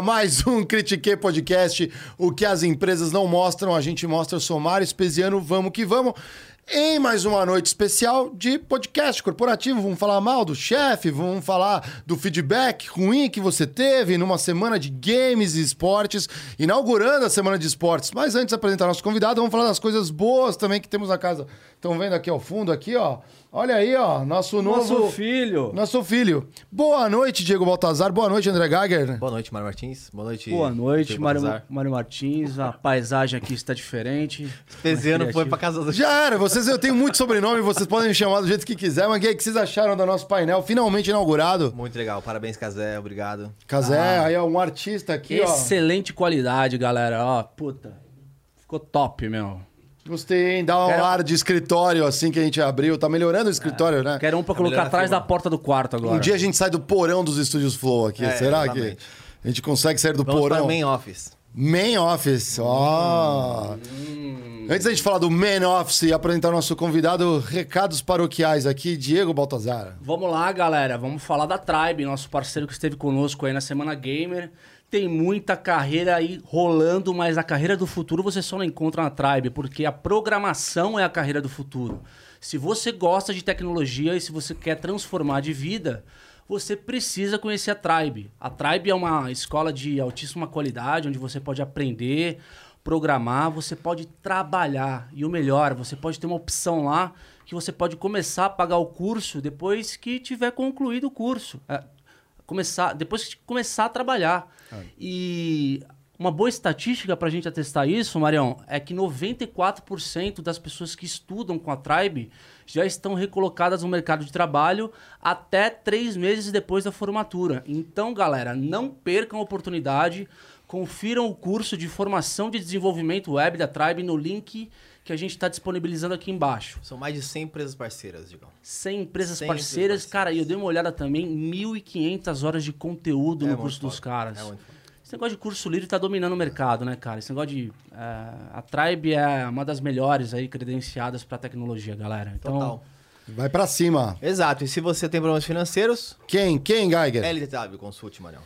Mais um Critique Podcast. O que as empresas não mostram, a gente mostra. Eu sou Mário Espesiano, vamos que vamos. Em mais uma noite especial de podcast corporativo, vamos falar mal do chefe, vamos falar do feedback ruim que você teve numa semana de games e esportes, inaugurando a semana de esportes. Mas antes de apresentar nosso convidado, vamos falar das coisas boas também que temos na casa. Estão vendo aqui ao fundo, aqui, ó. Olha aí, ó, nosso novo... Nosso filho. Nosso filho. Boa noite, Diego Baltazar. Boa noite, André Geiger. Boa noite, Mário Martins. Boa noite. Boa noite, Mário. Mário Martins. A paisagem aqui está diferente. Espesiano Mais foi criativo. pra casa do... Já era, vocês, eu tenho muito sobrenome, vocês podem me chamar do jeito que quiser, mas o que, é que vocês acharam do nosso painel finalmente inaugurado? Muito legal. Parabéns, Casé. Obrigado. Casé, aí é um artista aqui, ó. Excelente qualidade, galera. Ó, puta. Ficou top, meu. Gostei, hein? Dá um Quero- ar de escritório assim que a gente abriu. Tá melhorando o escritório, né? Quero um pra Tá colocar a atrás da porta do quarto agora. Um dia a gente sai do porão dos estúdios Flow aqui. É, Será exatamente. que a gente consegue sair do Vamos porão? para main office. Main Office, ó. Antes da gente falar do Main Office e apresentar o nosso convidado, recados paroquiais aqui, Diego Baltazar. Vamos lá, galera. Vamos falar da Tribe, nosso parceiro que esteve conosco aí na Semana Gamer. Tem muita carreira aí rolando, mas a carreira do futuro você só não encontra na Tribe, porque a programação é a carreira do futuro. Se você gosta de tecnologia e se você quer transformar de vida, você precisa conhecer a Tribe. A Tribe é uma escola de altíssima qualidade, onde você pode aprender, programar, você pode trabalhar. E o melhor, você pode ter uma opção lá que você pode começar a pagar o curso depois que tiver concluído o curso. É, começar, depois que começar a trabalhar. E uma boa estatística para a gente atestar isso, Marião, é que 94% das pessoas que estudam com a Tribe já estão recolocadas no mercado de trabalho até três meses depois da formatura. Então, galera, não percam a oportunidade. Confiram o curso de formação de desenvolvimento web da Tribe no link que a gente está disponibilizando aqui embaixo. São mais de 100 empresas parceiras, Digão. 100 empresas 100 parceiras. empresas Cara, e eu dei uma olhada também, 1.500 horas de conteúdo É no curso dos caras. É muito foda. Esse negócio de curso livre tá dominando o mercado, né, cara? Esse negócio de... é, a Tribe é uma das melhores aí credenciadas para tecnologia, galera. Então, Total. Vai pra cima. Exato. E se você tem problemas financeiros, Quem? Quem, Geiger? LTW Consult, Manel.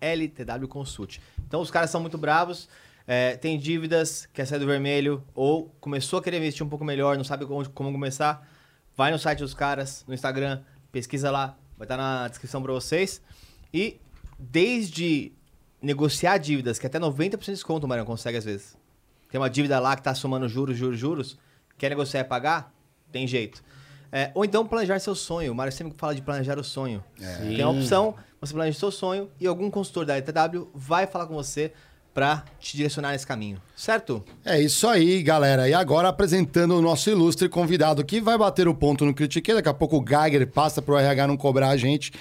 LTW Consult. Então, os caras são muito bravos. É, tem dívidas, quer sair do vermelho, ou começou a querer investir um pouco melhor, não sabe onde- como começar. Vai no site dos caras, no Instagram, pesquisa lá, vai estar na descrição para vocês. E desde negociar dívidas, que até 90% de desconto o Marião consegue às vezes. Tem uma dívida lá que tá somando juros, juros, juros. Quer negociar e pagar? Tem jeito. É, ou então planejar seu sonho. O Mário sempre fala de planejar o sonho. Tem a opção, você planeja seu sonho e algum consultor da ETW vai falar com você para te direcionar nesse caminho. Certo? É isso aí, galera. E agora apresentando o nosso ilustre convidado que vai bater o ponto no Critique. Daqui a pouco o Geiger passa pro RH não cobrar a gente.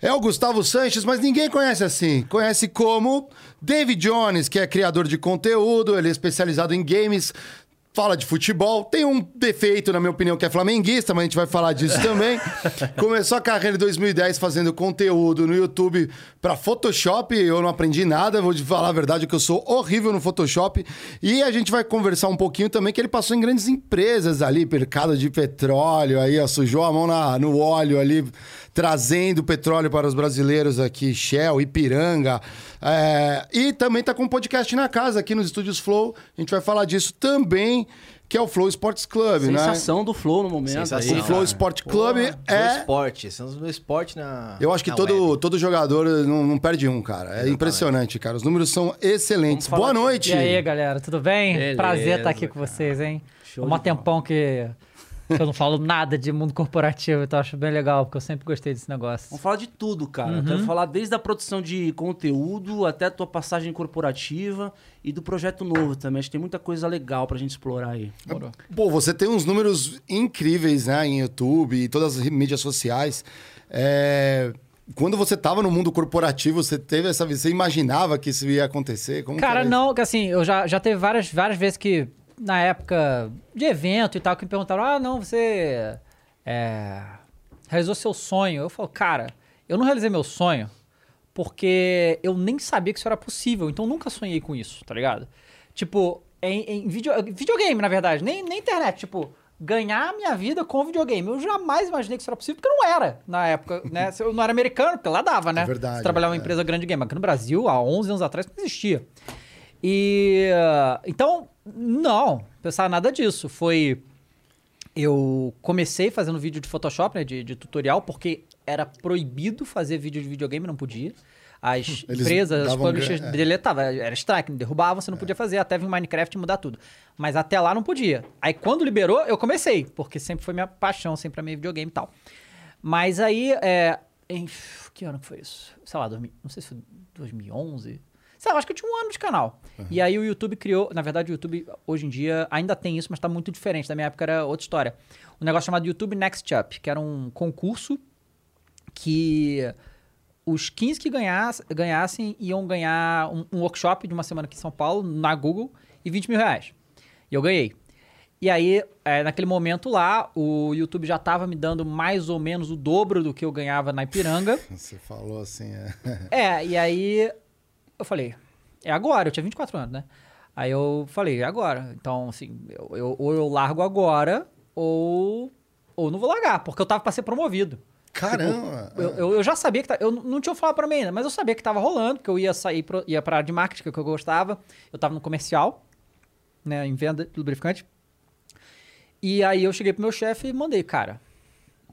É o Gustavo Sanches, mas ninguém conhece assim. Conhece como David Jones, que é criador de conteúdo, ele é especializado em games, fala de futebol. Tem um defeito, na minha opinião, que é flamenguista, mas a gente vai falar disso também. Começou a carreira em 2010 fazendo conteúdo no YouTube para Photoshop. Eu não aprendi nada, vou te falar a verdade que eu sou horrível no Photoshop. E a gente vai conversar um pouquinho também que ele passou em grandes empresas ali, mercado de petróleo, aí ó, sujou a mão na, no óleo ali, trazendo petróleo para os brasileiros aqui, Shell, Ipiranga. É, e também tá com um podcast na casa aqui nos estúdios Flow. A gente vai falar disso também, que é o Flow Sports Club, né? sensação do Flow no momento. Sensação. aí, O Flow cara. Sport Club é. esporte. Estamos no esporte na. Eu acho que todo, web. todo jogador não, não perde um, cara. É impressionante, cara. Os números são excelentes. Boa noite. E aí, galera, tudo bem? Beleza, Prazer estar aqui com cara. vocês, hein? Show Há bola. tempão que eu não falo nada de mundo corporativo, então acho bem legal, porque eu sempre gostei desse negócio. Vamos falar de tudo, cara. Eu quero falar desde a produção de conteúdo até a tua passagem corporativa e do projeto novo também. Acho que tem muita coisa legal pra gente explorar aí. Pô, você tem uns números incríveis, né? Em YouTube e todas as mídias sociais. É, Quando você tava no mundo corporativo, você teve essa Você imaginava que isso ia acontecer? Como Cara, não, que assim, eu já, já teve várias, várias vezes que, na época de evento e tal, que me perguntaram: ah, não, você é, realizou seu sonho. Eu falo, cara, eu não realizei meu sonho porque eu nem sabia que isso era possível, então nunca sonhei com isso, tá ligado? Tipo, em, em video- videogame, na verdade, nem, nem internet, tipo, ganhar a minha vida com videogame. Eu jamais imaginei que isso era possível, porque não era na época, né? Eu não era americano, porque lá dava, né? É verdade, Você trabalhava em é. uma empresa grande de game. Aqui no Brasil, há 11 anos atrás, não existia. E... ah, Então, não. Pensar nada disso. Foi... Eu comecei fazendo vídeo de Photoshop, né? De, de tutorial, porque era proibido fazer vídeo de videogame, não podia. As Eles empresas, davam publishers é. deletavam, era strike, derrubavam, você não podia fazer, até vir Minecraft e mudar tudo. Mas até lá não podia. Aí quando liberou, eu comecei, porque sempre foi minha paixão, sempre amei videogame e tal. Mas aí, é, em, que ano que foi isso? Sei lá, 2000, não sei se foi 2011. Sei lá, acho que eu tinha um ano de canal. E aí o YouTube criou, na verdade o YouTube hoje em dia ainda tem isso, mas tá muito diferente. Da minha época era outra história. Um negócio chamado YouTube Next Up, que era um concurso que os 15 que ganhasse- ganhassem iam ganhar um, um workshop de uma semana aqui em São Paulo, na Google, e 20 mil reais. E eu ganhei. E aí, é, naquele momento lá, o YouTube já tava me dando mais ou menos o dobro do que eu ganhava na Ipiranga. Você falou assim, é. É, e aí eu falei, é agora, eu tinha 24 anos, né? Aí eu falei, é agora. Então, assim, eu, eu- ou eu largo agora, ou, ou não vou largar, porque eu tava pra ser promovido. Caramba! Eu, eu, eu já sabia que. tá- Eu não tinha falado pra mim ainda, mas eu sabia que tava rolando, que eu ia sair, pro, ia pra área de marketing, que é que eu gostava. Eu tava no comercial, né, em venda de lubrificante. E aí eu cheguei pro meu chefe e mandei, cara,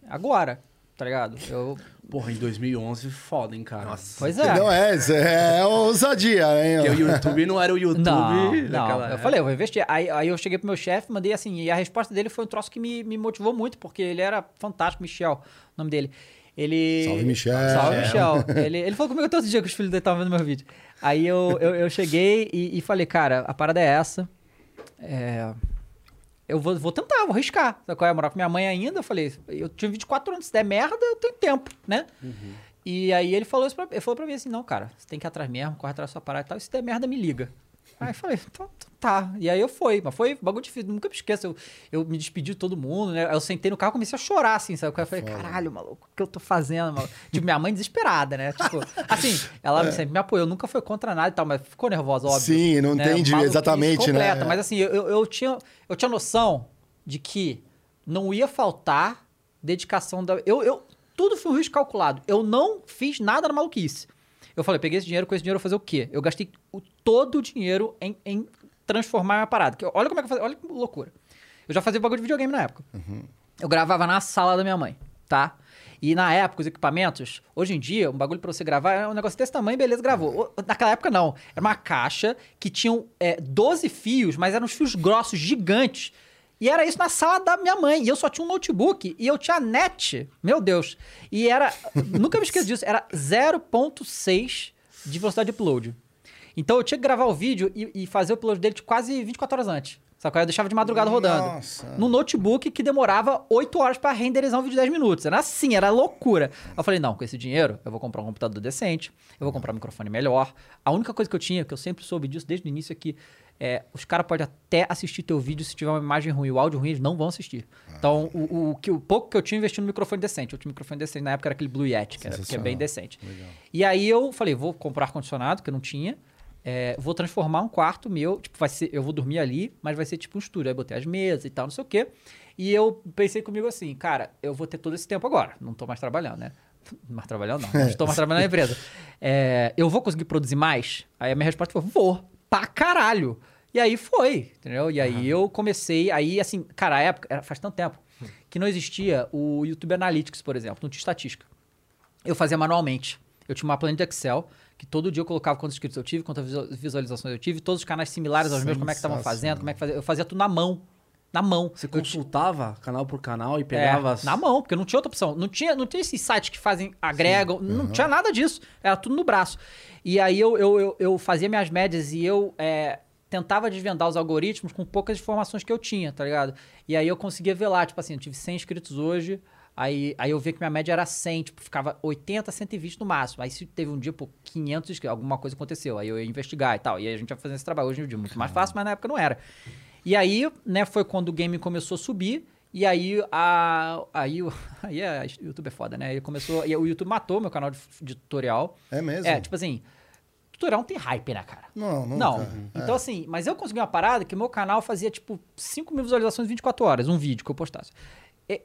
agora, tá ligado? Eu, Porra, em 2011, foda, hein, cara. Nossa. pois é. Não é, isso é ousadia, hein? Porque o YouTube não era o YouTube Não, não. Eu falei, eu vou investir. Aí, aí eu cheguei pro meu chefe, mandei assim, e a resposta dele foi um troço que me, me motivou muito, porque ele era fantástico, Michel, o nome dele. Ele. Salve, Michel. Salve, Michel. ele, ele falou comigo todo dia que os filhos dele estavam vendo meu vídeo. Aí eu, eu, eu cheguei e, e falei, cara, a parada é essa. É, eu vou, vou tentar, vou arriscar. Sabe qual é? Eu morar com minha mãe ainda. Eu falei, eu tinha 24 anos, se der merda, eu tenho tempo, né? E aí ele falou isso pra, ele falou pra mim assim, não, cara, você tem que ir atrás mesmo, corre atrás da sua parada e tal. E se der merda, me liga. Aí eu falei, tá, tá. E aí eu fui, mas foi bagulho difícil, nunca me esqueço. Eu, eu me despedi de todo mundo, né? Aí Eu sentei no carro e comecei a chorar, assim, sabe? Eu falei, caralho, maluco, o que eu tô fazendo, maluco? Tipo, minha mãe desesperada, né? Tipo, assim, ela sempre me apoiou, nunca foi contra nada e tal, mas ficou nervosa, óbvio. Sim, não né? entendi exatamente, né? completa, Mas assim, eu, eu, eu tinha, eu tinha noção de que não ia faltar dedicação da. Eu, eu, tudo foi um risco calculado. Eu não fiz nada na maluquice. Eu falei, peguei esse dinheiro, com esse dinheiro eu vou fazer o quê? Eu gastei o- todo o dinheiro em, em transformar minha parada. Que, olha como é que eu fazia, olha que loucura. Eu já fazia bagulho de videogame na época. Eu gravava na sala da minha mãe, tá? E na época, os equipamentos, hoje em dia, um bagulho pra você gravar é um negócio desse tamanho, beleza, gravou. O- Naquela época, não. Era uma caixa que tinham é, 12 fios, mas eram uns fios grossos, gigantes. E era isso na sala da minha mãe. E eu só tinha um notebook e eu tinha net. Meu Deus. E era. nunca me esqueço disso. Era 0,6 de velocidade de upload. Então eu tinha que gravar o vídeo e, e fazer o upload dele de quase 24 horas antes. Sacou? Eu deixava de madrugada rodando. Nossa. Num notebook que demorava 8 horas pra renderizar um vídeo de 10 minutos. Era assim, era loucura. Eu falei, não, com esse dinheiro eu vou comprar um computador decente, eu vou comprar um microfone melhor. A única coisa que eu tinha, que eu sempre soube disso desde o início, é que é, os caras podem até assistir teu vídeo se tiver uma imagem ruim, o áudio ruim, eles não vão assistir. Então, o, o, que, o pouco que eu tinha, eu investi no microfone decente. Eu tinha um microfone decente na época, era aquele Blue Yeti, que, era, que é bem decente. E aí eu falei, vou comprar ar-condicionado, que eu não tinha. É, vou transformar um quarto meu, tipo, vai ser, eu vou dormir ali, mas vai ser tipo um estúdio. Aí botei as mesas e tal, não sei o quê. E eu pensei comigo assim, cara, eu vou ter todo esse tempo agora. Não tô mais trabalhando, né? Mais trabalhando, não. Não estou mais trabalhando na empresa. É, eu vou conseguir produzir mais? Aí a minha resposta foi, vou. Pra caralho. E aí foi, entendeu? E aí eu comecei, aí assim, cara, a época, era- faz tanto tempo, que não existia o YouTube Analytics, por exemplo, não tinha estatística. Eu fazia manualmente. Eu tinha uma planilha de Excel que todo dia eu colocava quantos inscritos eu tive, quantas visual- visualizações eu tive, todos os canais similares aos meus, como é que estavam fazendo, como é que fazia. Eu fazia tudo na mão. Na mão. Você Eu consultava canal por canal e é, pegava as... na mão, porque não tinha outra opção. Não tinha, não tinha esses sites que fazem, agregam, não tinha nada disso. Era tudo no braço. E aí eu, eu, eu, eu fazia minhas médias e eu é, tentava desvendar os algoritmos com poucas informações que eu tinha, tá ligado? E aí eu conseguia ver lá, tipo assim, eu tive 100 inscritos hoje, aí, aí eu via que minha média era 100, tipo, ficava 80, 120 no máximo. Aí se teve um dia, pô, 500 inscritos, alguma coisa aconteceu, aí eu ia investigar e tal. E aí a gente ia fazer esse trabalho. Hoje em dia é muito mais fácil, mas na época não era. E aí, né, foi quando o game começou a subir. E aí, a, aí, o- aí a YouTube é foda, né? Aí começou, e o YouTube matou meu canal de, de tutorial. É mesmo? É, tipo assim, tutorial não tem hype, né, cara? Não, nunca. Não. É. Então, assim, mas eu consegui uma parada que o meu canal fazia, tipo, 5 mil visualizações em 24 horas, um vídeo que eu postasse.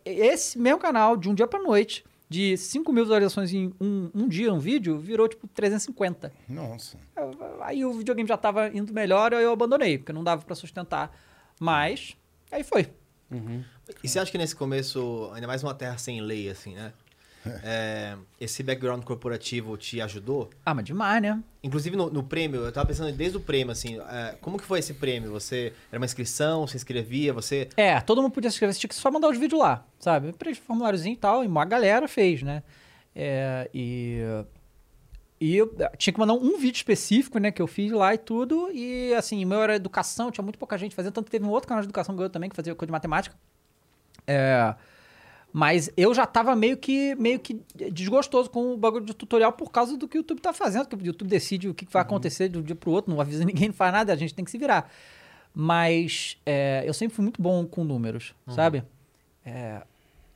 Esse meu canal, de um dia pra noite, de 5 mil visualizações em um, um dia, um vídeo, virou, tipo, 350. Nossa. Eu- Aí o videogame já tava indo melhor, aí eu abandonei, porque não dava pra sustentar. Mas, aí foi. E você acha que nesse começo, ainda mais uma terra sem lei, assim, né? É, esse background corporativo te ajudou? Ah, mas demais, né? Inclusive no, no prêmio, eu tava pensando desde o prêmio, assim, é, como que foi esse prêmio? Você era uma inscrição, você escrevia, você. É, todo mundo podia se inscrever, você tinha que só mandar os vídeos lá, sabe? Formuláriozinho e tal, e uma galera fez, né? É, e. E eu eh, tinha que mandar um vídeo específico, né, que eu fiz lá e tudo. E assim, o meu era educação, tinha muito pouca gente fazendo, tanto que teve um outro canal de educação que eu também, que fazia coisa de matemática. É, mas eu já tava meio que, meio que desgostoso com o bagulho de tutorial por causa do que o YouTube tá fazendo, que o YouTube decide o que vai acontecer de um dia pro outro, não avisa ninguém, não faz nada, a gente tem que se virar. Mas é, eu sempre fui muito bom com números, sabe? É,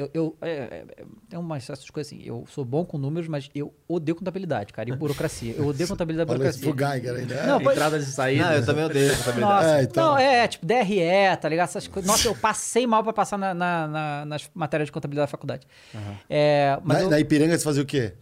eu, eu, é, é, é, tem essas coisas assim, eu sou bom com números, mas eu odeio contabilidade, cara, e burocracia. Eu odeio contabilidade e Olha isso pro burocracia. Geiger ainda. Não, pois- Entradas e saídas. Não, eu também odeio essa habilidade. Nossa, É, então. não, é, tipo, DRE, tá ligado? Essas coisas. Nossa, eu passei mal pra passar na- na- na- nas matérias de contabilidade da faculdade. É, mas Na, eu- na Ipiranga você fazia o quê?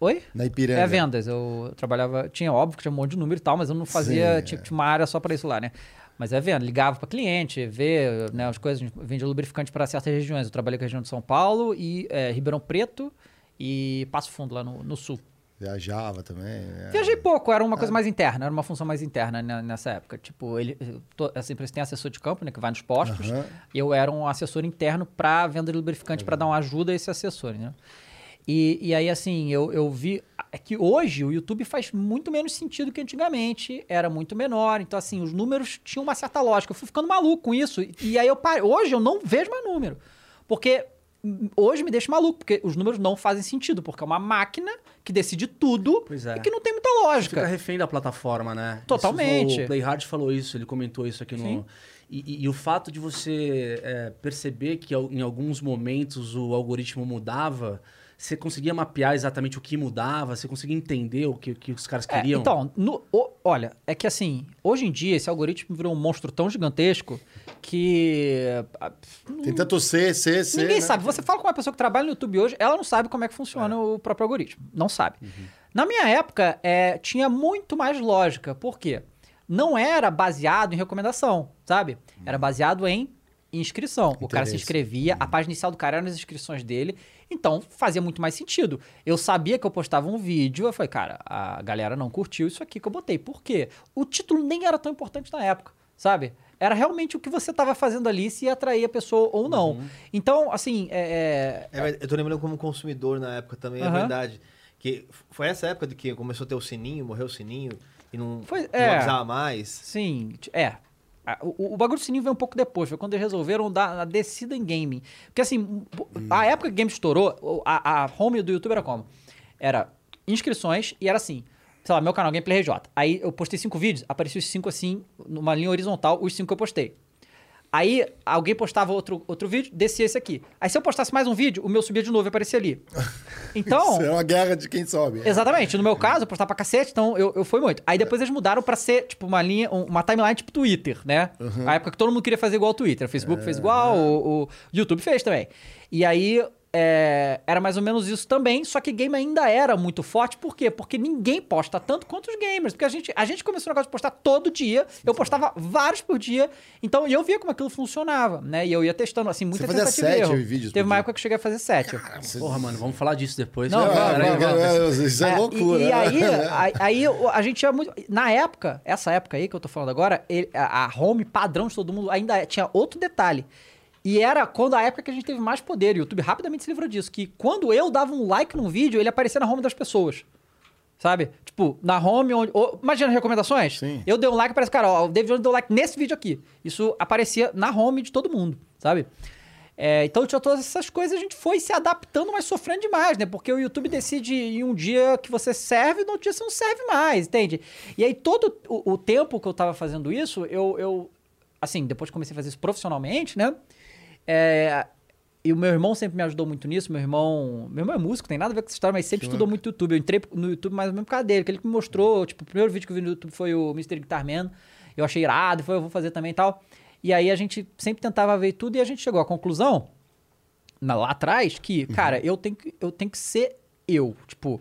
Oi? Na Ipiranga. É vendas. Eu trabalhava. Tinha, óbvio que tinha um monte de número e tal, mas eu não fazia. Sim, tinha, é. tinha uma área só pra isso lá, né? Mas é venda. Ligava pra cliente, ver né, as coisas. Vendia lubrificante pra certas regiões. Eu trabalhei com a região de São Paulo e é, Ribeirão Preto e Passo Fundo, lá no, no sul. Viajava também. é. Viajei pouco, era uma coisa mais interna, era uma função mais interna né, nessa época. Tipo, ele, to- essa empresa tem assessor de campo, né, que vai nos postos. Aham. Eu era um assessor interno para venda de lubrificante, para dar uma ajuda a esse assessor, né? E, e aí, assim, eu, eu vi é que hoje o YouTube faz muito menos sentido que antigamente, era muito menor. Então, assim, os números tinham uma certa lógica. Eu fui ficando maluco com isso. E aí eu parei. Hoje eu não vejo mais número. Porque hoje me deixa maluco, porque os números não fazem sentido, porque é uma máquina que decide tudo é. e que não tem muita Fica lógica. refém da plataforma, né? Totalmente. Isso, o Playhard falou isso, ele comentou isso aqui Sim. no. E, e- e o fato de você é, perceber que em alguns momentos o algoritmo mudava, você conseguia mapear exatamente o que mudava, você conseguia entender o que, que os caras É, queriam. então, no- o- olha, é que assim, hoje em dia esse algoritmo virou um monstro tão gigantesco que ah, Tem tanto C, C, C. ninguém né? sabe. Você fala com uma pessoa que trabalha no YouTube hoje, ela não sabe como é que funciona o próprio algoritmo. Não sabe. Na minha época, é, tinha muito mais lógica. Por quê? Não era baseado em recomendação, sabe? Era baseado em inscrição. O cara se Interesse. inscrevia, a página inicial do cara era nas inscrições dele, então fazia muito mais sentido. Eu sabia que eu postava um vídeo, eu falei, cara, a galera não curtiu isso aqui que eu botei. Por quê? O título nem era tão importante na época, sabe? Era realmente o que você estava fazendo ali, se ia atrair a pessoa ou não. Então, assim, é, É verdade, eu tô lembrando como consumidor na época também, é Aham. verdade. Que foi essa época de que começou a ter o sininho, morreu o sininho e não, Foi- não é. mais. Sim, é. O, o bagulho do sininho veio um pouco depois, foi quando eles resolveram dar a descida em gaming. Porque assim, pô, a época que game estourou, a, a home do YouTube era como? Era inscrições e era assim, sei lá, meu canal Gameplay RJ. Aí eu postei cinco vídeos, apareciam os cinco assim, numa linha horizontal, os cinco que eu postei. Aí alguém postava outro, outro vídeo, descia esse aqui. Aí se eu postasse mais um vídeo, o meu subia de novo e aparecia ali. Então, Isso é uma guerra de quem sobe. Exatamente. No meu caso, eu postava pra cacete, então eu, eu fui muito. Aí depois eles mudaram pra ser, tipo, uma linha, um- uma timeline tipo Twitter, né? A época que todo mundo queria fazer igual ao Twitter. O Facebook fez igual, o, o YouTube fez também. E aí. É, era mais ou menos isso também, só que game ainda era muito forte, por quê? Porque ninguém posta tanto quanto os gamers, porque a gente, a gente começou o negócio de postar todo dia, eu postava vários por dia, então eu via como aquilo funcionava, né? E eu ia testando, assim, muita Você fazia tentativa sete vídeos Teve uma dia? época que eu cheguei a fazer sete. Porra, mano, vamos falar disso depois. Não, é, é, é, Isso é É, loucura. E, e né? aí, aí, a gente tinha muito. Na época, essa época aí que eu tô falando agora, ele- a, a home padrão de todo mundo ainda tinha outro detalhe. E era quando a época que a gente teve mais poder. E o YouTube rapidamente se livrou disso. Que quando eu dava um like num vídeo, ele aparecia na home das pessoas. Sabe? Tipo, na home onde. ou- imagina as recomendações? Sim. Eu dei um like, parece, cara, ó, o David Jones deu like nesse vídeo aqui. Isso aparecia na home de todo mundo, sabe? É, então tinha todas essas coisas, a gente foi se adaptando, mas sofrendo demais, né? Porque o YouTube decide em um dia que você serve, no outro dia você não serve mais, entende? E aí todo o, o tempo que eu tava fazendo isso, eu, eu. Assim, depois que comecei a fazer isso profissionalmente, né? É, e o meu irmão sempre me ajudou muito nisso. Meu irmão. Meu irmão é músico, tem nada a ver com essa história, mas sempre estudou muito YouTube. Eu entrei no YouTube mais ou menos por causa dele, que ele que me mostrou. Tipo, o primeiro vídeo que eu vi no YouTube foi o Mr. Guitar Man. Eu achei irado, foi, eu vou fazer também e tal. E aí a gente sempre tentava ver tudo e a gente chegou à conclusão, na- lá atrás, que, cara, eu tenho que, eu tenho que ser eu. Tipo,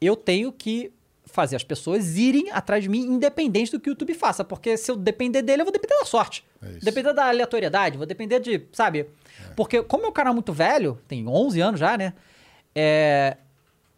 eu tenho que fazer as pessoas irem atrás de mim, independente do que o YouTube faça. Porque se eu depender dele, eu vou depender da sorte. É depender da aleatoriedade, vou depender de, sabe? Porque como meu canal é muito velho, tem 11 anos já, né? É,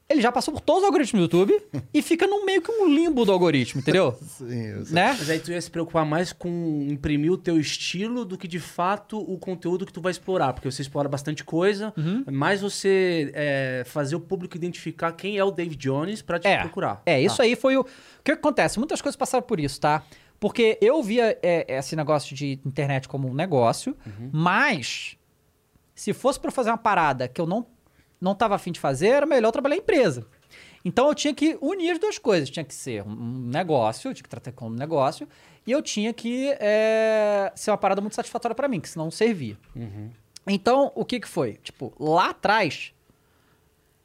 ele já passou por todos os algoritmos do YouTube e fica no meio que um limbo do algoritmo, entendeu? Sim, eu sei. né? Mas aí tu ia se preocupar mais com imprimir o teu estilo do que de fato o conteúdo que tu vai explorar, porque você explora bastante coisa, Uhum. mais você é, fazer o público identificar quem é o Dave Jones pra te É, procurar. É, isso Tá. aí foi o. O que acontece? Muitas coisas passaram por isso, tá? Porque eu via é, esse negócio de internet como um negócio, mas se fosse pra fazer uma parada que eu não, não tava afim de fazer, era melhor trabalhar em empresa. Então eu tinha que unir as duas coisas. Tinha que ser um- negócio, eu tinha que tratar como um negócio, e eu tinha que é, ser uma parada muito satisfatória pra mim, que senão não servia. Então, o que que foi? Tipo, lá atrás,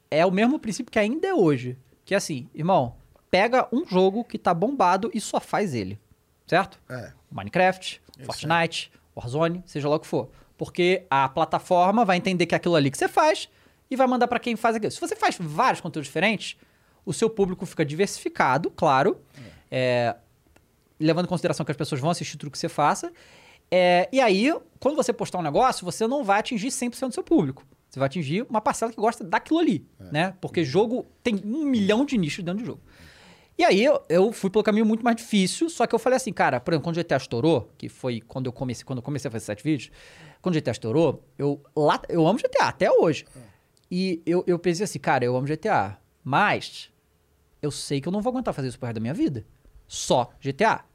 é o mesmo princípio que ainda é hoje. Que é assim, irmão, pega um jogo que tá bombado e só faz ele. Certo? É. Minecraft, Fortnite, Warzone, seja lá o que for. Porque a plataforma vai entender que é aquilo ali que você faz e vai mandar pra quem faz aquilo. Se você faz vários conteúdos diferentes, o seu público fica diversificado, claro. É, levando em consideração que as pessoas vão assistir tudo que você faça. É, e aí, quando você postar um negócio, você não vai atingir 100% do seu público. Você vai atingir uma parcela que gosta daquilo ali, né? Porque jogo tem um milhão de nichos dentro do jogo. E aí eu, eu fui pelo caminho muito mais difícil, só que eu falei assim, cara, por exemplo, quando o GTA estourou, que foi quando eu comecei, quando eu comecei a fazer sete vídeos, quando o GTA estourou, eu lá eu amo GTA até hoje. E eu, eu pensei assim, cara, eu amo GTA, mas eu sei que eu não vou aguentar fazer isso pro resto da minha vida. Só GTA,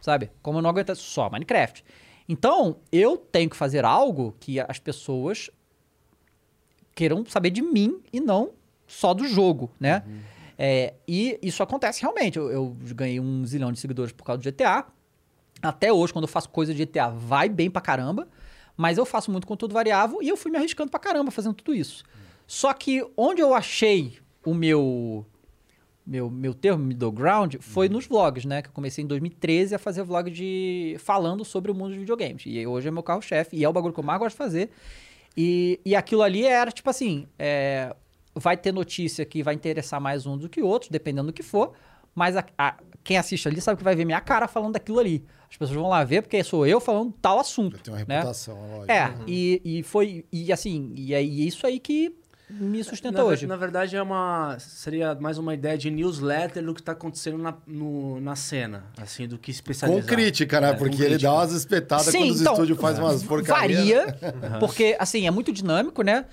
sabe? Como eu não aguento só Minecraft. Então, eu tenho que fazer algo que as pessoas queiram saber de mim e não só do jogo, né? É, e isso acontece realmente. Eu, eu ganhei um zilhão de seguidores por causa do GTA. Até hoje, quando eu faço coisa de GTA, vai bem pra caramba. Mas eu faço muito conteúdo variável e eu fui me arriscando pra caramba fazendo tudo isso. Só que onde eu achei o meu meu, meu termo middle ground foi nos vlogs, né? Que eu comecei em 2013 a fazer vlog de falando sobre o mundo dos videogames. E hoje é meu carro-chefe e é o bagulho que eu mais gosto de fazer. E, e aquilo ali era tipo assim: é, vai ter notícia que vai interessar mais um do que outros, dependendo do que for. Mas a- a- quem assiste ali sabe que vai ver minha cara falando daquilo ali. As pessoas vão lá ver porque sou eu falando tal assunto. Tem uma né? reputação, lógico. É, e, e foi. E assim, e é isso aí que me sustenta na, hoje. Na verdade, é uma. Seria mais uma ideia de newsletter do que tá acontecendo na, no- na cena, assim, do que Com especializar. crítica, né? É, com Porque ele crítica. dá umas espetadas Sim, quando os então, estúdios fazem umas porcarias. Varia, porque, assim, é muito dinâmico, né?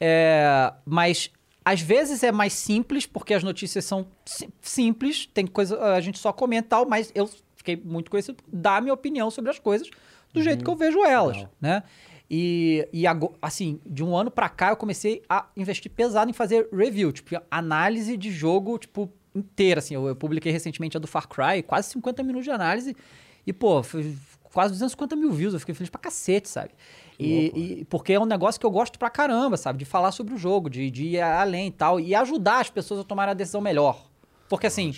É, mas às vezes é mais simples, porque as notícias são sim- simples, tem coisa, a gente só comenta e tal, mas eu fiquei muito conhecido por dar a minha opinião sobre as coisas do jeito que eu vejo elas, né? E, e assim, de um ano pra cá eu comecei a investir pesado em fazer review, tipo, análise de jogo, tipo, inteira, assim. Eu, eu publiquei recentemente a do Far Cry, quase 50 minutos de análise, e, pô, foi quase 250 mil views, eu fiquei feliz pra cacete, sabe? E, e- porque é um negócio que eu gosto pra caramba, sabe? De falar sobre o jogo, de, de ir além e tal, e ajudar as pessoas a tomarem a decisão melhor. Porque assim,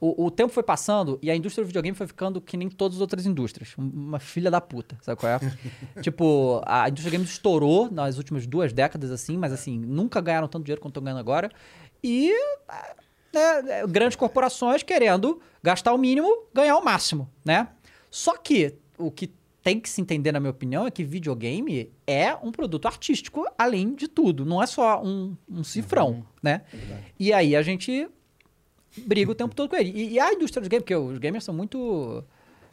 o, o tempo foi passando e a indústria do videogame foi ficando que nem todas as outras indústrias. Um- Uma filha da puta, sabe qual é? tipo, a indústria do game estourou nas últimas duas décadas, assim, mas assim, nunca ganharam tanto dinheiro quanto estão ganhando agora. E né, grandes corporações querendo gastar o mínimo, ganhar o máximo, né? Só que o que tem que se entender, na minha opinião, é que videogame é um produto artístico, além de tudo. Não é só um, um cifrão, né? E aí a gente briga o tempo todo com ele. E, e a indústria dos games, porque os gamers são muito.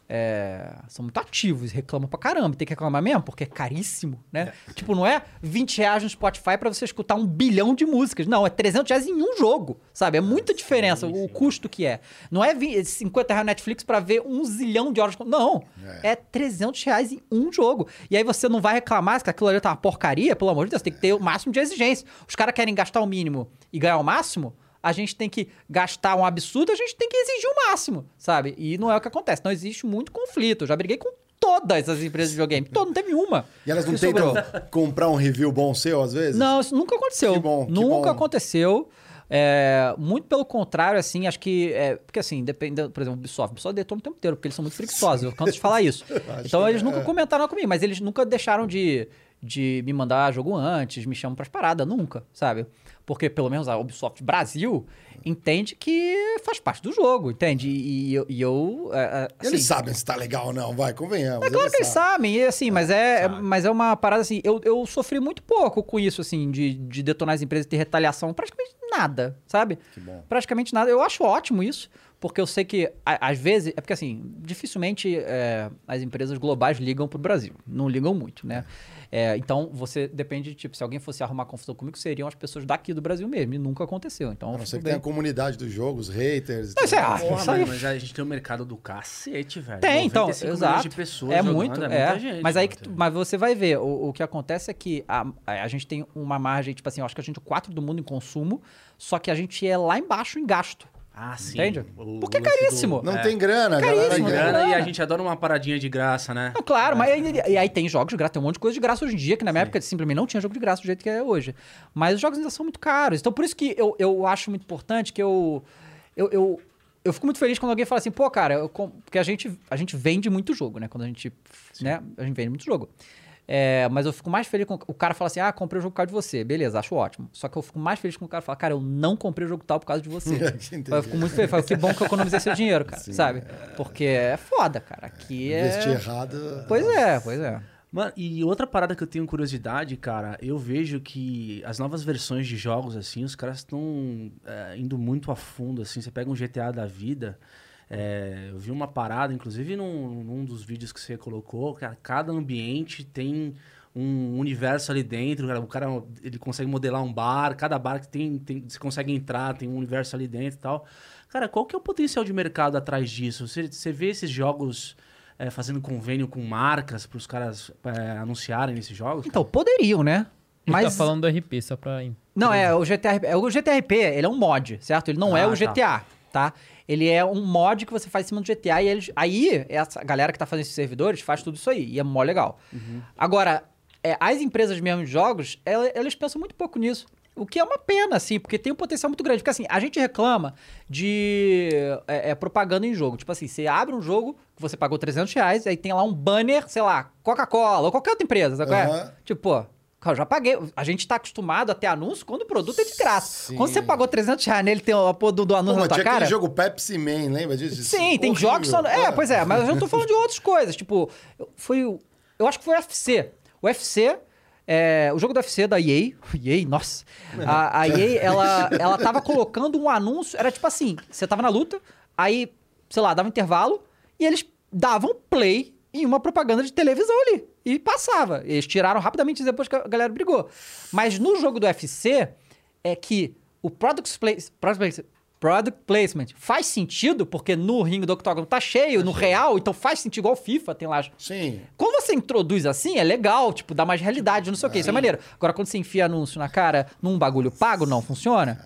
é, são muito ativos, reclamam pra caramba. Tem que reclamar mesmo, porque é caríssimo, né? Tipo, não é 20 reais no Spotify pra você escutar um bilhão de músicas. Não, é 300 reais em um jogo, sabe? É muita diferença o custo que é. Não é 20, 50 reais no Netflix pra ver um zilhão de horas. Não, é. 300 reais em um jogo. E aí você não vai reclamar que aquilo ali tá uma porcaria, pelo amor de Deus, tem que ter o máximo de exigência. Os caras querem gastar o mínimo e ganhar o máximo, a gente tem que gastar um absurdo, a gente tem que exigir o máximo, sabe? E não é o que acontece. Não existe muito conflito. Eu já briguei com todas as empresas de videogame. Todo, não teve uma. E elas não tentam sobrou. comprar um review bom seu, às vezes? Não, isso nunca aconteceu. Que bom, que nunca bom. aconteceu. É, muito pelo contrário, assim, acho que. É, porque assim, depende, por exemplo, o Ubisoft. O Ubisoft detona o tempo inteiro, porque eles são muito preguiçosos. Eu canso de falar isso. então eles nunca é. comentaram comigo, mas eles nunca deixaram de, de me mandar jogo antes, me chamam pras paradas, nunca, sabe? Porque pelo menos a Ubisoft Brasil entende que faz parte do jogo, entende? E, e eu. E eu é, é, Eles assim, sabem se tá legal ou não, vai, convenhamos. é claro que eles sabem, e assim, mas é, mas é uma parada assim, eu, eu sofri muito pouco com isso, assim, de, de detonar as empresas e ter retaliação, praticamente nada, sabe? Que bom. Praticamente nada. Eu acho ótimo isso, porque eu sei que, às vezes, é porque assim, dificilmente é, as empresas globais ligam pro Brasil, não ligam muito, né? É, então, você depende, de, tipo, se alguém fosse arrumar confusão comigo, seriam as pessoas daqui do Brasil mesmo, e nunca aconteceu, então... A não ser que bem- tenha a comunidade dos jogos, haters. e Não, isso é tudo. arte. Porra, Isso mano, mas a gente tem um mercado do cacete, velho. Tem, então, 95 milhões exato. de pessoas é jogando, muito, é é. muita gente. mas aí que tu- mas você vai ver, o, o que acontece é que a, a gente tem uma margem, tipo assim, eu acho que a gente é o 4 do mundo em consumo, só que a gente é lá embaixo em gasto. Ah, sim. Entende? O Porque é lance do- caríssimo. Não é. tem grana, galera Caríssimo, né? grana e a gente adora uma paradinha de graça, né? Não, claro, mas aí, e aí tem jogos de graça, tem um monte de coisa de graça hoje em dia, que na minha época simplesmente não tinha jogo de graça do jeito que é hoje. Mas os jogos ainda são muito caros. Então por isso que eu, eu acho muito importante que eu, eu, eu, eu fico muito feliz quando alguém fala assim, pô, cara, eu porque a gente, a gente vende muito jogo, né? Quando a gente, né? A gente vende muito jogo. É, mas eu fico mais feliz com o cara fala assim: ah, comprei o jogo por causa de você. Beleza, acho ótimo. Só que eu fico mais feliz quando o cara fala: cara, eu não comprei o jogo tal por causa de você. Eu fico muito feliz. Falo, que bom que eu economizei seu dinheiro, cara. Sim, sabe? Porque é foda, cara. Aqui é. Investir errado. Pois é, pois é. Mano, e outra parada que eu tenho curiosidade, cara, eu vejo que as novas versões de jogos, assim, os caras estão é, indo muito a fundo, assim. Você pega um GTA da vida, é, eu vi uma parada, inclusive num, num dos vídeos que você colocou, cara, cada ambiente tem um universo ali dentro, cara, o cara ele consegue modelar um bar, cada bar que tem, tem você consegue entrar, tem um universo ali dentro e tal. Cara, qual que é o potencial de mercado atrás disso? Você, você vê esses jogos é, fazendo convênio com marcas para os caras é, anunciarem nesses jogos? Então, poderiam, né? Mas... Mas. tá falando do RP, só pra... Não, é o GTRP. É o GTRP, ele é um mod, certo? Ele não é Ah, o tá. GTA, tá? Ele é um mod que você faz em cima do GTA e eles, aí essa galera que tá fazendo esses servidores faz tudo isso aí e é mó legal. Agora, é, as empresas mesmo de jogos, ela- elas pensam muito pouco nisso. O que é uma pena, assim, porque tem um potencial muito grande. Porque, assim, a gente reclama de é, é, propaganda em jogo. Tipo assim, você abre um jogo que você pagou 300 reais, aí tem lá um banner, sei lá, Coca-Cola ou qualquer outra empresa, sabe qual é? Aham. Tipo, pô, eu já paguei. A gente tá acostumado a ter anúncio quando o produto é de graça. Sim. Quando você pagou 300 reais nele, tem a porra do, do Pô, anúncio mas na tua tinha cara. aquele jogo Pepsi Man, lembra disso? Sim, tem Horrível. jogos são. É, pois é, mas eu não tô falando de outras coisas. Tipo, foi o. Eu acho que foi o UFC. O UFC. é, o jogo do UFC da EA, EA, nossa. A, a EA, ela, ela tava colocando um anúncio, era tipo assim: você tava na luta, aí, sei lá, dava um intervalo, e eles davam play em uma propaganda de televisão ali. E passava. Eles tiraram rapidamente depois que a galera brigou. Mas no jogo do UFC, é que o product, place, product, place- product placement faz sentido, porque no ringue do octógono tá cheio, no real, então faz sentido, igual o FIFA, tem lá. Sim. Quando você introduz assim, é legal, tipo, dá mais realidade, não sei o que, isso é maneiro. Agora, quando você enfia anúncio na cara num bagulho pago, não funciona.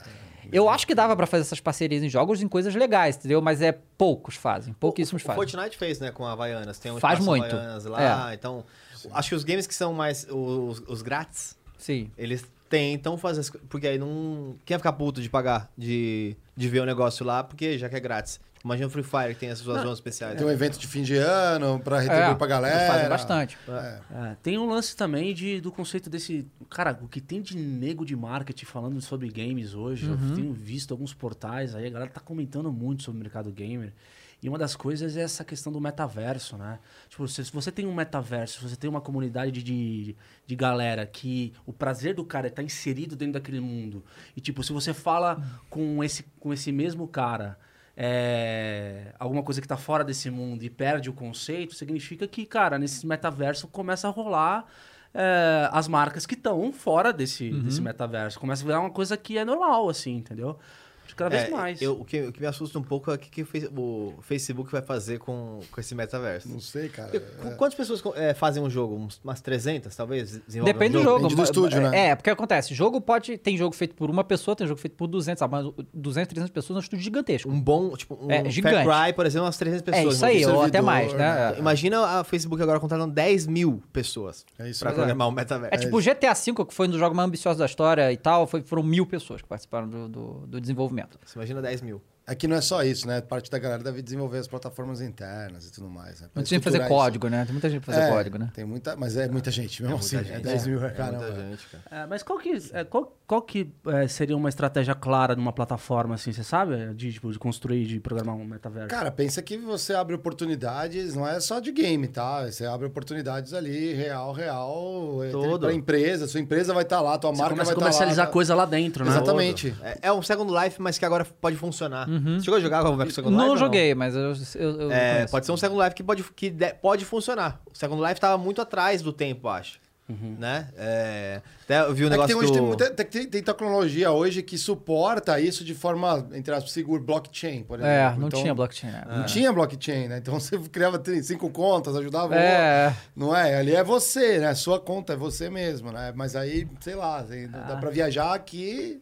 Eu acho que dava pra fazer essas parcerias em jogos em coisas legais, entendeu? Mas é poucos fazem, pouquíssimos o, o fazem. Fortnite fez, né, com a Havaianas. Tem um Faz muito. Havaianas lá, então... Acho que os games que são mais... Os, os grátis, Sim. eles tentam fazer... Porque aí não... Quem ia ficar puto de pagar, de, de ver o negócio lá, porque já que é grátis. Imagina o Free Fire, que tem essas suas zonas especiais. Tem um evento de fim de ano pra retribuir É, pra galera. fazem bastante. É. É, tem um lance também de, do conceito desse. Cara, o que tem de nego de marketing falando sobre games hoje. Uhum. Eu tenho visto alguns portais aí, a galera tá comentando muito sobre o mercado gamer. E uma das coisas é essa questão do metaverso, né? Tipo, se se você tem um metaverso, se você tem uma comunidade de, de, de galera que o prazer do cara é estar inserido dentro daquele mundo. E, tipo, se você fala com esse, com esse mesmo cara é, alguma coisa que tá fora desse mundo e perde o conceito, significa que, cara, nesse metaverso começa a rolar é, as marcas que estão fora desse, desse metaverso. Começa a virar uma coisa que é normal, assim, entendeu? Acho que cada vez É, mais. eu- o, que, o que me assusta um pouco é o que, que o Face- o Facebook vai fazer com, com esse metaverso. Não sei, cara. Porque qu- Quantas pessoas é, fazem um jogo? Uns- Umas 300, talvez? Depende um do jogo. Depende do estúdio, né? É, porque acontece, jogo pode. Tem jogo feito por uma pessoa, tem jogo feito por 200, sabe? Mas 200, 300 pessoas é um estúdio gigantesco. Um bom, tipo, um É, Far gigante. Cry, por exemplo, umas 300 pessoas. é isso aí, ou até mais, né? né? Imagina a Facebook agora contratando 10 mil pessoas É isso pra programar um metaverso. É tipo o GTA V, que foi um dos jogos mais ambiciosos da história e tal, foi, foram mil pessoas que participaram do, do, do desenvolvimento. Você imagina 10 mil. É que não é só isso, né? Parte da galera deve desenvolver as plataformas internas e tudo mais. Né? Muita gente fazer estruturar código, né? Tem muita gente isso. pra fazer É, código, né? Tem muita, mas é muita gente, mesmo assim. muita É gente. 10 mil, É caramba. muita gente, cara. É, mas qual que, é, qual, qual que é, seria uma estratégia clara numa plataforma assim, você sabe? De, tipo, de construir, de programar um metaverso? Cara, pensa que você abre oportunidades, não é só de game, tá? Você abre oportunidades ali, real, real. é, Todo. Pra empresa, sua empresa vai estar lá, tua você marca começa a vai estar lá. comercializar tá? coisa lá dentro, né? Exatamente. É, é um Second Life, mas que agora pode funcionar. Você chegou a jogar com o Second Life? Não ou joguei, mas eu. eu, eu É, pode ser um Second Life que pode, que de- pode funcionar. O Second Life tava muito atrás do tempo, acho. Né? É, até eu vi o É que negócio tem, do... tem, muita, tem, tem- tecnologia hoje que suporta isso de forma, entre aspas, segura, blockchain, por exemplo. É, não Então, tinha blockchain. né? Não tinha blockchain, né? Então você criava cinco contas, ajudava o É. outro. Não é? Ali é você, né? Sua conta é você mesmo, né? Mas aí, sei lá, assim, dá pra viajar aqui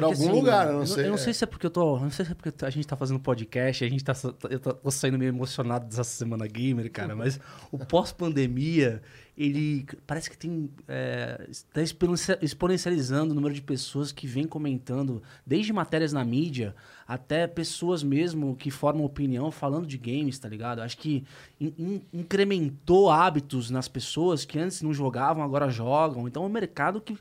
por Porque, algum assim, lugar, eu não sei. Eu não sei se é porque eu tô. Não sei se é porque a gente tá fazendo podcast, a gente tá. Eu tô, saindo meio emocionado dessa semana gamer, cara, mas o pós-pandemia, ele parece que tem. É, está exponencia- exponencializando o número de pessoas que vem comentando, desde matérias na mídia até pessoas mesmo que formam opinião falando de games, tá ligado? Acho que in- in- incrementou hábitos nas pessoas que antes não jogavam, agora jogam. Então é um mercado que.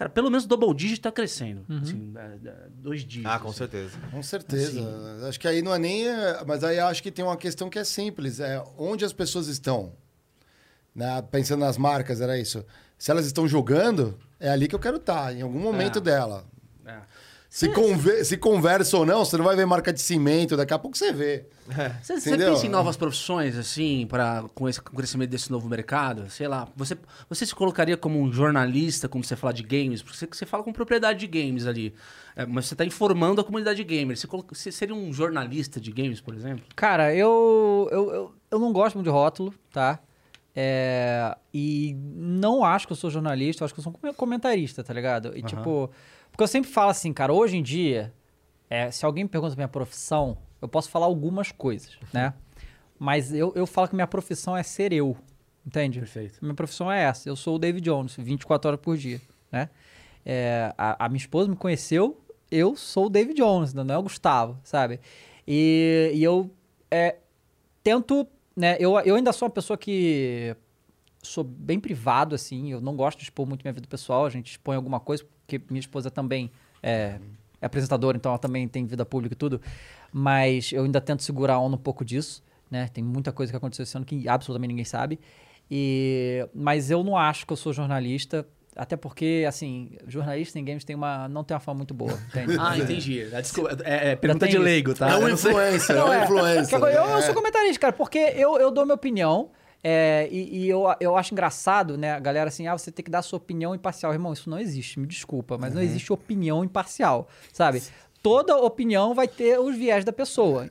Cara, pelo menos o Double Digit tá crescendo. Assim, é, é, dois dígitos. Ah, com assim. certeza. Com certeza. Acho que aí não é nem. é, Mas aí acho que tem uma questão que é simples: é onde as pessoas estão. Né? Pensando nas marcas, era isso. Se elas estão jogando, é ali que eu quero estar, em algum momento É. dela. É. Se, conver- se conversa ou não, você não vai ver marca de cimento, daqui a pouco você vê. Você, você Entendeu? pensa em novas profissões, assim, para com esse com o crescimento desse novo mercado? Sei lá, você, você se colocaria como um jornalista quando você fala de games? Porque você, você fala com propriedade de games ali. É, mas você está informando a comunidade gamer. Você, você seria um jornalista de games, por exemplo? Cara, eu, eu, eu, eu não gosto muito de rótulo, tá? É, e não acho que eu sou jornalista, eu acho que eu sou um comentarista, tá ligado? E tipo, porque eu sempre falo assim, cara, hoje em dia, é, se alguém me pergunta minha profissão, eu posso falar algumas coisas, né? Mas eu, eu falo que minha profissão é ser eu, entende? Perfeito. Minha profissão é essa, eu sou o David Jones, 24 horas por dia, né? É, a, a minha esposa me conheceu, eu sou o David Jones, não é o Gustavo, sabe? E, e eu é, tento, né? Eu, eu ainda sou uma pessoa que sou bem privado, assim, eu não gosto de expor muito minha vida pessoal, a gente expõe alguma coisa, porque minha esposa também é, é apresentadora, então ela também tem vida pública e tudo, mas eu ainda tento segurar a onda um pouco disso, né? Tem muita coisa que aconteceu esse ano que absolutamente ninguém sabe, e, mas eu não acho que eu sou jornalista, até porque, assim, jornalista em games tem uma, não tem uma fama muito boa, entende? Ah, entendi. É, Desculpa, é, é pergunta de leigo, tá? é um não influencer, é um é. influencer. Eu, eu é. sou comentarista, cara, porque eu, eu dou minha opinião. É, e e eu, eu acho engraçado, né? A galera assim, ah, você tem que dar sua opinião imparcial. Irmão, isso não existe, me desculpa, mas Uhum. não existe opinião imparcial, sabe? Toda opinião vai ter os viés da pessoa.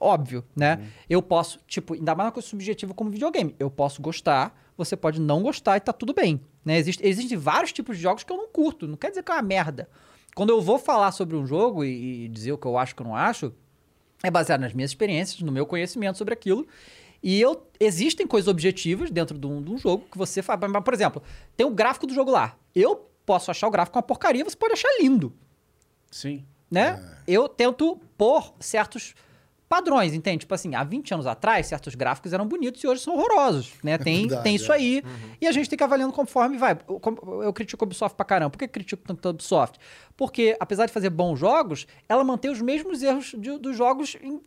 Óbvio, né? Uhum. Eu posso, tipo, ainda mais uma coisa subjetiva como videogame. Eu posso gostar, você pode não gostar e tá tudo bem. Né? Existe, existem vários tipos de jogos que eu não curto. Não quer dizer que é uma merda. Quando eu vou falar sobre um jogo e, e dizer o que eu acho que eu não acho, é baseado nas minhas experiências, no meu conhecimento sobre aquilo. E eu existem coisas objetivas dentro de um, de um jogo que você faz. Mas, Por exemplo, tem o gráfico do jogo lá. Eu posso achar o gráfico uma porcaria, você pode achar lindo Sim. né? Eu tento pôr certos padrões, entende? Tipo assim, há 20 anos atrás, certos gráficos eram bonitos e hoje são horrorosos, né? Tem, verdade, tem isso é. aí. E a gente tem que avaliando conforme vai. Eu, eu critico a Ubisoft pra caramba. Por que eu critico tanto a Ubisoft? Porque, apesar de fazer bons jogos, ela mantém os mesmos erros de- dos jogos em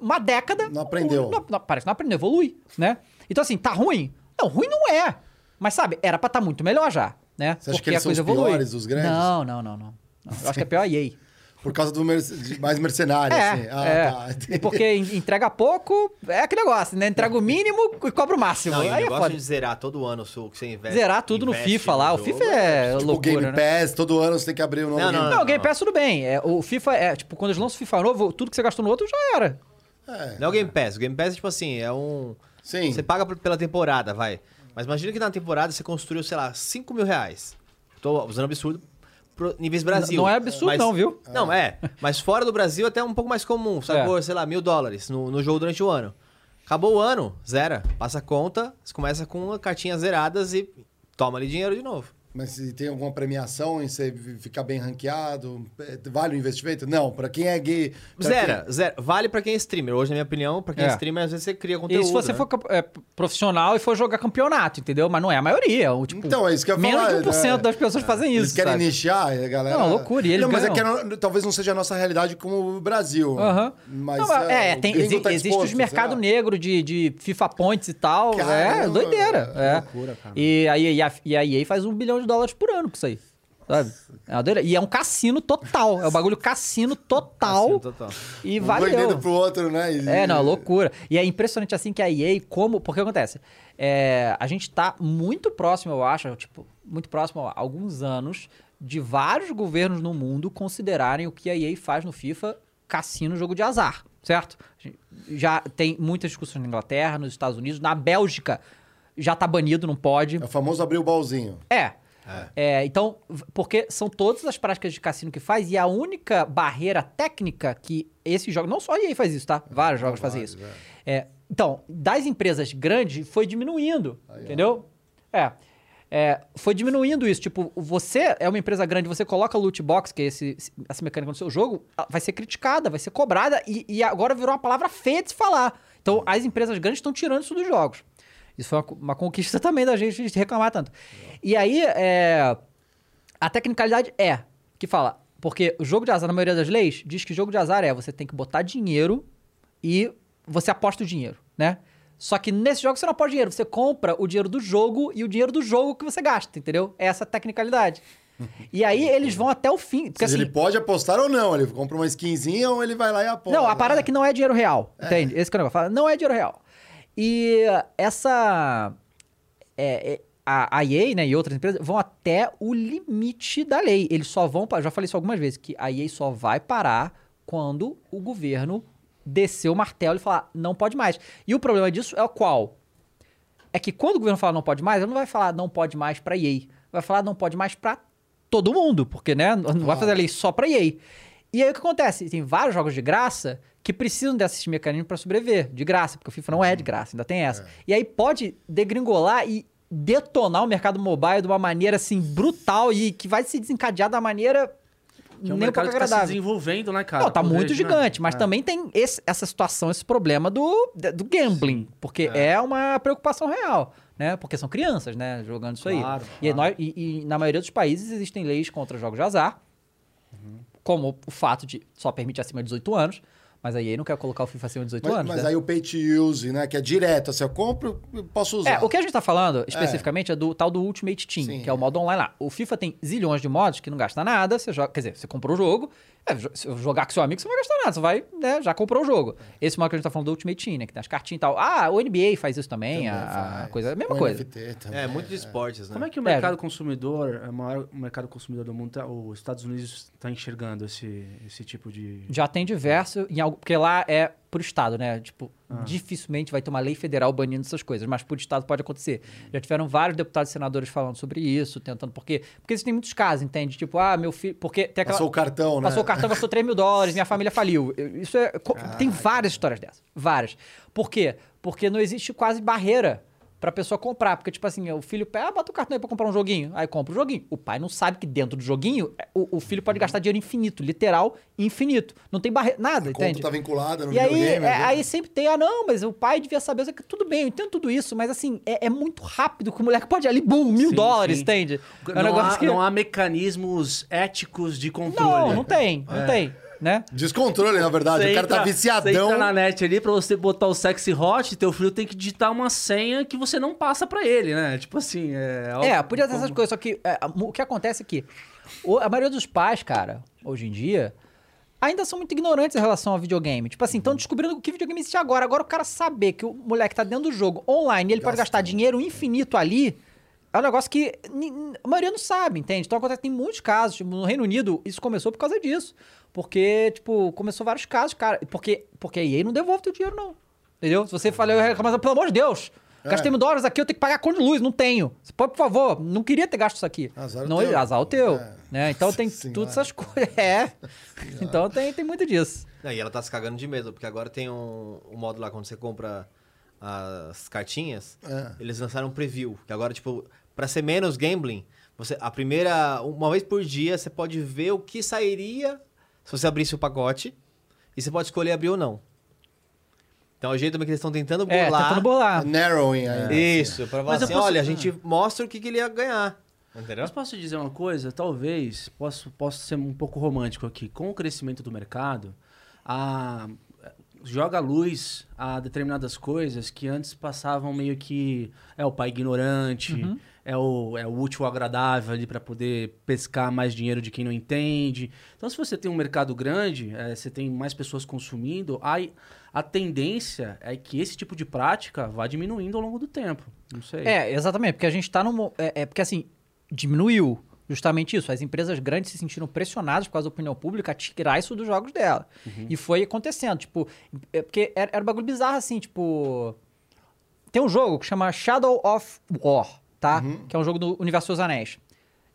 uma década. Não aprendeu. Não- não- parece que não aprendeu, evolui, né? Então, assim, tá ruim? Não, ruim não é. Mas, sabe, era pra estar muito melhor já, né? Você acha que eles são os evolui. piores dos grandes? Não, não, não, não. Não, Eu acho que é pior a EA. Por causa do mer- de mais mercenário, É, assim. Ah, é. tá. E porque en- entrega pouco, é aquele negócio, né? Entrega o mínimo e cobra o máximo. Não, e o Aí é negócio foda. de zerar todo ano o seu- o que você investe. Zerar tudo no investe FIFA lá. O FIFA é Tipo, loucura, Game né? Pass, todo ano você tem que abrir um novo Não, Game não, Não, o Game Pass tudo bem. É, o FIFA é, tipo, quando eles lançam o FIFA novo, tudo que você gastou no outro já era. É, Não é o Game Pass. O Game Pass é tipo assim, é um. Sim. Você paga pela temporada, vai. Mas imagina que na temporada você construiu, sei lá, 5 mil reais. Tô usando absurdo níveis Brasil. não é absurdo Mas- não, viu? Não, é. Mas fora do Brasil até um pouco mais comum. Sacou, É. sei lá, mil dólares no, no jogo durante o ano. Acabou o ano, zera. Passa a conta, você começa com cartinhas zeradas e toma ali dinheiro de novo. Mas se tem alguma premiação em você ficar bem ranqueado, é, vale o investimento? Não, pra quem é gay... pra Zera, zero. Vale pra quem é streamer. Hoje, na minha opinião, pra quem é, É. streamer, às vezes você cria conteúdo. E se você né? for é, profissional e for jogar campeonato, entendeu? Mas não é a maioria. O, tipo, Então, é isso que eu ia Menos falar, de 1% né? das pessoas fazem Eles isso, querem sabe? nichar, a galera... Não, loucura, e eles Não, mas é que não- talvez não seja a nossa realidade como o Brasil. Mas, Não, é, tem, exi- tá existe os mercado negro de, de FIFA Points e tal. é Caramba, doideira. É. loucura, cara. E, a, e, a, e a EA faz um bilhão de dólares por ano com isso aí. Sabe? É uma doideira. E é um cassino total. É o bagulho cassino total. Assim, total. E Um valeu. vendendo pro outro, né? E- É, não, loucura. E é impressionante assim que a EA, como. Porque acontece? É, a gente tá muito próximo, eu acho, tipo, muito próximo há alguns anos, de vários governos no mundo considerarem o que a EA faz no FIFA cassino jogo de azar, certo? Já tem muitas discussões na Inglaterra, nos Estados Unidos, na Bélgica já tá banido, não pode. É o famoso abrir o baúzinho. É. É, então, v- porque são todas as práticas de cassino que faz, e a única barreira técnica que esse jogo. Não só a EA faz isso, tá? Vários jogos fazem isso. É, então, das empresas grandes foi diminuindo, entendeu? É, é, Foi diminuindo isso. Tipo, você é uma empresa grande, você coloca loot box, que é esse, essa mecânica no seu jogo, vai ser criticada, vai ser cobrada, e, e agora virou uma palavra feia de se falar. Então, as empresas grandes estão tirando isso dos jogos. Isso foi uma, co- uma conquista também da gente de reclamar tanto. E aí, é, a tecnicalidade é que fala, porque o jogo de azar, na maioria das leis, diz que jogo de azar é você tem que botar dinheiro e você aposta o dinheiro, né? Só que nesse jogo você não aposta dinheiro, você compra o dinheiro do jogo e o dinheiro do jogo que você gasta, entendeu? É essa a tecnicalidade. E aí eles vão até o fim. Porque seja, assim, ele pode apostar ou não. Ele compra uma skinzinha ou ele vai lá e aposta. não, a parada é que não é dinheiro real, entende? Esse que é o negócio. Fala, Não é dinheiro real. E essa... é, é, a, a EA, né, e outras empresas vão até o limite da lei. Eles só vão... Já falei isso algumas vezes, que a EA só vai parar quando o governo descer o martelo e falar, não pode mais. E o problema disso é o qual? É que quando o governo fala não pode mais, ele não vai falar não pode mais pra EA. Vai falar não pode mais pra todo mundo, porque, né, não vai fazer a lei só pra EA. E aí o que acontece? Tem vários jogos de graça que precisam desses mecanismos pra sobreviver, de graça, porque o FIFA não é de graça, ainda tem essa. E aí pode degringolar e detonar o mercado mobile de uma maneira assim brutal e que vai se desencadear da maneira Que é um nem um pouco mercado que tá se agradável. desenvolvendo, né, cara? Não, tá muito vejo, né? gigante, mas É. também tem esse- essa situação, esse problema do, do gambling, porque é. uma preocupação real, né? Porque são crianças, né, jogando isso Claro, aí. E, nós- e- e na maioria dos países existem leis contra jogos de azar, como o fato de só permitir acima de 18 anos, mas aí não quer colocar o FIFA acima de 18 Mas, anos, mas né? aí o pay to use, né? Que é direto. Assim, eu compro, eu posso usar. É, o que a gente tá falando especificamente é, do tal do Ultimate Team, Sim. que é o modo online lá. O FIFA tem zilhões de modos que não gasta nada, você joga, quer dizer, você comprou o jogo, é, se eu jogar com seu amigo, você não vai gastar nada, você vai, né, já comprou o jogo. Esse modo que a gente tá falando do Ultimate Team, né, que tem as cartinhas e tal. Ah, o NBA faz isso também, Também a, a faz. coisa, a mesma Com coisa. NFT também. É, muito de esportes, né? Como é que o É, mercado consumidor, o maior mercado consumidor do mundo, tá, os Estados Unidos está enxergando esse, esse tipo de... Já tem diverso, em algo, porque lá é por estado, né? Tipo, Ah. dificilmente vai ter uma lei federal banindo essas coisas, mas por estado pode acontecer. Já tiveram vários deputados e senadores falando sobre isso, tentando, porque porque existem muitos casos, entende? Tipo, ah, meu filho, porque tem aquela Passou o cartão, né? Passou o cartão, gastou 3 mil dólares, minha família faliu. Isso é. Tem várias histórias dessas. Várias. Por quê? Porque não existe quase barreira pra pessoa comprar. Porque, tipo assim, o filho pega, ah, bota o cartão aí pra comprar um joguinho. Aí compra o joguinho. O pai não sabe que dentro do joguinho é, o, o filho pode gastar dinheiro infinito, literal infinito. Não tem barreira. Nada, A conta entende? tá vinculada no E aí, videogame. é, né? aí sempre tem, ah, não, mas o pai devia saber. Que Tudo bem, eu entendo tudo isso, mas assim, é, é muito rápido que o moleque pode ir ali, bum, mil Sim, dólares, sim. entende? É um não, negócio há, que. não há mecanismos éticos de controle. não, não tem, não tem, né? Descontrole, na verdade. Você o cara tá entra- Você viciadão. entra na net ali pra você botar o sexy hot, teu filho tem que digitar uma senha que você não passa pra ele, né? Tipo assim, é... É, podia ter essas coisas, só que é, o que acontece é que a maioria dos pais, cara, hoje em dia, ainda são muito ignorantes em relação ao videogame. Tipo assim, estão descobrindo o que videogame existe agora. Agora o cara saber que o moleque tá dentro do jogo online e ele pode gastar dinheiro infinito ali. É um negócio que a maioria não sabe, entende? Então acontece em muitos casos. Tipo, no Reino Unido, isso começou por causa disso. Porque, tipo, começou vários casos, cara. Porque, porque a EA não devolve teu dinheiro, não. Entendeu? Se você falar, eu reclamar, pelo amor de Deus, gastei mil dólares aqui, eu tenho que pagar a conta de luz, não tenho. Você pode, por favor, não queria ter gasto isso aqui. Azar o não, teu. azar o teu. É. Né? Então tem Senhora. todas essas coisas. É. Então tem, tem muito disso. Não, e ela tá se cagando de medo, porque agora tem um, um modo lá quando você compra as cartinhas, É. eles lançaram um preview, que agora, tipo, pra ser menos gambling, você, a primeira, uma vez por dia, você pode ver o que sairia se você abrisse o pacote, e você pode escolher abrir ou não. Então é o jeito também que eles estão tentando É, burlar. tentando burlar. Narrowing ainda. Isso, pra falar Mas assim, posso- olha, a gente mostra o que, que ele ia ganhar. Entendeu? Mas posso te dizer uma coisa? Talvez, posso, posso ser um pouco romântico aqui. Com o crescimento do mercado, a, joga luz a determinadas coisas que antes passavam meio que... É o pai ignorante, é, o, é o útil agradável ali para poder pescar mais dinheiro de quem não entende. Então, se você tem um mercado grande, é, você tem mais pessoas consumindo, aí a tendência é que esse tipo de prática vá diminuindo ao longo do tempo. Não sei. É, exatamente, porque a gente tá num. É, é porque assim, diminuiu justamente isso. As empresas grandes se sentiram pressionadas por causa da opinião pública a tirar isso dos jogos dela. E foi acontecendo. Tipo, é porque era, era um bagulho bizarro assim, tipo. Tem um jogo que chama Shadow of War, tá? Que é um jogo do Universo dos Anéis.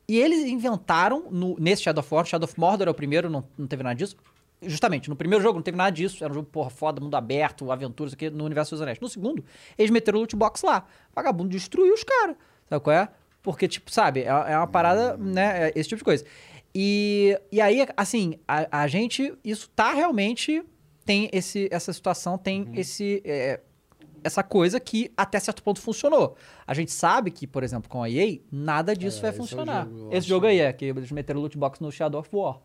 E eles inventaram, no- nesse Shadow of War, Shadow of Mordor é o primeiro, não, não teve nada disso. Justamente, no primeiro jogo não teve nada disso. Era um jogo, porra, foda, mundo aberto, aventuras aqui no Universo dos Anéis. No segundo, eles meteram o loot box lá. Vagabundo destruiu os caras. Sabe qual é? Porque, tipo, sabe, é, é uma parada, né? é Esse tipo de coisa. E, e aí, assim, a, a gente, isso tá realmente. Tem esse, essa situação, tem esse. é, essa coisa que até certo ponto funcionou. A gente sabe que, por exemplo, com a EA, nada disso É, vai esse é funcionar. jogo, esse jogo aí é que eles meteram loot box no Shadow of War.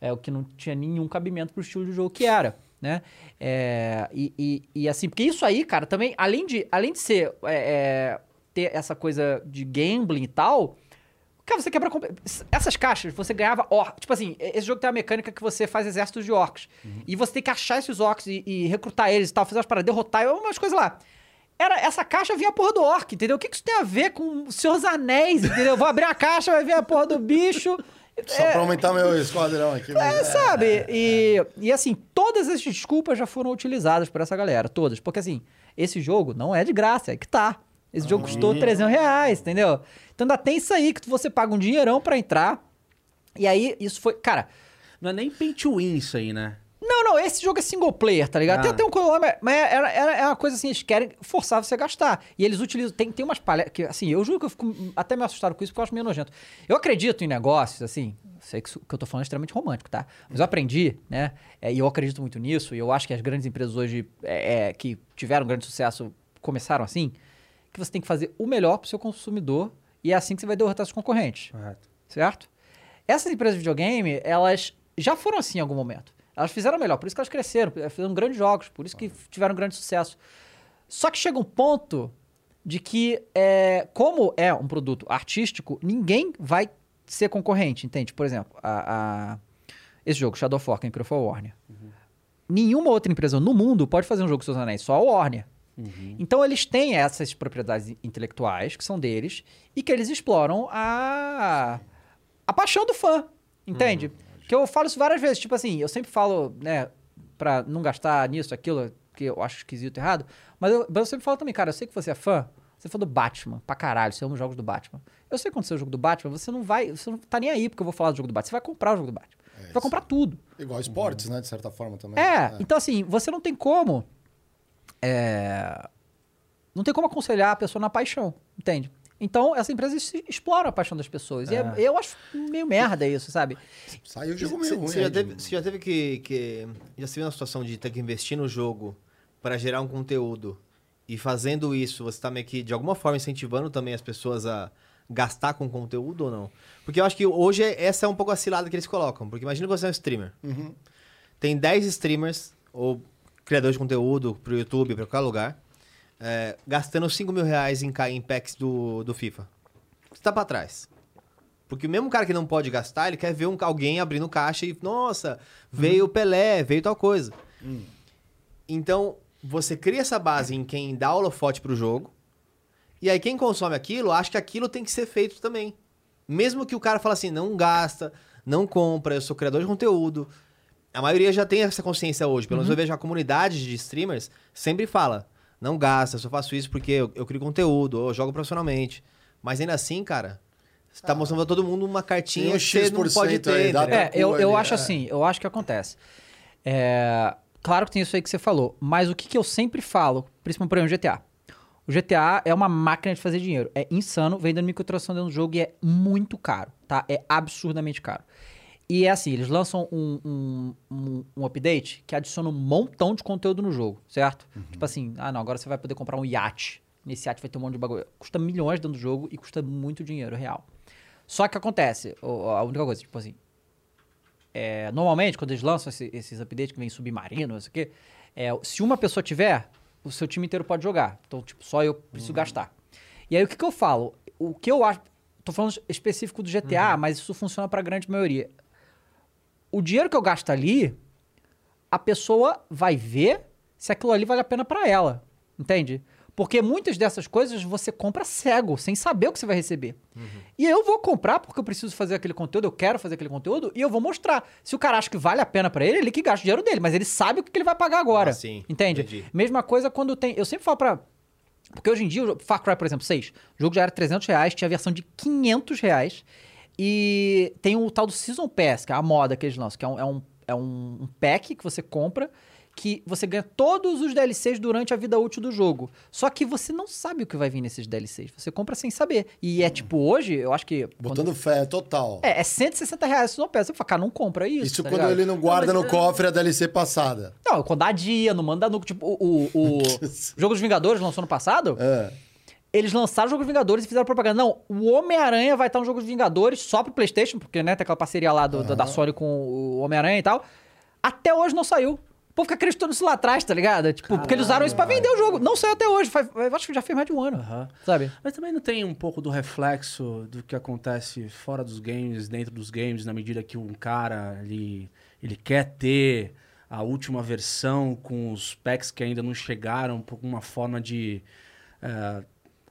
É o que não tinha nenhum cabimento pro estilo de jogo que era, né? É, e, e, e assim, porque isso aí, cara, também, além de, além de ser, é, é, ter essa coisa de gambling e tal, cara, você quebra... Essas caixas, você ganhava orcs. Tipo assim, esse jogo tem uma mecânica que você faz exércitos de orcs. E você tem que achar esses orcs e, e recrutar eles e tal, fazer umas paradas, derrotar umas coisas lá. Era, essa caixa vinha a porra do orc, entendeu? O que, que isso tem a ver com os seus anéis, entendeu? Eu vou abrir a caixa, vai vir a porra do bicho. Só É, pra aumentar meu esquadrão aqui. é, mas- sabe? E, e assim, todas as desculpas já foram utilizadas por essa galera, todas. Porque assim, esse jogo não é de graça, é que tá. Esse jogo custou 300 reais, entendeu? Então ainda tem isso aí, que você paga um dinheirão pra entrar. E aí, isso foi... Cara, Não é nem pay to win isso aí, né? não, não, esse jogo é single player, tá ligado? Tem Ah. até um coisa, mas- mas era, era, é uma coisa assim, eles querem forçar você a gastar. E eles utilizam, tem, tem umas palestras, que assim, eu juro que eu fico até meio assustado com isso, porque eu acho meio nojento. Eu acredito em negócios, assim, sei que isso que eu tô falando é extremamente romântico, tá? Mas eu aprendi, né, é, e eu acredito muito nisso, e eu acho que as grandes empresas hoje é, é, que tiveram grande sucesso começaram assim, que você tem que fazer o melhor pro seu consumidor, e é assim que você vai derrotar seus concorrentes Correto. certo? Essas empresas de videogame, elas já foram assim em algum momento. Elas fizeram melhor, por isso que elas cresceram, fizeram grandes jogos, por isso que tiveram grande sucesso. Só que chega um ponto de que, é, como é um produto artístico, ninguém vai ser concorrente, entende? Por exemplo, a, a- esse jogo, Shadow of War, a Warner. Nenhuma outra empresa no mundo pode fazer um jogo com seus anéis, só a Warner. Então eles têm essas propriedades intelectuais que são deles e que eles exploram a a paixão do fã, entende? Que eu falo isso várias vezes, tipo assim, eu sempre falo, né, pra não gastar nisso, aquilo, que eu acho esquisito errado, mas eu, mas eu sempre falo também, cara, eu sei que você é fã, você é fã do Batman, pra caralho, você ama os jogos do Batman. Eu sei quando você é o jogo do Batman, você não vai, você não tá nem aí porque eu vou falar do jogo do Batman, você vai comprar o jogo do Batman. você vai comprar tudo. Igual esportes, né? De certa forma também. É, então assim, você não tem como. É, não tem como aconselhar a pessoa na paixão, entende? Então, essa empresa explora a paixão das pessoas. E é- eu acho meio merda isso, sabe? Saiu o jogo meio ruim. Você já aí, teve, você já teve que, que. Já se viu na situação de ter que investir no jogo para gerar um conteúdo e fazendo isso, você tá meio que de alguma forma incentivando também as pessoas a gastar com conteúdo ou não? Porque eu acho que hoje essa é um pouco a cilada que eles colocam. Porque imagina que você é um streamer. Uhum. Tem 10 streamers ou criadores de conteúdo pro YouTube, pra qualquer lugar, é, gastando 5 mil reais em, em packs do, do FIFA. Você tá pra trás. Porque mesmo o cara que não pode gastar, ele quer ver um, alguém abrindo caixa e, nossa, veio o Pelé, veio tal coisa. Então, você cria essa base em quem dá holofote pro jogo, e aí quem consome aquilo, acha que aquilo tem que ser feito também. Mesmo que o cara fale assim, não gasta, não compra, eu sou criador de conteúdo. A maioria já tem essa consciência hoje. Pelo menos eu vejo a comunidade de streamers sempre fala, não gasta, eu só faço isso porque eu, eu crio conteúdo, ou eu jogo profissionalmente. Mas ainda assim, cara, você tá mostrando pra todo mundo uma cartinha um que você não X% pode aí, ter. pra- É, eu, eu ali, acho é. assim, eu acho que acontece. É, claro que tem isso aí que você falou, mas o que, que eu sempre falo, principalmente por exemplo, GTA. O GTA é uma máquina de fazer dinheiro. É insano, vendendo microtransação dentro do jogo e é muito caro, tá? É absurdamente caro. E é assim, eles lançam um, um, um, um update que adiciona um montão de conteúdo no jogo, certo? Tipo assim, ah não, agora você vai poder comprar um iate. Nesse iate vai ter um monte de bagulho. Custa milhões dentro do jogo e custa muito dinheiro real. Só que acontece, a única coisa, tipo assim, é, normalmente, quando eles lançam esse- esses updates que vem submarino, não sei o quê, é, se uma pessoa tiver, o seu time inteiro pode jogar. Então, tipo, só eu preciso gastar. E aí, o que, que eu falo? O que eu acho. Tô falando específico do GTA, mas isso funciona pra grande maioria. O dinheiro que eu gasto ali, a pessoa vai ver se aquilo ali vale a pena pra ela. Entende? Porque muitas dessas coisas você compra cego, sem saber o que você vai receber. E eu vou comprar porque eu preciso fazer aquele conteúdo, eu quero fazer aquele conteúdo e eu vou mostrar. Se o cara acha que vale a pena pra ele, ele que gasta o dinheiro dele, mas ele sabe o que ele vai pagar agora. Ah, sim. Entende? Entendi. Mesma coisa quando tem. Eu sempre falo pra. Porque hoje em dia, o Far Cry, por exemplo, 6, o jogo já era 300 reais, tinha a versão de 500 reais. E tem o tal do Season Pass, que é a moda que eles lançam, que é um, é um, é um pack que você compra, que você ganha todos os DLCs durante a vida útil do jogo. Só que você não sabe o que vai vir nesses DLCs. Você compra sem saber. E é tipo, hoje, eu acho que. quando- Botando fé total. É, é 160 reais o Season Pass. Você fala, cara, não compra isso. Isso tá quando ligado? ele não guarda Não, no mas- cofre a DLC passada. Não, quando dá dia, não manda no. Tipo, o, o, o Jogo dos Vingadores lançou no passado. É. Eles lançaram o Jogo dos Vingadores e fizeram propaganda. Não, o Homem-Aranha vai estar no Jogo dos Vingadores só pro PlayStation, porque, né, tem aquela parceria lá do- da- da Sony com o Homem-Aranha e tal. Até hoje não saiu. O povo fica acreditando nisso lá atrás, tá ligado? Tipo, porque eles usaram isso pra vender o jogo. Não saiu até hoje. Faz, eu acho que já fez mais de um ano. Aham. Sabe? Mas também não tem um pouco do reflexo do que acontece fora dos games, dentro dos games, na medida que um cara ele, ele quer ter a última versão com os packs que ainda não chegaram, por uma forma de eh,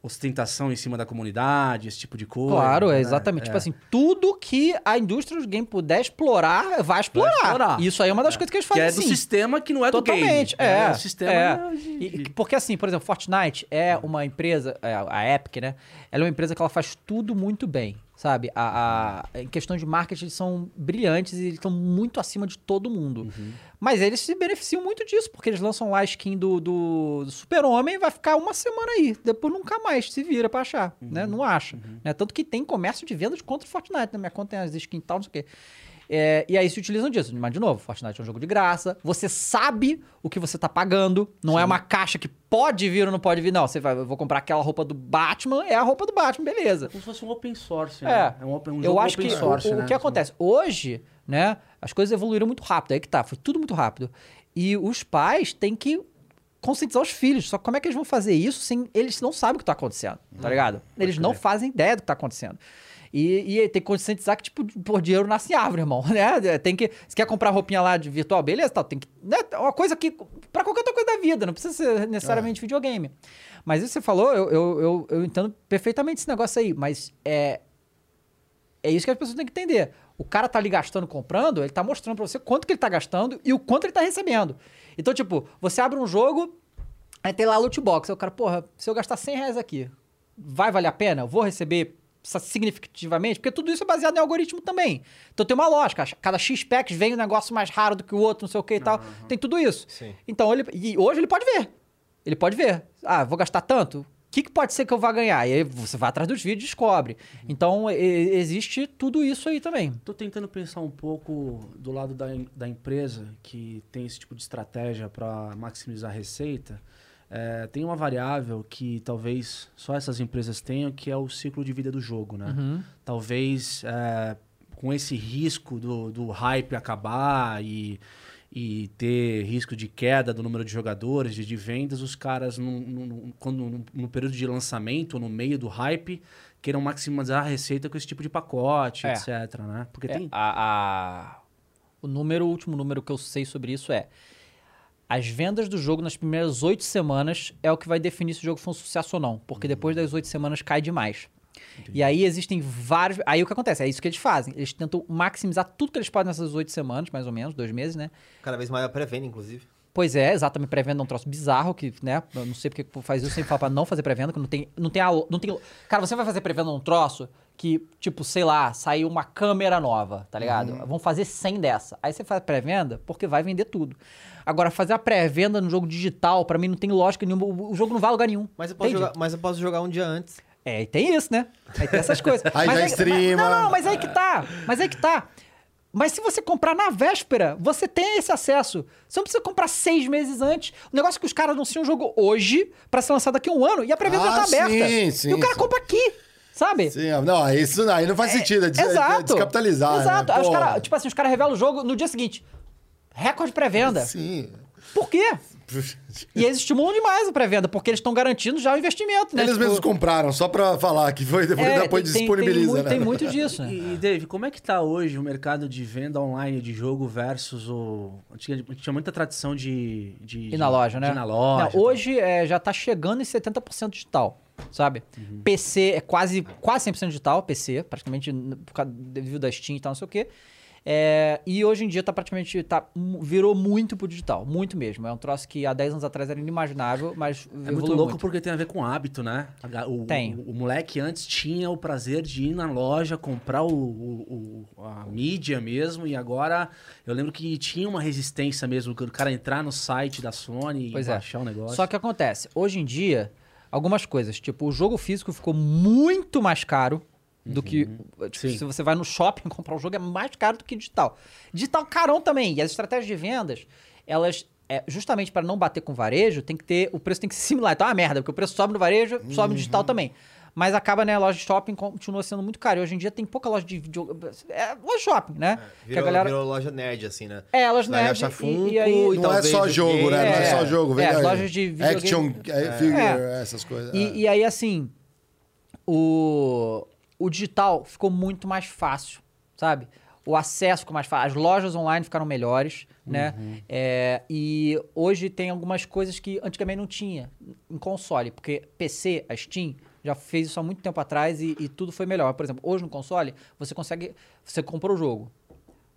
ostentação em cima da comunidade, esse tipo de coisa. Claro, é né? exatamente. É. Tipo assim, tudo que a indústria dos games puder explorar, vai explorar. explorar. Isso aí é uma das coisas que eles que fazem é do sistema que não é do Totalmente, game. é. o sistema é. de- E- porque assim, por exemplo, Fortnite é uma empresa, é, a Epic, né? Ela é uma empresa que ela faz tudo muito bem, sabe? A, a- em questão de marketing, eles são brilhantes e eles estão muito acima de todo mundo. Mas eles se beneficiam muito disso, porque eles lançam lá a skin do, do, do Super-Homem vai ficar uma semana aí. Depois nunca mais se vira pra achar, né? Não acha. Né? Tanto que tem comércio de venda de contra o Fortnite. Na minha conta tem as skins e tal, não sei o quê. É, e aí se utilizam disso. Mas, de novo, Fortnite é um jogo de graça. Você sabe o que você tá pagando. Não é uma caixa que pode vir ou não pode vir. Não, você vai, eu vou comprar aquela roupa do Batman, é a roupa do Batman, beleza. Como se fosse um open source, É, né? É um, open, um eu jogo acho open que source, o, né? o que acontece hoje, né? As coisas evoluíram muito rápido, aí que tá, foi tudo muito rápido. E os pais têm que conscientizar os filhos. Só que como é que eles vão fazer isso sem eles não sabem o que tá acontecendo, tá ligado? Eles não fazem ideia do que tá acontecendo. E, e tem que conscientizar que, tipo, por dinheiro nasce árvore, irmão, né? Tem que. Se quer comprar roupinha lá de virtual, beleza, tal, tem que. Né? É Uma coisa que. Pra qualquer outra coisa da vida, não precisa ser necessariamente videogame. Mas isso que você falou, eu, eu, eu, eu entendo perfeitamente esse negócio aí, mas é. É isso que as pessoas têm que entender. O cara tá ali gastando, comprando, ele tá mostrando pra você quanto que ele tá gastando e o quanto ele tá recebendo. Então, tipo, você abre um jogo, aí tem lá loot box. Aí o cara, porra, se eu gastar 100 reais aqui, vai valer a pena? Eu vou receber significativamente? Porque tudo isso é baseado em algoritmo também. Então tem uma lógica. Cada X packs vem um negócio mais raro do que o outro, não sei o que e tal. Tem tudo isso. Sim. Então, ele, e hoje ele pode ver. Ele pode ver. Ah, vou gastar tanto? O que, que pode ser que eu vá ganhar? E aí você vai atrás dos vídeos e descobre. Então, e- existe tudo isso aí também. Tô tentando pensar um pouco do lado da, da empresa que tem esse tipo de estratégia para maximizar a receita. É, tem uma variável que talvez só essas empresas tenham, que é o ciclo de vida do jogo, né? Uhum. Talvez é, com esse risco do, do hype acabar e, e ter risco de queda do número de jogadores, de, de vendas, os caras, no, no, quando, no, no período de lançamento, no meio do hype, queiram maximizar a receita com esse tipo de pacote, É. etc. Né? Porque É, tem. a, a- o número, o último número que eu sei sobre isso é as vendas do jogo nas primeiras oito semanas é o que vai definir se o jogo foi um sucesso ou não, porque depois das oito semanas cai demais. E aí existem vários. Aí o que acontece? É isso que eles fazem. Eles tentam maximizar tudo que eles podem nessas oito semanas, mais ou menos, dois meses, né? Cada vez maior pré-venda, inclusive. Pois é, exatamente, pré-venda é um troço bizarro, que, né, eu não sei porque que faz isso, sempre fala pra não fazer pré-venda, que não tem, não tem, a, não tem... Cara, você vai fazer pré-venda num troço que, tipo, sei lá, saiu uma câmera nova, tá ligado? Vão fazer 100 dessa. Aí você faz pré-venda porque vai vender tudo. Agora, fazer a pré-venda no jogo digital, pra mim, não tem lógica nenhuma, o jogo não vai a lugar nenhum. Mas eu, posso jogar, mas eu posso jogar um dia antes. É, e tem isso, né? Aí tem essas coisas. Aí Mas já aí- streama. Mas, não, não, mas aí que tá. Mas aí que tá. Mas se você comprar na véspera, você tem esse acesso. Você não precisa comprar seis meses antes. O negócio é que os caras anunciam o jogo hoje pra ser lançado daqui a um ano e a pré-venda Ah, já tá aberta. sim, sim, e o cara sim. compra aqui, sabe? Sim, não, isso aí não faz sentido. É, des- é Exato. descapitalizar. Exato. Né? Aí os cara, tipo assim, os caras revelam o jogo no dia seguinte. Recorde de pré-venda. Sim. Por quê? E eles estimulam demais a pré-venda, porque eles estão garantindo já o investimento, né? Eles Tipo, mesmos compraram, só pra falar que foi, depois, é, depois tem- disponibiliza, tem, muito, né? tem muito disso, né? E, e, Dave, como é que tá hoje o mercado de venda online de jogo versus o. Tinha, tinha muita tradição de. de E na loja, né? Na loja. Não, hoje é, já tá chegando em 70% digital, sabe? Uhum. PC é quase, quase 100% digital, PC, praticamente n- por causa devido da Steam e tal, não sei o quê. É, e hoje em dia tá praticamente, tá, virou muito pro digital, muito mesmo. É um troço que há 10 anos atrás era inimaginável, mas É muito louco muito. porque tem a ver com hábito, né? O, Tem. O, o moleque antes tinha o prazer de ir na loja, comprar o, o- a mídia mesmo, e agora eu lembro que tinha uma resistência mesmo, o cara entrar no site da Sony Pois e é. baixar o negócio. Só que acontece, hoje em dia, algumas coisas, tipo, o jogo físico ficou muito mais caro do que. Tipo, Sim. se você vai no shopping comprar um jogo, é mais caro do que digital. Digital carão também. E as estratégias de vendas, elas. é, justamente para não bater com varejo, tem que ter. O preço tem que ser similar. Então é uma merda, porque o preço sobe no varejo, sobe no digital também. Mas acaba, né? A loja de shopping continua sendo muito cara. E hoje em dia tem pouca loja de video. É loja de shopping, né? que Virou, a galera. virou loja nerd, assim, né? É, elas Vai nerd, achar e- Funko e aí- Não é só jogo, né? Não é É, só jogo. é, vem as aí. lojas de videogame- Action, é, figure, É. essas coisas. E, é. e aí, assim, o, o digital ficou muito mais fácil, sabe? O acesso ficou mais fácil. As lojas online ficaram melhores, né? É, e hoje tem algumas coisas que antigamente não tinha em console. Porque PC, a Steam, já fez isso há muito tempo atrás e, e tudo foi melhor. Por exemplo, hoje no console, você consegue... Você comprou o jogo.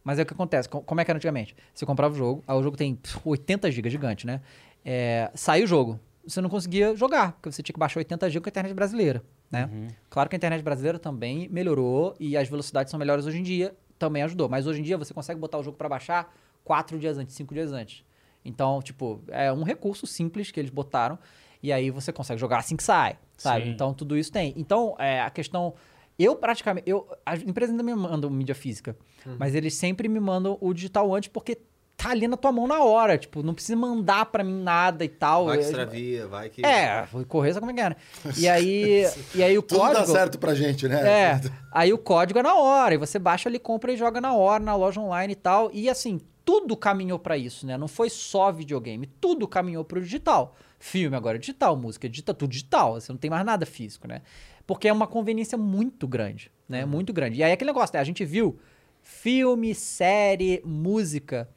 Mas é o que acontece. co- Como é que era antigamente? Você comprava o jogo, aí o jogo tem pff, 80 GB, gigante, né? É, sai o jogo. Você não conseguia jogar, porque você tinha que baixar 80 GB com a internet brasileira, né? Claro que a internet brasileira também melhorou e as velocidades são melhores hoje em dia, também ajudou. Mas hoje em dia você consegue botar o jogo para baixar quatro dias antes, cinco dias antes. Então, tipo, é um recurso simples que eles botaram e aí você consegue jogar assim que sai, sabe? Sim. Então, tudo isso tem. Então, é, a questão... Eu praticamente... Eu, as empresas ainda me mandam mídia física, mas eles sempre me mandam o digital antes porque tá ali na tua mão na hora. Tipo, não precisa mandar pra mim nada e tal. Vai que extravia, vai que... É, correr, sabe como é que é, né? E aí, e aí o Tudo código... dá certo pra gente, né? É, aí o código é na hora, e você baixa ali, compra e joga na hora, na loja online e tal. E assim, tudo caminhou pra isso, né? Não foi só videogame, tudo caminhou pro digital. Filme agora é digital, música é digital, tudo digital. Você não tem mais nada físico, né? Porque é uma conveniência muito grande, né? Muito grande. E aí aquele negócio, né? A gente viu filme, série, música.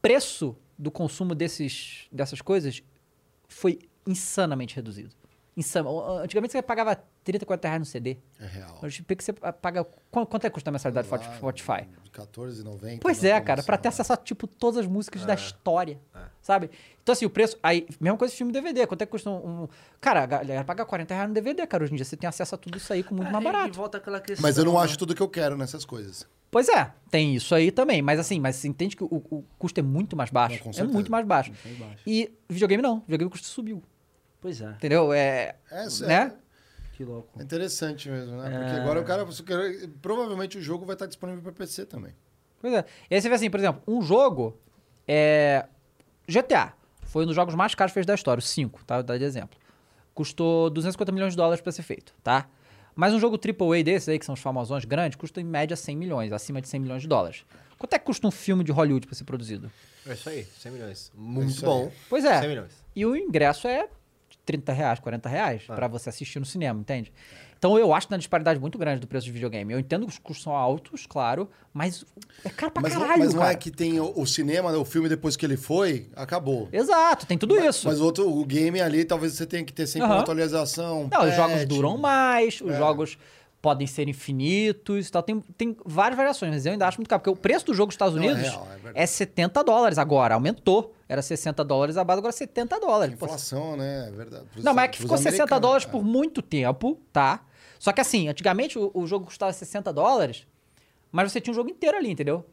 O preço do consumo desses, dessas coisas foi insanamente reduzido. Insano. Antigamente você pagava 30, 40 reais no CD. É real. Hoje que você paga. Qu- Quanto é que custa a mensalidade do Spotify? de 14,90. Pois é, cara, pra ter acesso a, tipo, todas as músicas da história, sabe? Então, assim, o preço... Aí, mesma coisa de filme DVD, quanto é que custa um... Cara, a galera paga 40 reais no DVD, cara. Hoje em dia você tem acesso a tudo isso aí com muito mais É, E barato. volta aquela questão, Mas eu não né? acho tudo que eu quero nessas coisas. Pois é, tem isso aí também. Mas assim, mas você entende que o, o custo é muito mais baixo. Não, é muito mais baixo. mais baixo. E videogame não. Videogame o custo subiu. Pois é, Entendeu? É... É, né? que louco. é interessante mesmo, né? Porque É. agora o cara. você quer- Provavelmente o jogo vai estar disponível pra PC também. Pois é. E aí você vê assim, por exemplo, um jogo é. GTA. Foi um dos jogos mais caros feitos da história, o 5, tá? Vou dar de exemplo. Custou 250 milhões de dólares pra ser feito, tá? Mas um jogo AAA desses aí, que são os famosões grandes, custa em média 100 milhões, acima de 100 milhões de dólares. Quanto é que custa um filme de Hollywood pra ser produzido? É isso aí, 100 milhões. Muito isso bom. aí. Pois é. 100 milhões. E o ingresso é 30 reais, 40 reais Ah. pra você assistir no cinema, entende? Então eu acho uma disparidade muito grande do preço de videogame. Eu entendo que os custos são altos, claro, mas é caro pra Mas, caralho, mas não cara. é que tem o, o cinema, o filme depois que ele foi, acabou. Exato, tem tudo isso. Mas o outro, o game ali, talvez você tenha que ter sempre Aham. uma atualização. Não, os jogos duram mais, os É. jogos podem ser infinitos e tal. Tem, tem várias variações, mas eu ainda acho muito caro. Porque o preço do jogo nos Estados Não, é Unidos real, é é 70 dólares agora, aumentou. Era 60 dólares a base, agora é 70 dólares. Pô, Inflação, né? É verdade. Pros- Não, mas é que ficou 60 americanos, dólares é. por muito tempo, tá? Só que assim, antigamente o, o jogo custava 60 dólares, mas você tinha o jogo inteiro ali, entendeu?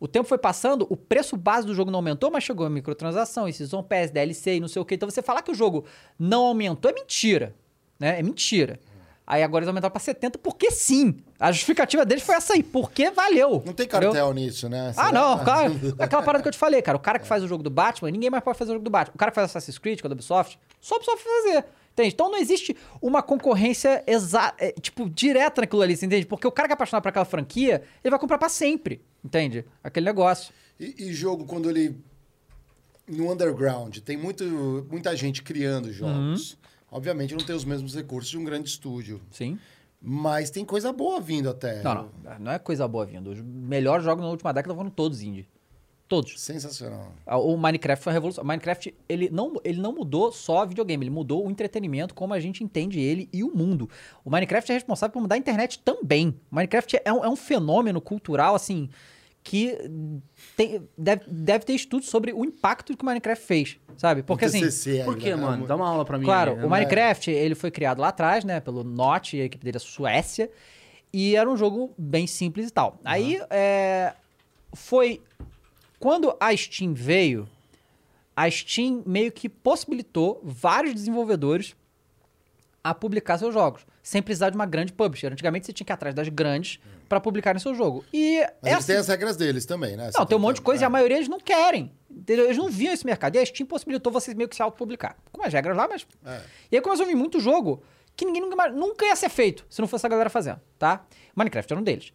O tempo foi passando, o preço base do jogo não aumentou, mas chegou a microtransação, e Season Pass, DLC e não sei o que. Então você falar que o jogo não aumentou é mentira, né? É mentira. Aí agora eles aumentaram pra 70 porque sim. A justificativa deles foi essa aí, porque valeu. Não tem entendeu? cartel nisso, né? Ah, Será? não, cara, aquela parada que eu te falei, cara. O cara que faz o jogo do Batman, ninguém mais pode fazer o jogo do Batman. O cara que faz Assassin's Creed, que é Ubisoft, só a Ubisoft fazer. Entende? Então não existe uma concorrência exa é, tipo, direta naquilo ali, você entende? Porque o cara que é apaixonado por aquela franquia, ele vai comprar pra sempre, entende? Aquele negócio. E, e jogo, quando ele. No underground, tem muito, muita gente criando jogos. Uhum. Obviamente não tem os mesmos recursos de um grande estúdio. Sim. Mas tem coisa boa vindo até. Não, não. Não é coisa boa vindo. Os melhores jogos na última década foram todos indie. Todos. Sensacional. Ah, O Minecraft foi uma revolução. O Minecraft, ele não, ele não mudou só videogame, ele mudou o entretenimento, como a gente entende ele e o mundo. O Minecraft é responsável por mudar a internet também. O Minecraft é um, é um fenômeno cultural, assim, que tem- deve, deve ter estudos sobre o impacto que o Minecraft fez, sabe? Porque, assim... Aí, Por quê, né? mano? Dá uma aula pra mim. Claro, aí, né? o Minecraft, ele foi criado lá atrás, né, pelo Notch, e a equipe dele é Suécia, e era um jogo bem simples e tal. Aí, é, foi... Quando a Steam veio, a Steam meio que possibilitou vários desenvolvedores a publicar seus jogos, sem precisar de uma grande publisher. Antigamente você tinha que ir atrás das grandes pra publicarem seu jogo. E Mas é eles assim- têm as regras deles também, né? não, tem um monte de coisa e é. a maioria eles não querem. Eles não viam esse mercado. E a Steam possibilitou vocês meio que se autopublicar. Com as regras lá, mas. É. E aí começou a vir muito jogo que ninguém nunca, nunca ia ser feito se não fosse a galera fazendo, tá? Minecraft era um deles.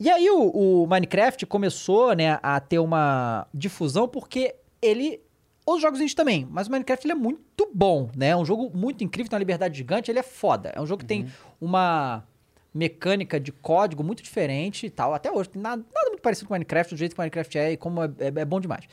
E aí o, o Minecraft começou, né, a ter uma difusão porque ele. Os jogos indies também, mas o Minecraft ele é muito bom, né? É um jogo muito incrível, tem uma liberdade gigante, ele é foda. É um jogo que tem uma mecânica de código muito diferente e tal. Até hoje, tem nada, nada muito parecido com o Minecraft, do jeito que o Minecraft é e como é, é- é bom demais.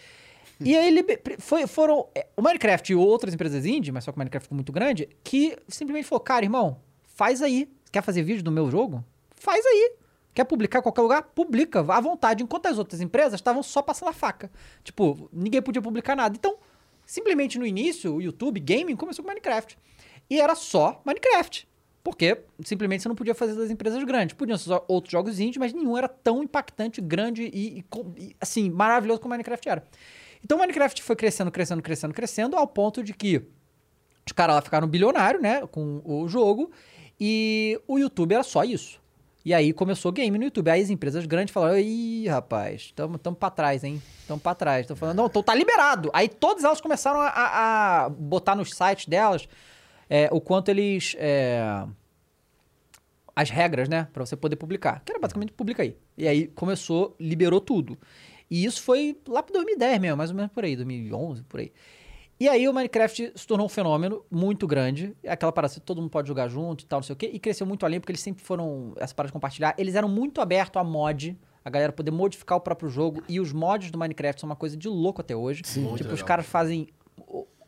E aí ele foi, foram. é, O Minecraft e outras empresas indie, mas só que o Minecraft ficou muito grande, que simplesmente falou: cara, irmão, faz aí. Quer fazer vídeo do meu jogo? Faz aí. Quer publicar em qualquer lugar? Publica, à vontade. Enquanto as outras empresas estavam só passando a faca. Tipo, ninguém podia publicar nada. Então, simplesmente no início, o YouTube Gaming começou com Minecraft. E era só Minecraft. Porque simplesmente você não podia fazer das empresas grandes. Podiam ser outros jogos indie, mas nenhum era tão impactante, grande e, e e, assim, maravilhoso como Minecraft era. Então Minecraft foi crescendo, crescendo, crescendo, crescendo, ao ponto de que os caras lá ficaram bilionários, né, com o jogo, e o YouTube era só isso. E aí começou game no YouTube. Aí as empresas grandes falaram: ih, rapaz, tamo, tamo trás, hein? Tamo pra trás. Tão falando, não, então tá liberado. Aí todas elas começaram a, a- botar nos sites delas é, o quanto eles. é, as regras, né? Pra você poder publicar. Que era basicamente publica aí. E aí começou, liberou tudo. E isso foi lá pra 2010 mesmo, mais ou menos por aí, 2011, por aí. E aí o Minecraft se tornou um fenômeno muito grande. É Aquela parada, que todo mundo pode jogar junto e tal, não sei o quê. E cresceu muito além, porque eles sempre foram, essa parada de compartilhar, eles eram muito abertos a mod, a galera poder modificar o próprio jogo. E os mods do Minecraft são uma coisa de louco até hoje. Muito tipo, os caras fazem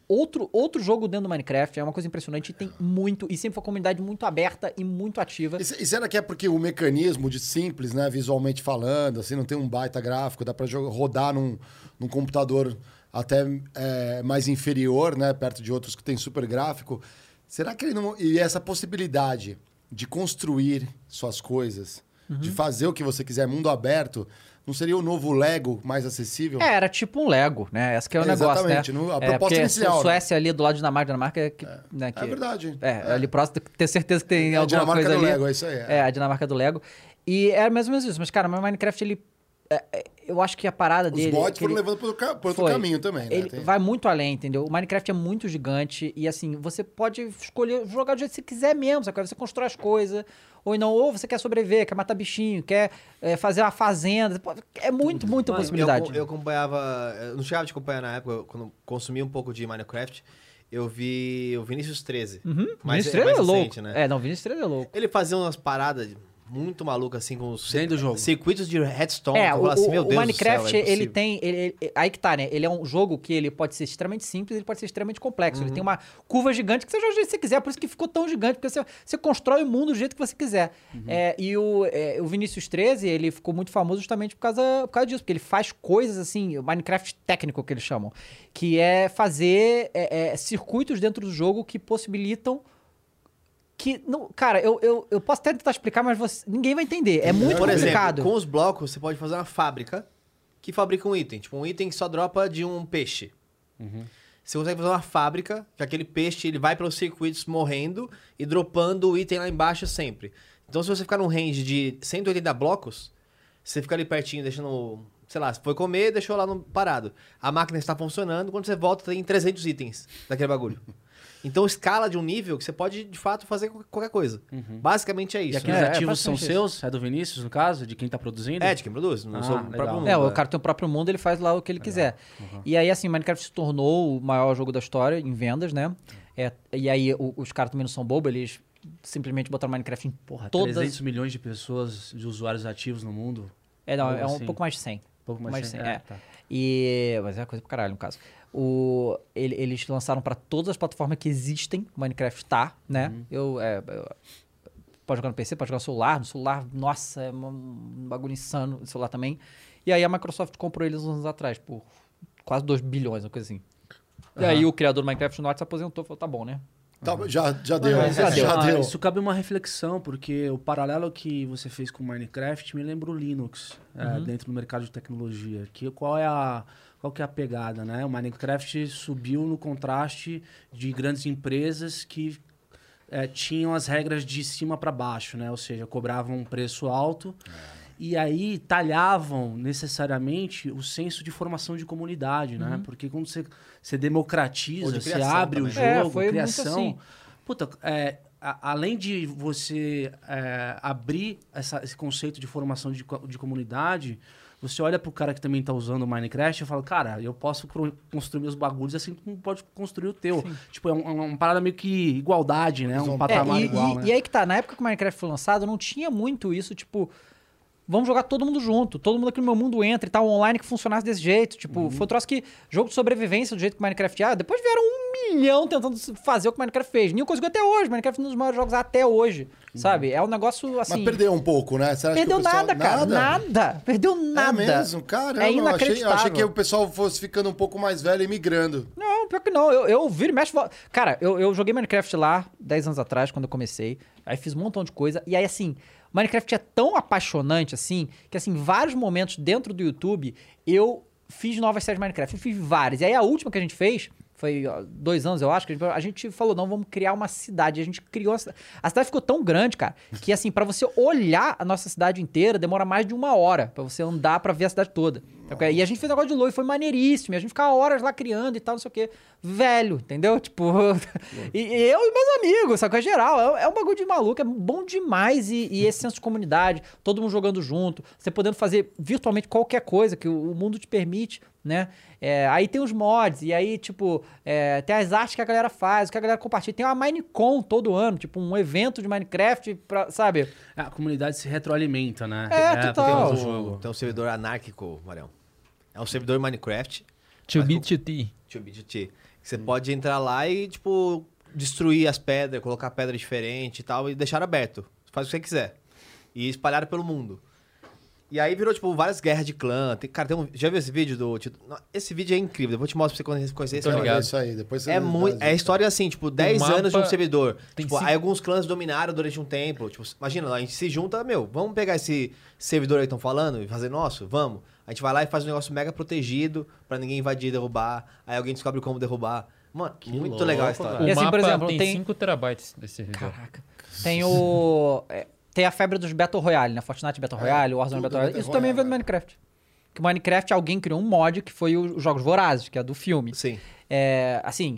outro, outro jogo dentro do Minecraft. É uma coisa impressionante e tem muito. E sempre foi uma comunidade muito aberta e muito ativa. E, se- e será que é porque o mecanismo de simples, né, visualmente falando, assim, não tem um baita gráfico, dá pra jogar- rodar num, num computador até é, mais inferior, né, perto de outros que tem super gráfico. Será que ele não. E essa possibilidade de construir suas coisas, Uhum. de fazer o que você quiser, mundo aberto, não seria o novo Lego mais acessível? É, era tipo um Lego, né? Esse que é o É, negócio, exatamente, né? no- a é, proposta porque inicial, né? Suécia ali do lado de Dinamarca, Dinamarca é, que, né, que- É verdade. É, ali próximo, ter certeza que tem É a alguma Dinamarca coisa do ali. Lego, é isso aí, é. É, a Dinamarca do Lego. E é mais ou menos isso. Mas, cara, o Minecraft, ele... é, é, eu acho que a parada Os dele. é mods que foram ele- levando por, outro Foi. caminho também, né? Ele Tem- vai muito além, entendeu? O Minecraft é muito gigante e assim, você pode escolher jogar do jeito que você quiser mesmo, sabe? Você constrói as coisas, ou não, ou você quer sobreviver, quer matar bichinho, quer é, fazer uma fazenda. É muito, muita Mano, possibilidade. Eu, eu acompanhava. Eu não chegava de acompanhar na época, quando consumi um pouco de Minecraft, eu vi o Vinícius 13. Uhum. Mas Vinícius é mais 13 é louco. recente, né? É, não, Vinícius 13 é louco. Ele fazia umas paradas muito malucas, assim, com os Dentro do jogo. circuitos de redstone. É, o, assim, o- meu o Minecraft, céu, é ele tem. ele- ele- aí que tá, né? Ele é um jogo que ele pode ser extremamente simples, ele pode ser extremamente complexo. Uhum. Ele tem uma curva gigante que você joga do jeito que você quiser, por isso que ficou tão gigante, porque você, você constrói o mundo do jeito que você quiser. Uhum. É, e o, é, o Vinícius 13, ele ficou muito famoso justamente por causa, por causa disso, porque ele faz coisas assim, o Minecraft técnico que eles chamam, que é fazer é, é, circuitos dentro do jogo que possibilitam. Que, não, cara, eu, eu, eu posso até tentar explicar, mas você- ninguém vai entender. É muito Por complicado. exemplo, com os blocos, você pode fazer uma fábrica que fabrica um item. Tipo, um item que só dropa de um peixe. Você consegue fazer uma fábrica que aquele peixe ele vai pelos circuitos morrendo e dropando o item lá embaixo sempre. Então, se você ficar num range de 180 blocos, você fica ali pertinho, deixando... Sei lá, você foi comer, deixou lá no, parado. A máquina está funcionando, quando você volta tem 300 itens daquele bagulho. Então, escala de um nível que você pode, de fato, fazer qualquer- coisa. Basicamente é E isso. aqueles É, é ativos são basicamente isso. seus? É do Vinícius, no caso? De quem tá produzindo? É, de quem produz. Não Ah, sou o legal. próprio mundo. É, o né? cara tem o próprio mundo, ele faz lá o que ele quiser. E aí, assim, Minecraft se tornou o maior jogo da história em vendas, né? É, e aí, o- os caras também não são bobos, eles simplesmente botaram Minecraft em Porra, todas... 300 milhões de pessoas, de usuários ativos no mundo. É, não, é um assim. pouco mais de 100. Um pouco mais, Mais de de 100, 100, é, é. tá. E... Mas é coisa pra caralho, no caso. O, ele- eles lançaram pra todas as plataformas que existem, Minecraft tá, né? Uhum. Eu... é, eu- pode jogar no PC, pode jogar no celular. No celular, nossa, é um bagulho insano. No celular também. E aí a Microsoft comprou eles uns anos atrás, por quase 2 bilhões, uma coisa assim. E aí o criador do Minecraft Norte se aposentou e falou, tá bom, né? Tá, já, já deu, Mas, já, assim, ah, deu. Isso cabe uma reflexão, porque o paralelo que você fez com o Minecraft me lembra o Linux, é, dentro do mercado de tecnologia. Que, qual, é a, qual que é a pegada, né? O Minecraft subiu no contraste de grandes empresas que é, tinham as regras de cima para baixo, né? Ou seja, cobravam um preço alto e aí talhavam necessariamente o senso de formação de comunidade, né? Porque quando você, você democratiza, de você abre o também, né? É, jogo, foi muito criação... assim. Puta, é, a- além de você é, abrir essa- esse conceito de formação de, de comunidade, você olha pro cara que também tá usando o Minecraft e fala, cara, eu posso construir meus bagulhos assim como pode construir o teu. Tipo, é um- um- uma parada meio que igualdade, né? Um É, patamar e, igual, e- né? e aí que tá, na época que o Minecraft foi lançado, não tinha muito isso, tipo, vamos jogar todo mundo junto, todo mundo aqui no meu mundo entra e tal, online que funcionasse desse jeito. Tipo, Uhum. foi um troço que, jogo de sobrevivência do jeito que o Minecraft é, depois vieram um milhão tentando fazer o que o Minecraft fez. Nenhum conseguiu até hoje, Minecraft é um dos maiores jogos até hoje, sabe? É um negócio assim... Mas perdeu um pouco, né? Perdeu pessoal- nada, cara, nada. Perdeu nada. É mesmo? Caramba, É eu achei, eu inacreditável. achei que o pessoal fosse ficando um pouco mais velho e migrando. Não, pior que não. Eu, eu viro e mexo. Cara, eu, eu joguei Minecraft lá 10 anos atrás, quando eu comecei. Aí fiz um montão de coisa. E aí, assim, Minecraft é tão apaixonante, assim, que, assim, vários momentos dentro do YouTube, eu fiz novas séries de Minecraft. Eu fiz várias. E aí, a última que a gente fez, foi dois anos, eu acho, que a gente, falou, não, vamos criar uma cidade. A gente criou a cidade. A cidade ficou tão grande, cara, que, assim, pra você olhar a nossa cidade inteira, demora mais de uma hora pra você andar pra ver a cidade toda. E a gente fez um negócio de e foi maneiríssimo. E a gente ficava horas lá criando e tal, não sei o quê. Velho, entendeu? Tipo. e, eu e meus amigos, sabe? É geral. É, é um bagulho de maluco, é bom demais. E, e esse senso de comunidade, todo mundo jogando junto, você podendo fazer virtualmente qualquer coisa que o mundo te permite, né? É, aí tem os mods, e aí, tipo, é, tem as artes que a galera faz, o que a galera compartilha. Tem uma Minecon todo ano, tipo, um evento de Minecraft, pra, sabe? A comunidade se retroalimenta, né? É, por total. do Tem um, jogo. tem um servidor anárquico, Marião. É um servidor Minecraft, To be to ti. to be to que Você pode entrar lá e, tipo, destruir as pedras, colocar pedra diferente e tal, e deixar aberto. Faz o que você quiser. E espalhar pelo mundo. E aí virou, tipo, várias guerras de clã. Tem, cara, tem um, já viu esse vídeo do. Não, Esse vídeo é incrível. Depois eu te mostro pra você conhecer, conhecer esse ligado. É isso aí. Depois você É muito. É história assim, tipo, 10 mapa anos de um servidor. tem Tipo, cinco- aí alguns clãs dominaram durante um tempo. Tipo, imagina, a gente se junta, meu, vamos pegar esse servidor aí que estão falando e fazer nosso? Vamos. A gente vai lá e faz um negócio mega protegido pra ninguém invadir e derrubar. Aí alguém descobre como derrubar. Mano, muito louco, legal a O história. E assim, mapa por exemplo, tem tem- 5 terabytes desse servidor. Caraca. Tem o. é, tem a febre dos Battle Royale, né? Fortnite Battle Royale, Warzone tudo Battle Royale. Isso também vem do? Minecraft. que o Minecraft, alguém criou um mod que foi os Jogos Vorazes, que é do filme. Sim. É, assim,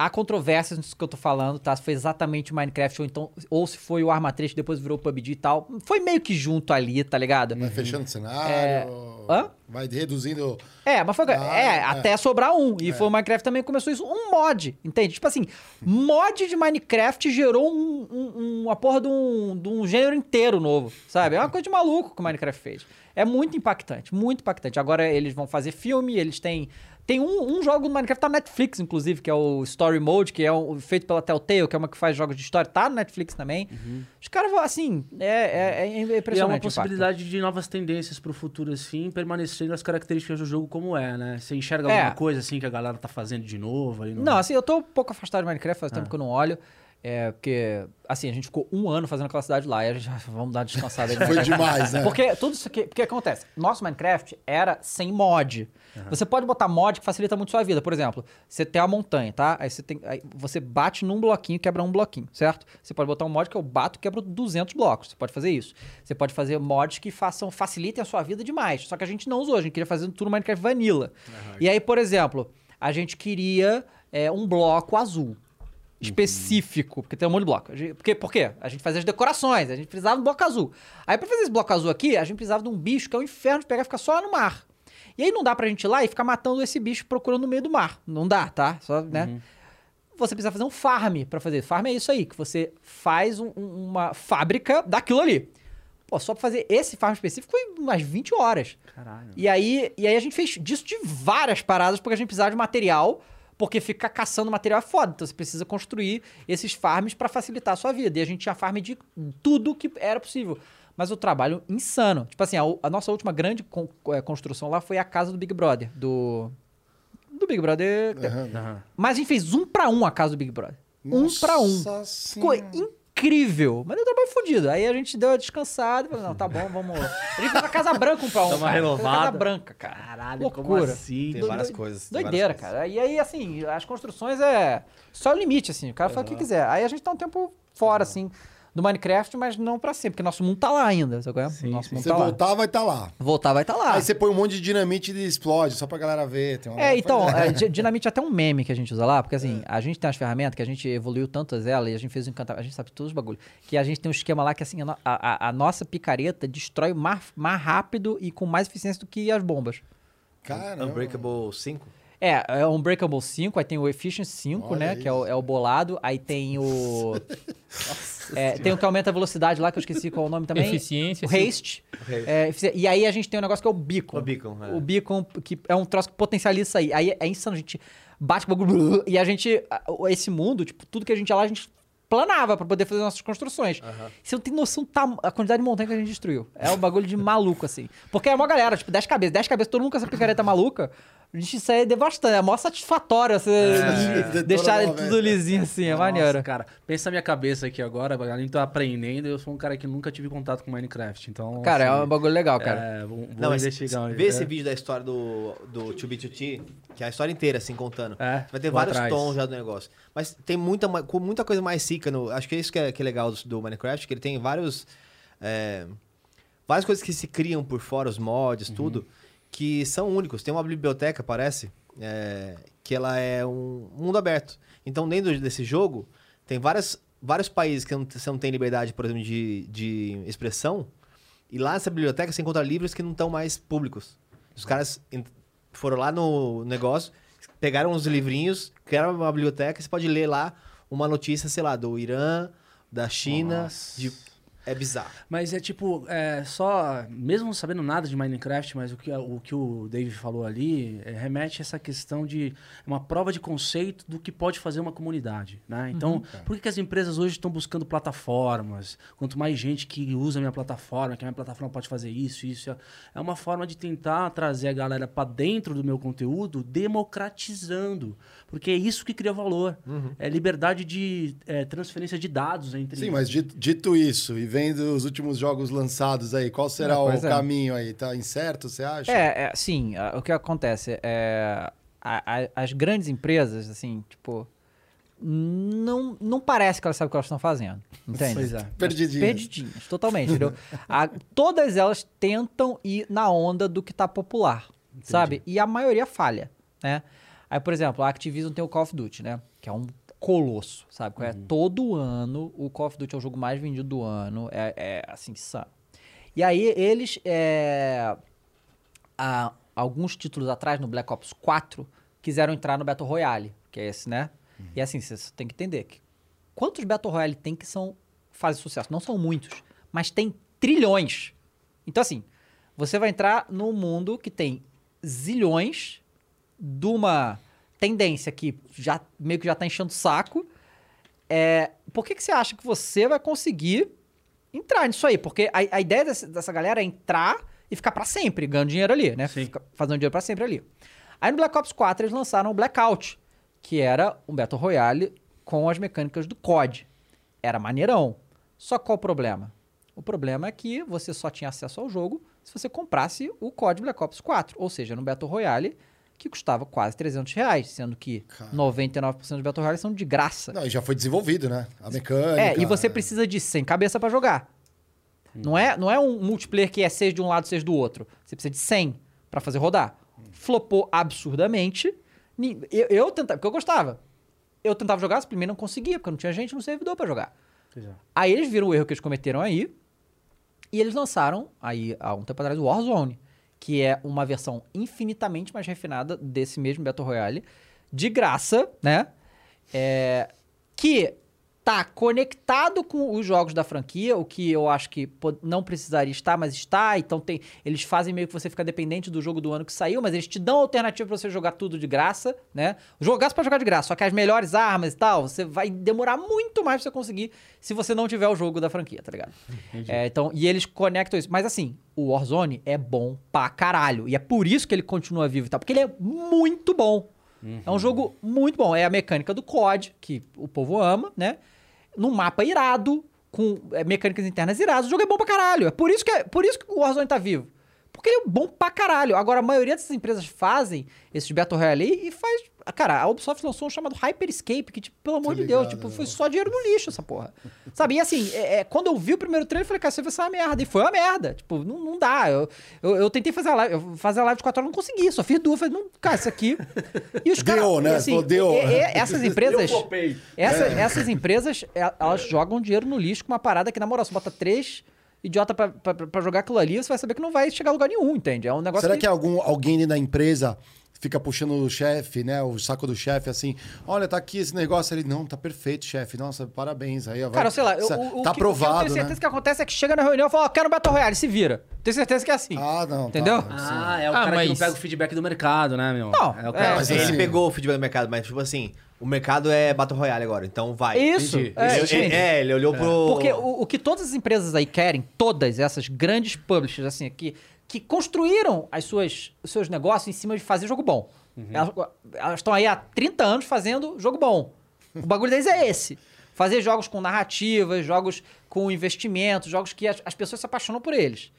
há controvérsias nisso que eu tô falando, tá? Se foi exatamente o Minecraft ou então ou se foi o Arma 3 que depois virou o PUBG e tal. Foi meio que junto ali, tá ligado? Vai fechando o cenário. É. Hã? Vai reduzindo. É, mas foi. Ah, é, é. até sobrar um. E foi o Minecraft também que começou isso. Um mod, entende? Tipo assim, mod de Minecraft gerou um, um, uma porra de um, de um gênero inteiro novo, sabe? É uma coisa de maluco que o Minecraft fez. É muito impactante, muito impactante. Agora eles vão fazer filme, eles têm. Tem um, um jogo do Minecraft tá na Netflix, inclusive, que é o Story Mode, que é um- feito pela Telltale, que é uma que faz jogos de história, tá na Netflix também. Os caras vão, assim, é, é, é E é impressionante. uma possibilidade de novas tendências pro futuro, assim, permanecendo as características do jogo como é, né? Você enxerga É. alguma coisa, assim, que a galera tá fazendo de novo aí no... Não, assim, eu tô um pouco afastado de Minecraft, faz tempo Ah. que eu não olho. É, porque, assim, a gente ficou um ano fazendo aquela cidade lá, e a gente, vamos dar uma descansada aí. de Foi demais, né? Porque tudo isso aqui, porque acontece, nosso Minecraft era sem mod. Você pode botar mod que facilita muito sua vida. Por exemplo, você tem a montanha, tá? Aí você, tem, aí você bate num bloquinho, quebra um bloquinho, certo? Você pode botar um mod que eu bato e quebro 200 blocos. Você pode fazer isso. Você pode fazer mods que façam, facilitem a sua vida demais. Só que a gente não usou, a gente queria fazer tudo no Minecraft Vanilla. E aí, por exemplo, a gente queria é, um bloco azul específico, porque tem um monte de bloco. Porque, por quê? A gente fazia as decorações, a gente precisava de um bloco azul. Aí pra fazer esse bloco azul aqui, a gente precisava de um bicho que é um inferno de pegar e ficar só no mar. E aí não dá pra gente ir lá e ficar matando esse bicho procurando no meio do mar. Não dá, tá? Só, né? Você precisa fazer um farm pra fazer. Farm é isso aí, que você faz um- uma fábrica daquilo ali. Pô, só pra fazer esse farm específico foi umas 20 horas. Caralho. E aí, e aí a gente fez disso de várias paradas, porque a gente precisava de material, porque ficar caçando material é foda. Então você precisa construir esses farms pra facilitar a sua vida. E a gente tinha farm de tudo que era possível. Mas o trabalho insano. Tipo assim, a, a nossa última grande con- eh, construção lá foi a casa do Big Brother. Do. Do Big Brother. Aham. Mas a gente fez um pra um a casa do Big Brother. um pra um. Nossa Ficou Senhora. Incrível. Mas deu trabalho fodido. Aí a gente deu uma descansada e falou, não, tá bom, vamos... A gente fez a Casa Branca um pra um, Dá uma cara. Fez a Casa renovada. Branca, cara. Caralho, Loucura. como assim? Tem várias coisas. tem Doideira, várias cara. E aí, assim, as construções é só o limite, assim. O cara faz o que quiser. Aí a gente tá um tempo fora, assim, do Minecraft, mas não pra sempre, porque nosso mundo tá lá ainda, sabe é? Sim, nosso sim. mundo Você tá lá. voltar, vai estar lá. Voltar vai estar lá. Aí você põe um monte de dinamite e explode, só pra galera ver. Tem uma É, então, é, di- Dinamite é até um meme que a gente usa lá, porque assim, a gente tem as ferramentas que a gente evoluiu tantas elas e a gente fez um encantamento, a gente sabe todos os bagulhos. Que a gente tem um esquema lá que assim, a, a- a- nossa picareta destrói mais, mais rápido e com mais eficiência do que as bombas. Caramba. Unbreakable 5? É, é o Unbreakable 5, aí tem o Efficiency 5, Olha né? Que é o, isso. é o bolado. Aí tem o. é, tem o que aumenta a velocidade lá, que eu esqueci qual é o nome também. Eficiência, O. Haste. É, efici- e aí a gente tem um negócio que é o Beacon. O Beacon, é. O Beacon, que é um troço que potencializa isso aí. Aí é insano, a gente bate bagulho. E a gente. Esse mundo, tipo, tudo que a gente ia lá, a gente planava pra poder fazer nossas construções. Você não tem noção da a quantidade de montanha que a gente destruiu. É um bagulho de maluco, assim. Porque é uma galera, tipo, 10 cabeças. 10 cabeças, todo mundo com essa picareta maluca. A gente isso aí é devastante. É mó satisfatório você É. deixar tudo lisinho assim. É Nossa, maneiro. cara, pensa na minha cabeça aqui agora, além de tô aprendendo, eu sou um cara que nunca tive contato com Minecraft, então... Cara, é assim, um bagulho legal, cara. É, vou, vou Não, mas investigar. vê é. esse vídeo da história do, do 2B2T, que é a história inteira, assim, contando. É, Vai ter vários atrás. tons já do negócio. Mas tem muita, muita coisa mais rica no. Acho que é isso que é, que é legal do, do Minecraft, que ele tem vários. é, várias coisas que se criam por fora, os mods, Uhum. tudo, que são únicos. Tem uma biblioteca, parece, é, que ela é um mundo aberto. Então, dentro desse jogo, tem várias, vários países que não, você não tem liberdade, por exemplo, de, de expressão. E lá nessa biblioteca você encontra livros que não estão mais públicos. Os caras foram lá no negócio, pegaram uns livrinhos, criaram uma biblioteca, você pode ler lá uma notícia, sei lá, do Irã, da China, de... é bizarro. Mas é tipo, é, só, mesmo não sabendo nada de Minecraft, mas o que o, que o Dave falou ali é, remete a essa questão de uma prova de conceito do que pode fazer uma comunidade, né? Então, por que, que as empresas hoje estão buscando plataformas? Quanto mais gente que usa a minha plataforma, que a minha plataforma pode fazer isso, isso, é uma forma de tentar trazer a galera para dentro do meu conteúdo, democratizando, porque é isso que cria valor. É liberdade de é, transferência de dados entre Sim, mas dito, dito isso, e vendo os últimos jogos lançados aí, qual será É, o é. caminho aí? Tá incerto, você acha? É, é sim, o que acontece é. a- a- as grandes empresas, assim, tipo. não, não parece que elas sabem o que elas estão fazendo. Entende? Pois é. Perdidinhas. Perdidinhas, totalmente, entendeu? A- todas elas tentam ir na onda do que tá popular, sabe? E a maioria falha, né? Aí, por exemplo, a Activision tem o Call of Duty, né? Que é um colosso, sabe? qual é? Todo ano, o Call of Duty é o jogo mais vendido do ano, é, é assim, insano. E aí, eles, é, há alguns títulos atrás, no Black Ops 4, quiseram entrar no Battle Royale, que é esse, né? E assim, você tem que entender que quantos Battle Royale tem que são fazem sucesso? Não são muitos, mas tem trilhões. Então, assim, você vai entrar num mundo que tem zilhões de uma tendência que já meio que já tá enchendo o saco. É, por que, que você acha que você vai conseguir entrar nisso aí? Porque a, a ideia dessa, dessa galera é entrar e ficar pra sempre, ganhando dinheiro ali, né? Fica fazendo dinheiro pra sempre ali. Aí no Black Ops 4 eles lançaram o Blackout, que era um Battle Royale com as mecânicas do COD. Era maneirão. Só qual o problema? O problema é que você só tinha acesso ao jogo se você comprasse o COD Black Ops 4. Ou seja, no Battle Royale, que custava quase 300 reais, sendo que 99% dos Battle Royale são de graça. Não, e já foi desenvolvido, né? A mecânica. É, e você precisa de 100 cabeça pra jogar. Não é, não é um multiplayer que é 6 de um lado, 6 do outro. Você precisa de 100 pra fazer rodar. Flopou absurdamente. Eu, eu tentava, porque eu gostava. Eu tentava jogar, primeiro não conseguia, porque não tinha gente no servidor pra jogar. Pois é. Aí eles viram o erro que eles cometeram aí e eles lançaram, aí há um tempo atrás, o Warzone, que é uma versão infinitamente mais refinada desse mesmo Battle Royale, de graça, né? É, que tá conectado com os jogos da franquia, o que eu acho que não precisaria estar, mas está. Então tem, eles fazem meio que você fica dependente do jogo do ano que saiu, mas eles te dão alternativa pra você jogar tudo de graça, né? Jogar pra jogar de graça, só que as melhores armas e tal, você vai demorar muito mais pra você conseguir se você não tiver o jogo da franquia, tá ligado? É, então, e eles conectam isso. Mas assim, o Warzone é bom pra caralho. E é por isso que ele continua vivo e tal, porque ele é muito bom. É um jogo muito bom. É a mecânica do COD, que o povo ama, né? Num mapa irado, com é, mecânicas internas iradas. O jogo é bom pra caralho. É por isso que, é, por isso que o Warzone tá vivo. Porque é bom pra caralho. Agora, a maioria dessas empresas fazem esses Battle Royale e faz... Cara, a Ubisoft lançou um chamado Hyper Escape, que, tipo, pelo amor de Deus, tipo, é. foi só dinheiro no lixo essa porra. Sabe? E assim, é, é, quando eu vi o primeiro trailer, eu falei, cara, isso vai ser uma merda. E foi uma merda. Tipo, não, não dá. Eu, eu, eu tentei fazer a live, eu fazer a live de 4 horas, não consegui. Só fiz duas. Falei, não, cara, isso aqui... E os Deu, caras... né? e, assim, deu. e- e- essas empresas... Eu flopei. Essa- É. Essas empresas, é, elas jogam dinheiro no lixo com uma parada que, na moral, você bota três idiota pra, pra, pra jogar aquilo ali, você vai saber que não vai chegar a lugar nenhum, entende? É um negócio Será que algum, alguém da empresa fica puxando o chefe, né? O saco do chefe, assim, olha, tá aqui esse negócio ali. Não, tá perfeito, chefe. Nossa, parabéns. Aí, ó, vai- Cara, sei lá, eu, Sa- o, o tá que, o que eu aprovado, tenho certeza né? que acontece é que chega na reunião e fala, ó, quero um Battle Royale, se vira. Tenho certeza que é assim. Ah, não. Entendeu? Tá, Ah, é o Ah, cara que não mas- pega o feedback do mercado, né, meu? Não, é o é, cara mas ele assim- pegou o feedback do mercado, mas tipo assim, o mercado é Battle Royale agora, então vai. Isso, é, ele, ele- é, ele olhou pro... Porque o, o que todas as empresas aí querem, todas essas grandes publishers, assim, que, que construíram as suas, os seus negócios em cima de fazer jogo bom. Elas elas estão aí há 30 anos fazendo jogo bom. O bagulho deles é esse. Fazer jogos com narrativas, jogos com investimento, jogos que as, as pessoas se apaixonam por eles.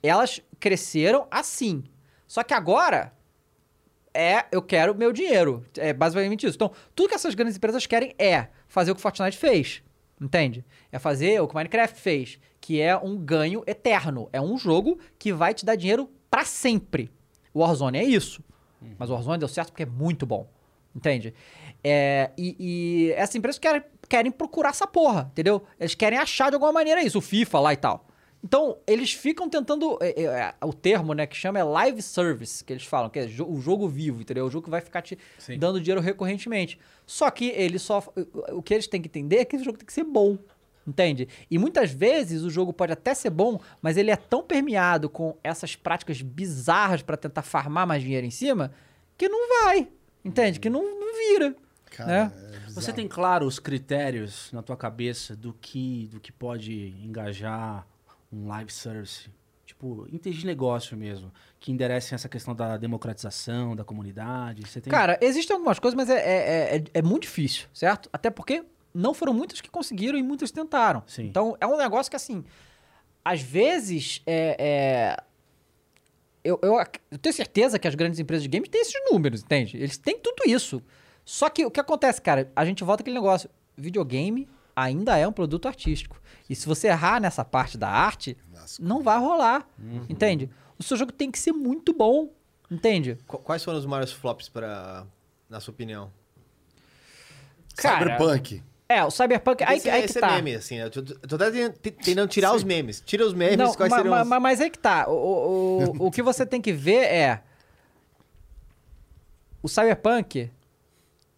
Elas cresceram assim. Só que agora é eu quero meu dinheiro. É basicamente isso. Então, tudo que essas grandes empresas querem é fazer o que o Fortnite fez. Entende? É fazer o que o Minecraft fez, que é um ganho eterno. É um jogo que vai te dar dinheiro pra sempre. O Warzone é isso. Mas o Warzone deu certo porque é muito bom. Entende? É, e, e essas empresas querem, querem procurar essa porra, entendeu? Eles querem achar de alguma maneira isso, o FIFA lá e tal. Então, eles ficam tentando. é, é, é, o termo, né, que chama é live service, que eles falam, que é jo- o jogo vivo, entendeu? O jogo que vai ficar te Sim. dando dinheiro recorrentemente. Só que eles só. O que eles têm que entender é que esse jogo tem que ser bom. Entende? E muitas vezes o jogo pode até ser bom, mas ele é tão permeado com essas práticas bizarras pra tentar farmar mais dinheiro em cima, que não vai. Entende? Que não, não vira. Cara, né? é. Você tem claro os critérios na tua cabeça do que, do que pode engajar um live service? Tipo, itens de negócio mesmo, que enderecem essa questão da democratização, da comunidade. Você tem... Cara, existem algumas coisas, mas é, é, é, é muito difícil, certo? Até porque não foram muitas que conseguiram e muitas tentaram. Sim. Então é um negócio que, assim, às vezes é. é- Eu, eu, eu tenho certeza que as grandes empresas de games têm esses números, entende? Eles têm tudo isso. Só que o que acontece, cara? A gente volta aquele negócio. Videogame ainda é um produto artístico. E se você errar nessa parte da arte, não vai rolar. Entende? O seu jogo tem que ser muito bom. Entende? Qu- Quais foram os maiores flops pra, na sua opinião? Cara, Cyberpunk. É, o Cyberpunk. Aí, esse, aí esse que é tá. meme, assim. Eu tô, tentando- tirar os memes. Tira os memes, Não, quais ma- seriam ma- os... ma- mas aí que tá. O, o, o, que você tem que ver é. O Cyberpunk,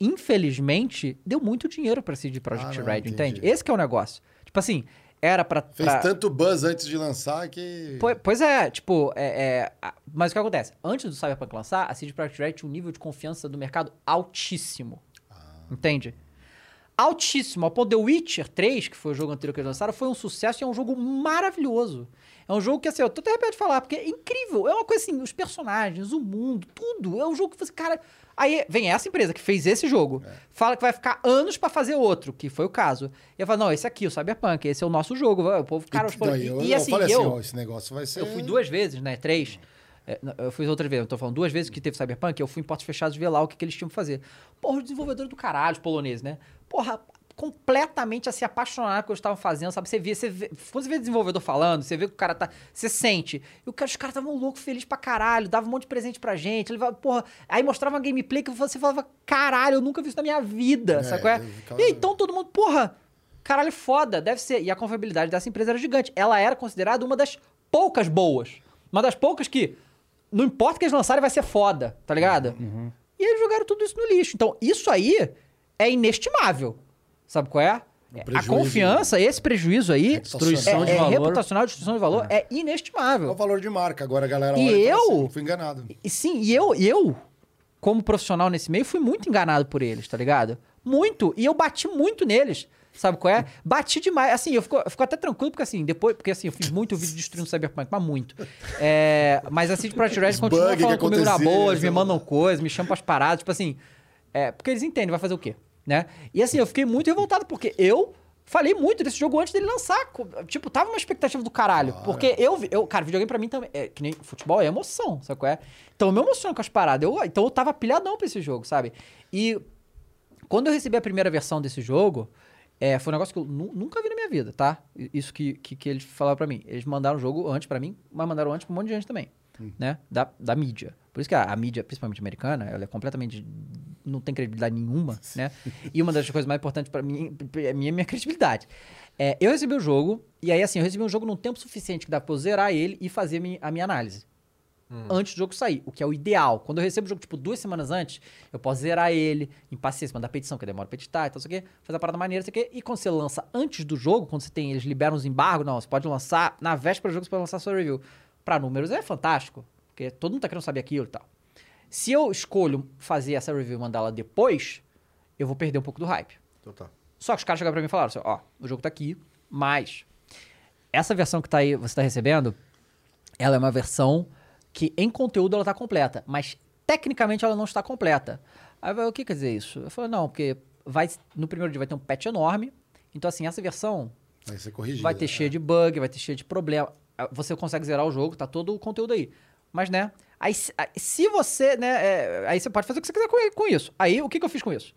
infelizmente, deu muito dinheiro pra CD Projekt Ah, não, Red, entendi. entende? Esse que é o negócio. Tipo assim, era pra. Fez pra- tanto buzz antes de lançar que. Po- Pois é, tipo, é, é, a- mas o que acontece? Antes do Cyberpunk lançar, a CD Projekt Red tinha um nível de confiança do mercado altíssimo. Entende? Altíssimo. Ao ponto de The Witcher 3, que foi o jogo anterior que eles lançaram, foi um sucesso e é um jogo maravilhoso. É um jogo que, assim, eu tô até arrependido de falar, porque é incrível. É uma coisa assim, os personagens, o mundo, tudo. É um jogo que você, cara. Aí vem essa empresa que fez esse jogo, fala que vai ficar anos pra fazer outro, que foi o caso. E eu falo, não, esse aqui, o Cyberpunk, esse é o nosso jogo. O povo, cara, os e, não, e eu, e, assim, assim, eu, ó, esse negócio vai ser. eu fui duas vezes, né? Três. É, eu fui outras vezes, eu tô falando duas vezes que teve Cyberpunk, eu fui em portas fechadas ver lá o que, que eles tinham que fazer. Porra, os desenvolvedores do caralho, os poloneses, né? Porra, completamente assim, apaixonado com o que eles estavam fazendo, sabe? Você via, você vê, quando você vê desenvolvedor falando, você vê que o cara tá. Você sente. E o cara, os caras estavam loucos, felizes pra caralho, dava um monte de presente pra gente. Levava, porra, aí mostrava uma gameplay que você falava, caralho, eu nunca vi isso na minha vida, É, sabe é? ficava- E aí, então todo mundo, porra, caralho, foda, deve ser. E a confiabilidade dessa empresa era gigante. Ela era considerada uma das poucas boas. Uma das poucas que, não importa o que eles lançarem, vai ser foda, tá ligado? E eles jogaram tudo isso no lixo. Então, isso aí é inestimável. Sabe qual é? a prejuízo. confiança, esse prejuízo aí, Destruição é, de é valor. reputacional, destruição de valor, é, É o inestimável. valor de marca. Agora a galera E e eu- assim, fui enganado. E sim, e eu, eu, como profissional nesse meio, fui muito enganado por eles, tá ligado? Muito. E eu bati muito neles. Sabe qual é? Bati demais. Assim, eu fico, eu fico até tranquilo, porque assim, depois. Porque assim, eu fiz muito vídeo destruindo o Cyberpunk, mas muito. É, mas a CD Projekt Red continua falando comigo na boa, me lá. mandam coisas, me chamam pras paradas, tipo assim. É, porque eles entendem, vai fazer o quê? Né? E assim, eu fiquei muito revoltado, porque eu falei muito desse jogo antes dele lançar. Tipo, tava uma expectativa do caralho. Porque eu, eu, cara, videogame pra mim também. É, que nem futebol é emoção, sabe qual é? Então eu me emociono com as paradas. Eu, então eu tava pilhadão pra esse jogo, sabe? E quando eu recebi a primeira versão desse jogo, é, foi um negócio que eu nu- nunca vi na minha vida, tá? Isso que, que, que eles falaram pra mim. Eles mandaram o jogo antes pra mim, mas mandaram antes pra um monte de gente também, né? Da, da mídia. Por isso que a, a mídia, principalmente americana, ela é completamente... não tem credibilidade nenhuma, né? E uma das coisas mais importantes pra mim é minha, minha credibilidade. É, eu recebi o jogo, e aí assim, eu recebi um jogo num tempo suficiente que dá pra eu zerar ele e fazer a minha, a minha análise antes do jogo sair, o que é o ideal. Quando eu recebo o jogo, tipo, duas semanas antes, eu posso zerar ele, em paciência, mandar petição, que demora pra editar e tal, sei o quê, fazer a parada maneira, sei o quê. E quando você lança antes do jogo, quando você tem, eles liberam os embargos, não, você pode lançar, na véspera do jogo, você pode lançar sua review. Pra números é fantástico, porque todo mundo tá querendo saber aquilo e tal. Se eu escolho fazer essa review e mandar ela depois, eu vou perder um pouco do hype. Total. Só que os caras chegaram pra mim e falaram assim, ó, o jogo tá aqui, mas essa versão que tá aí, você tá recebendo, ela é uma versão que em conteúdo ela tá completa, mas tecnicamente ela não está completa. Aí eu falei, o que quer dizer isso? Eu falei, não, porque vai, no primeiro dia vai ter um patch enorme, então assim, essa versão Vai ser corrigido. vai ter cheio de bug, vai ter cheio de problema. Você consegue zerar o jogo, tá todo o conteúdo aí. Mas, né, aí, se- você, né, é, aí você pode fazer o que você quiser com, com isso. Aí, o que, que eu fiz com isso?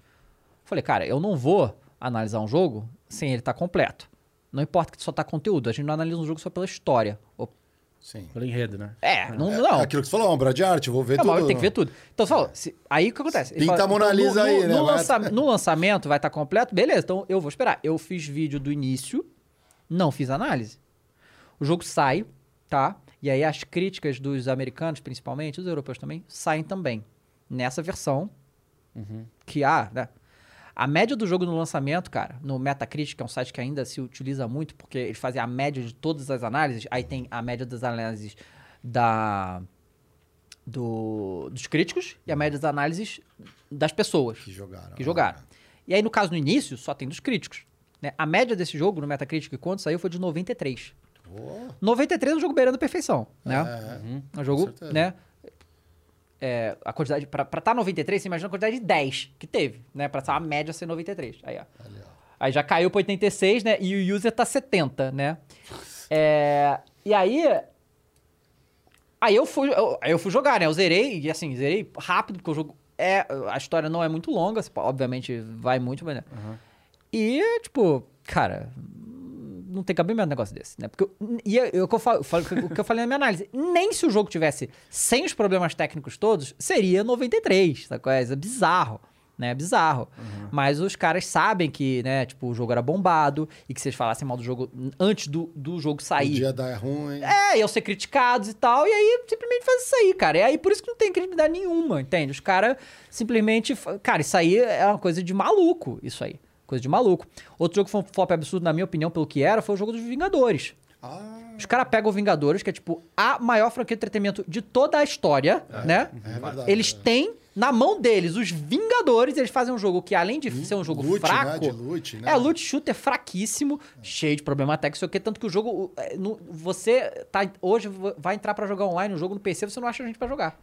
Falei, cara, eu não vou analisar um jogo sem ele estar completo. Não importa que só tá conteúdo, a gente não analisa um jogo só pela história. Sim. Pelo enredo, né? É, não, não. Aquilo que você falou, uma obra de arte, vou ver É, tudo. tem que ver tudo. Então, você falou, se- aí o que acontece? Ele Pinta fala, a Mona então, no- Lisa no, aí, né? No, lança- no lançamento vai estar completo? Beleza, então eu vou esperar. Eu fiz vídeo do início, não fiz análise. O jogo sai, tá? E aí as críticas dos americanos, principalmente, dos europeus também, saem também. Nessa versão, que há, né? A média do jogo no lançamento, cara, no Metacritic, que é um site que ainda se utiliza muito, porque eles fazem a média de todas as análises, aí tem a média das análises da, do- dos críticos e a média das análises das pessoas Que jogaram. que jogaram. E aí, no caso, no início, só tem dos críticos. né? A média desse jogo, no Metacritic, quando saiu, foi de 93. Pô, 93 é um jogo beirando perfeição, né? é. É um jogo, né? É, a quantidade, pra estar tá 93, você imagina a quantidade de 10 que teve, né? Pra a média ser 93. Aí, ó. Aí já caiu pra 86, né? E o user tá 70, né? É, e aí. Aí eu fui, eu, aí eu fui jogar, né? Eu zerei, e assim, zerei rápido, porque o jogo é, a história não é muito longa, obviamente vai muito, mas... né? E, tipo, cara, não tem cabimento um negócio desse, né? Porque eu- e eu, eu, o que eu falo- o que eu falei na minha análise, nem se o jogo tivesse sem os problemas técnicos todos, seria 93, sabe? qual É É bizarro. Né, é bizarro. Mas os caras sabem que, né, tipo, o jogo era bombado e que se eles falassem mal do jogo antes do, do jogo sair. dia dar ruim. É, iam ser criticados e tal, e aí simplesmente faz isso aí, cara. E aí por isso que não tem credibilidade nenhuma, entende? Os caras simplesmente. Cara, isso aí é uma coisa de maluco, isso aí. Coisa de maluco. Outro jogo que foi um flop absurdo, na minha opinião, pelo que era, foi o jogo dos Vingadores. Ah, Os caras pegam o Vingadores, que é tipo a maior franquia de entretenimento de toda a história, né? é verdade. Eles têm na mão deles os Vingadores, eles fazem um jogo que, além de ser um jogo loot, né? fraco. De loot, né? É, loot shooter fraquíssimo, cheio de problema técnico, sei o que, tanto que o jogo. é, no- você tá hoje vai entrar pra jogar online um jogo no PC, você não acha gente pra jogar.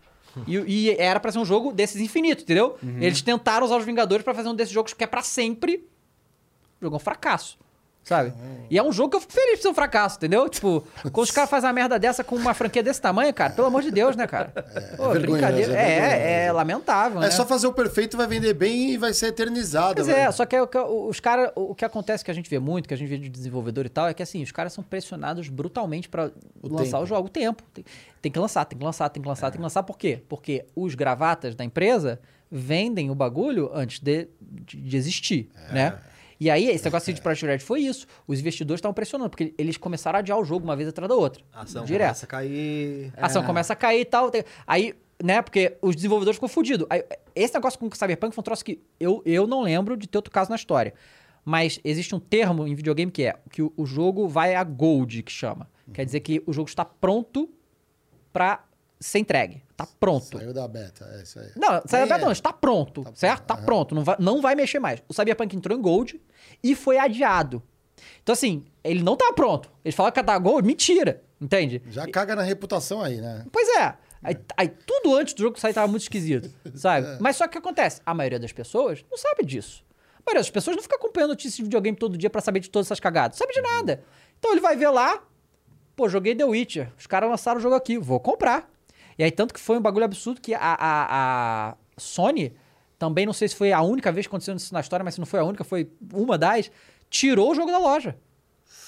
E, e era pra ser um jogo desses infinitos, entendeu? Eles tentaram usar os Vingadores pra fazer um desses jogos que é pra sempre. O jogo é um fracasso. Sabe? E é um jogo que eu fico feliz de ser um fracasso, entendeu? Tipo, quando os caras fazem uma merda dessa com uma franquia desse tamanho, cara, pelo amor de Deus, né, cara? Pô, vergonhoso, brincadeira. é É, é, lamentável, É né? só fazer o perfeito, vai vender bem e vai ser eternizado. Pois velho. é, só que, é os caras. O que acontece que a gente vê muito, que a gente vê de desenvolvedor e tal, é que assim, os caras são pressionados brutalmente pra O lançar tempo. o jogo. O tempo. Tem, tem que lançar, tem que lançar, tem que lançar, tem que lançar. Por quê? Porque os gravatas da empresa vendem o bagulho antes de, de, de existir, né? E aí, esse negócio de Project Red foi isso. Os investidores estavam pressionando, porque eles começaram a adiar o jogo uma vez atrás da outra. A ação direto. começa a cair. A ação começa a cair e tal. Aí, né, porque os desenvolvedores ficam fodidos. Esse negócio com o Cyberpunk foi um troço que eu, eu não lembro de ter outro caso na história. Mas existe um termo em videogame que é que o, o jogo vai a gold, que chama. Quer dizer que o jogo está pronto pra ser entregue. Tá pronto. Saiu da beta, é isso aí. Não, Cyberpunk É. não, está pronto, certo? Tá pronto, não vai, não vai mexer mais. O Cyberpunk entrou em Gold e foi adiado. Então, assim, ele não tá pronto. Eles falaram que tá Gold, mentira, entende? Já caga na reputação aí, né? Pois é. Aí, aí tudo antes do jogo sair tava muito esquisito, sabe? Mas só que o que acontece? A maioria das pessoas não sabe disso. A maioria das pessoas não fica acompanhando notícias de videogame todo dia pra saber de todas essas cagadas. Não sabe de nada. Então ele vai ver lá, pô, joguei The Witcher. Os caras lançaram o jogo aqui, vou comprar. E aí, tanto que foi um bagulho absurdo que a, a, a Sony, também não sei se foi a única vez que aconteceu isso na história, mas se não foi a única, foi uma das, tirou o jogo da loja.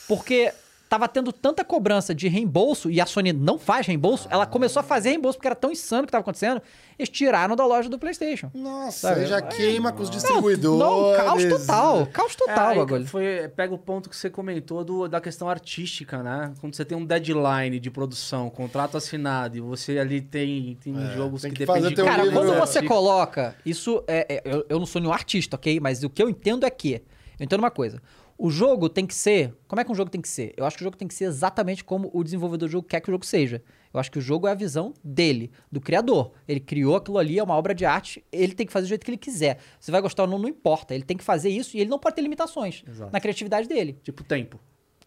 Porque tava tendo tanta cobrança de reembolso e a Sony não faz reembolso, ela começou a fazer reembolso porque era tão insano o que tava acontecendo, eles tiraram da loja do PlayStation. Nossa, Sabe? já queima com os Não, distribuidores. não, caos total, caos É, total, o bagulho. foi, pega o ponto que você comentou do, da questão artística, né? Quando você tem um deadline de produção, contrato assinado, e você ali tem, tem jogos tem que, que dependem de Cara, livro, quando né? você coloca. Isso é. é- eu, eu não sou nenhum artista, ok? Mas o que eu entendo é que. Eu entendo uma coisa. O jogo tem que ser. Como é que um jogo tem que ser? Eu acho que o jogo tem que ser exatamente como o desenvolvedor do jogo quer que o jogo seja. Eu acho que o jogo é a visão dele, do criador. Ele criou aquilo ali, é uma obra de arte, ele tem que fazer do jeito que ele quiser. Você vai gostar ou não, não importa. Ele tem que fazer isso e ele não pode ter limitações Exato. na criatividade dele. Tipo tempo.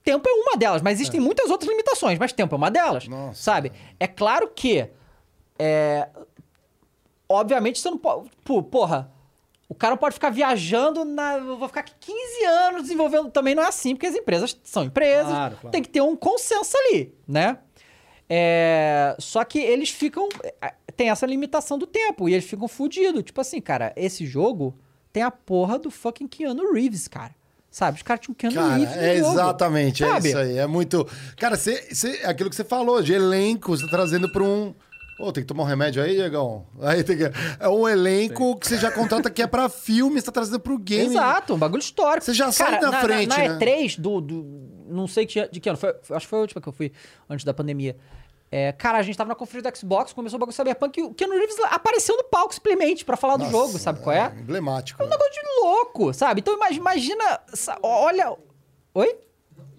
Tempo é uma delas, mas existem muitas outras limitações, mas tempo é uma delas. Nossa. Sabe? É claro que. É, obviamente você não pode. Pô, porra, o cara pode ficar viajando na. Eu vou ficar aqui 15 anos desenvolvendo. Também não é assim, porque as empresas são empresas. Claro, claro. Tem que ter um consenso ali, né? É, só que eles ficam. é, Tem essa limitação do tempo e eles ficam fudidos. Tipo assim, cara, esse jogo tem a porra do fucking Keanu Reeves, cara. Sabe? Os caras tinham Keanu Cara, Reeves no é jogo. exatamente, é Sabe? isso aí. É muito. Cara, você, você- é aquilo que você falou, de elenco, você tá trazendo pra um. Ô, tem que tomar um remédio aí, Diegão? Aí tem que... É um elenco que você já contrata que é pra filme, você tá trazendo pro game. Exato, um bagulho histórico. Você já sai na frente, na, né? na E3 do, do. Não sei que, de que ano. Foi, acho que foi a última que eu fui antes da pandemia. É, cara, a gente tava na conferência do Xbox, começou o bagulho Cyberpunk e o Keanu Reeves apareceu no palco simplesmente pra falar do Nossa, jogo, sabe qual é? Emblemático. É um negócio de louco, sabe? Então imagina, olha. Oi?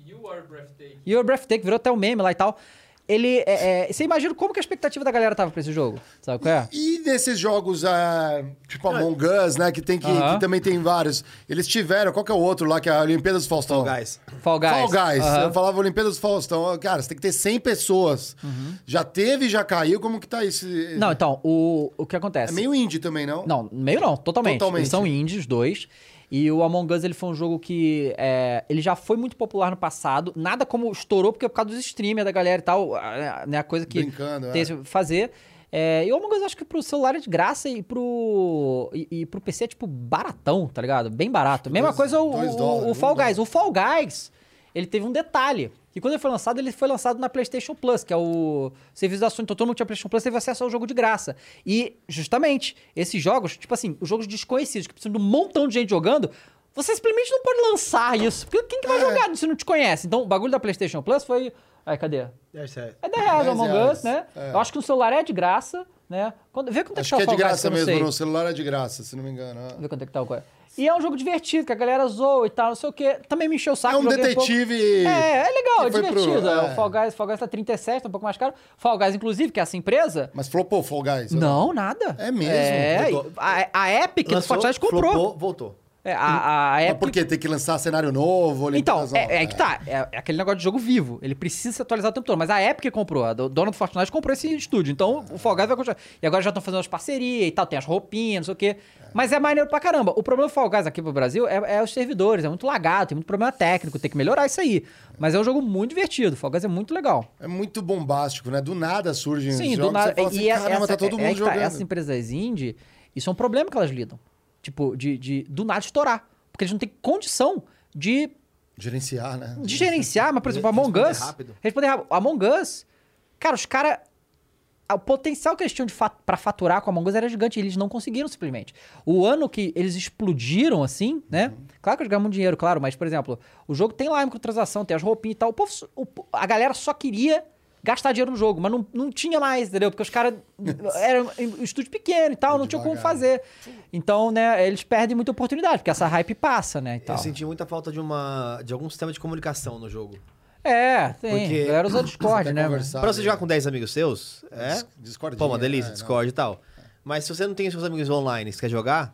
You are breathtaking. E o Breathtaking virou até um meme lá e tal. Ele. é, é, você imagina como que a expectativa da galera tava pra esse jogo? Sabe qual é? E nesses jogos, ah, tipo Among Us, né? Que, tem que, Aham. que também tem vários. Eles tiveram, qual que é o outro lá, que é a Olimpíadas do Faustão? Fall Guys. Fall Guys. Fall Guys. Aham. Eu falava Olimpíadas do Faustão. Cara, você tem que ter 100 pessoas. Já teve, já caiu. Como que tá isso? Não, então, o, o que acontece? É meio indie também, não? Não, meio não, totalmente. Totalmente. Eles são indies, dois. E o Among Us ele foi um jogo que é, ele já foi muito popular no passado. Nada como estourou, porque é por causa dos streamers da galera e tal, a- né? A coisa que Brincando, tem é. fazer. É, e o Among Us acho que pro celular é de graça e pro, e, e pro PC é tipo baratão, tá ligado? Bem barato. Mesma dois- coisa o, o- dólares, o Fall Guys. dólar. O Fall Guys, ele teve um detalhe. Que quando ele foi lançado, ele foi lançado na PlayStation Plus, que é o serviço da Sony. Então todo mundo tinha PlayStation Plus, teve acesso ao jogo de graça. E, justamente, esses jogos, tipo assim, os jogos desconhecidos, que precisam de um montão de gente jogando, você simplesmente não pode lançar isso. Porque quem que vai jogar se não te conhece? Então o bagulho da PlayStation Plus foi. Aí, cadê? É 10 reais o 10 Among Us, né? é. Eu acho que no celular é de graça, né? Quando, vê quanto é que Acho tá que o é de graça que mesmo, no celular é de graça, se não me engano. ah. Vê quanto é que tá o. E é um jogo divertido, que a galera zoa e tal, não sei o quê. Também me encheu o saco. É um detetive. É, é legal, é foi pro- divertido. é. O Fall Guys, Fall Guys tá 37, tá um pouco mais caro. Fall Guys, inclusive, que é essa empresa... Mas flopou Fall Guys? ou Não, nada. É mesmo? É, a, a Epic do Lançou, Fortnite comprou. flopou, voltou. É, a, a Mas Epic... por quê? Tem que lançar cenário novo? Então, Olimpíadas é, é que tá. É, é aquele negócio de jogo vivo. Ele precisa se atualizar o tempo todo. Mas a Epic comprou. A do- dona do Fortnite comprou esse estúdio. Então, o Fall Guys vai continuar. E agora já estão fazendo as parcerias e tal. Tem as roupinhas, não sei o quê. Mas é maneiro pra caramba. O problema do Fall Guys aqui pro Brasil é, é os servidores. É muito lagado, tem muito problema técnico. Tem que melhorar isso aí. Mas é um jogo muito divertido. Fall Guys é muito legal. É muito bombástico, né? Do nada surgem Sim, os do jogos, nada. você fala assim, e caramba, essa, tá todo é- é mundo que tá, jogando. essas empresas indie, isso é um problema que elas lidam. Tipo, de, de do nada estourar. Porque eles não têm condição de Gerenciar, né? de gerenciar, mas, por exemplo, Among Us. rápido. Responder rápido. Among Us, cara, os caras. O potencial que eles tinham de fa pra faturar com Among Us era gigante. e Eles não conseguiram simplesmente. O ano que eles explodiram, assim, né? Claro que eles ganham muito dinheiro, claro, mas, por exemplo, o jogo tem lá a microtransação, tem as roupinhas e tal. O povo, o a galera só queria gastar dinheiro no jogo, mas não, não tinha mais, entendeu? Porque os caras. Era um estúdio pequeno e tal, não tinha como devagar. fazer. Então, né, eles perdem muita oportunidade, porque essa hype passa, né? E tal. Eu senti muita falta de uma de algum sistema de comunicação no jogo. É, tem. Porque- A galera usa Discord, né? Pra você né? jogar com 10 amigos seus, é? Dis- Discord. Pô, uma delícia, é. Discord e tal. Mas se você não tem seus amigos online, você quer jogar?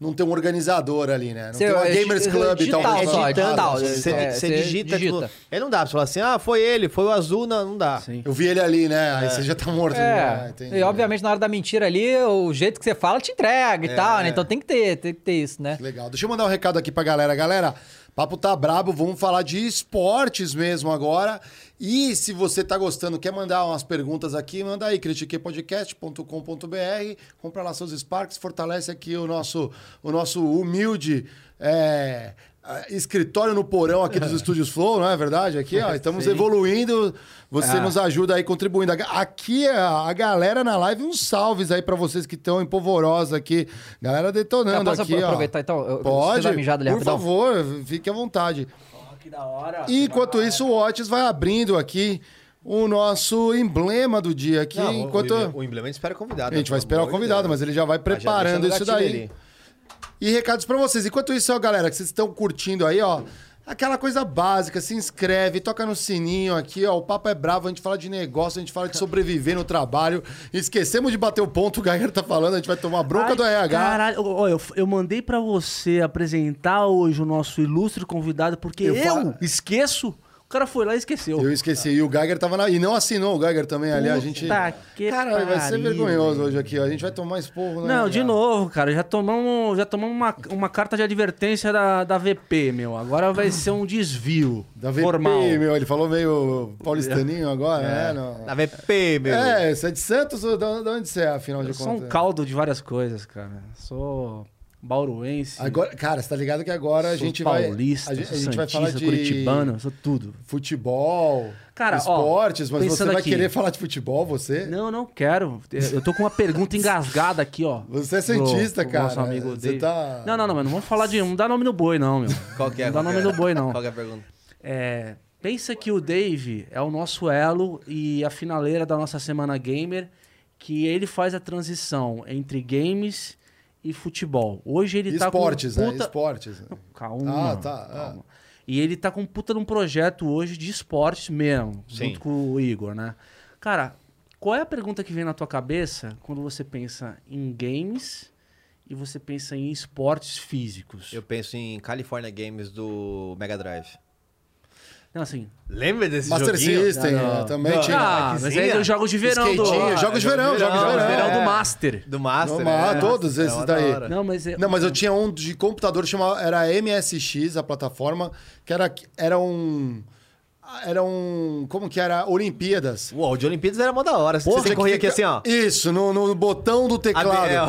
Não tem um organizador ali, né? Não tem uma é Gamers di- Club digital e tal. só, Ah, digital, Você, é, você digita, digita. Tipo, aí não dá pra você falar assim, ah, foi ele, foi o azul, não, não dá. Sim. Eu vi ele ali, né? Aí você já tá morto. É, né? Entendi. e obviamente na hora da mentira ali, o jeito que você fala te entrega e tal, né? Então tem que ter, tem que ter isso, né? Legal. Deixa eu mandar um recado aqui pra galera. Galera, papo tá brabo, vamos falar de esportes mesmo agora. E se você tá gostando, quer mandar umas perguntas aqui, manda aí, critiquepodcast.com.br, compra lá seus Sparks, fortalece aqui o nosso, o nosso humilde é, escritório no porão aqui dos Estúdios Flow, não é verdade? Aqui, ó, estamos evoluindo, você Ah. nos ajuda aí contribuindo. Aqui, a, a galera na live, uns salves aí pra vocês que estão em polvorosa aqui. Galera Eu detonando posso aqui, ó. aproveitar então? Eu- Pode, ali por rapidão? favor, fique à vontade. Ó, que da hora. E enquanto isso, o Otis vai abrindo aqui o nosso emblema do dia aqui. Não, o- enquanto o, o emblema espera o convidado. a gente né, vai esperar o convidado, Deus. mas ele já vai já preparando deixa isso daí. ali. E recados pra vocês. Enquanto isso, ó, galera, que vocês estão curtindo aí, ó. Aquela coisa básica, se inscreve, toca no sininho aqui, ó. O papo é bravo, a gente fala de negócio, a gente fala de sobreviver no trabalho. Esquecemos de bater o ponto, o Geiger tá falando, a gente vai tomar bronca Ai, do RH. Caralho, ó, eu, eu mandei pra você apresentar hoje o nosso ilustre convidado, porque Eu eu, esqueço. O cara foi lá e esqueceu. Eu esqueci. E o Geiger tava na. E não assinou o Geiger também ali. A gente. Que Cara, vai ser pariu, vergonhoso hoje aqui, ó. A gente vai tomar esporro, né? Não, de novo, cara. Já tomamos, já tomamos uma, uma carta de advertência da, da VP, meu. Agora vai ser um desvio Da VP, formal. meu. Ele falou meio paulistaninho agora, né? Não. Na VP, meu. É, você é de Santos ou de de onde você é, afinal de Eu sou um contas? caldo de várias coisas, cara. Sou bauruense. Agora, cara, você tá ligado que agora a gente vai. paulista, A gente, a gente vai falar de curitibano, sou tudo. futebol, Cara, ó, esportes, mas você vai aqui. querer falar de futebol, você? Não, não quero. Eu tô com uma pergunta engasgada aqui, ó. Você é cientista, Pro- pro Nosso cara. amigo Você Dave. tá- Não, não, não, mas não vamos falar de. Não dá nome no boi, não, meu. Qual que é? Não dá nome é? do boi, não. Qual que é a pergunta? É, pensa que o Dave é o nosso elo e a finaleira da nossa Semana Gamer, que ele faz a transição entre games e futebol. Hoje ele tá Esportes, com né? puta... Esportes. Calma, Ah, tá, calma. E ele tá com puta num projeto hoje de esportes mesmo, Sim. junto com o Igor, né? Cara, qual é a pergunta que vem na tua cabeça quando você pensa em games e você pensa em esportes físicos? Eu penso em California Games do Mega Drive. Não, assim... Lembra desse Master joguinho? System, Não, não. ó, também Não, tinha. Ah, mas aí eu jogos de verão do... Ah, jogos de verão, jogos de verão. verão do é. Master. Do Master, né? ah, todos É esses da daí. Não, mas... é- Não, mas eu tinha um de computador chamado era MSX, a plataforma, que era, era um era um. Como que era? Olimpíadas. Uou, de Olimpíadas era mó da hora. Porra, você que corria aqui assim, ó. Isso, no, no botão do teclado. é,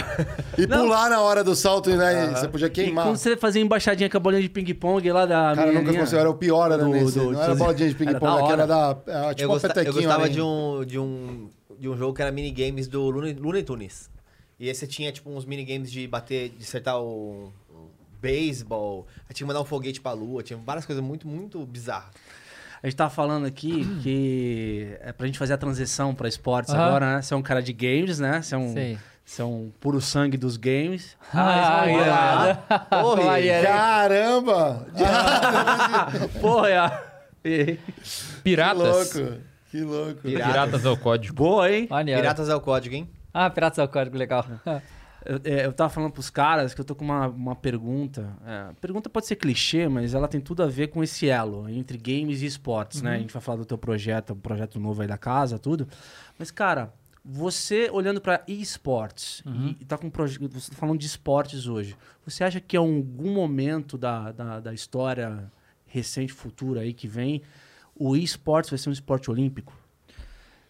E pular na hora do salto, né? Você podia E queimar. quando você fazia embaixadinha com a bolinha de ping-pong lá da. Cara, nunca menininha- consegui. Era o pior, era do- nesse. do- não era boladinha de Era ping-pong, aquela da. hora. era Tipo eu, gosta- eu gostava ali. de um, de, um, de um jogo que era minigames do Looney, Looney Tunes. E esse tinha, tipo, uns minigames de bater, de acertar o, o beisebol. Aí tinha que mandar um foguete pra lua. Tinha várias coisas muito, muito bizarras. A gente tava falando aqui que é pra gente fazer a transição pra esportes Aham. agora, né? Você é um cara de games, né? Você é um, Sei. você é um puro sangue dos games. Ah, Mas, irado. Porra, Maneiro, hein? Caramba! Porra, é. E- Que Piratas. louco! Que louco! Piratas. Piratas ao código. Boa, hein? Maneiro. Piratas é o código, hein? Ah, Piratas é o código legal. Eu, é, eu tava falando pros caras que eu tô com uma, uma pergunta. É, pergunta pode ser clichê, mas ela tem tudo a ver com esse elo entre games e esportes, né? A gente vai falar do teu projeto, um projeto novo aí da casa, tudo. Mas, cara, você olhando pra esportes e, e tá com um projeto. Você tá falando de esportes hoje. Você acha que em algum momento da, da, da história recente, futura aí que vem, o esportes vai ser um esporte olímpico?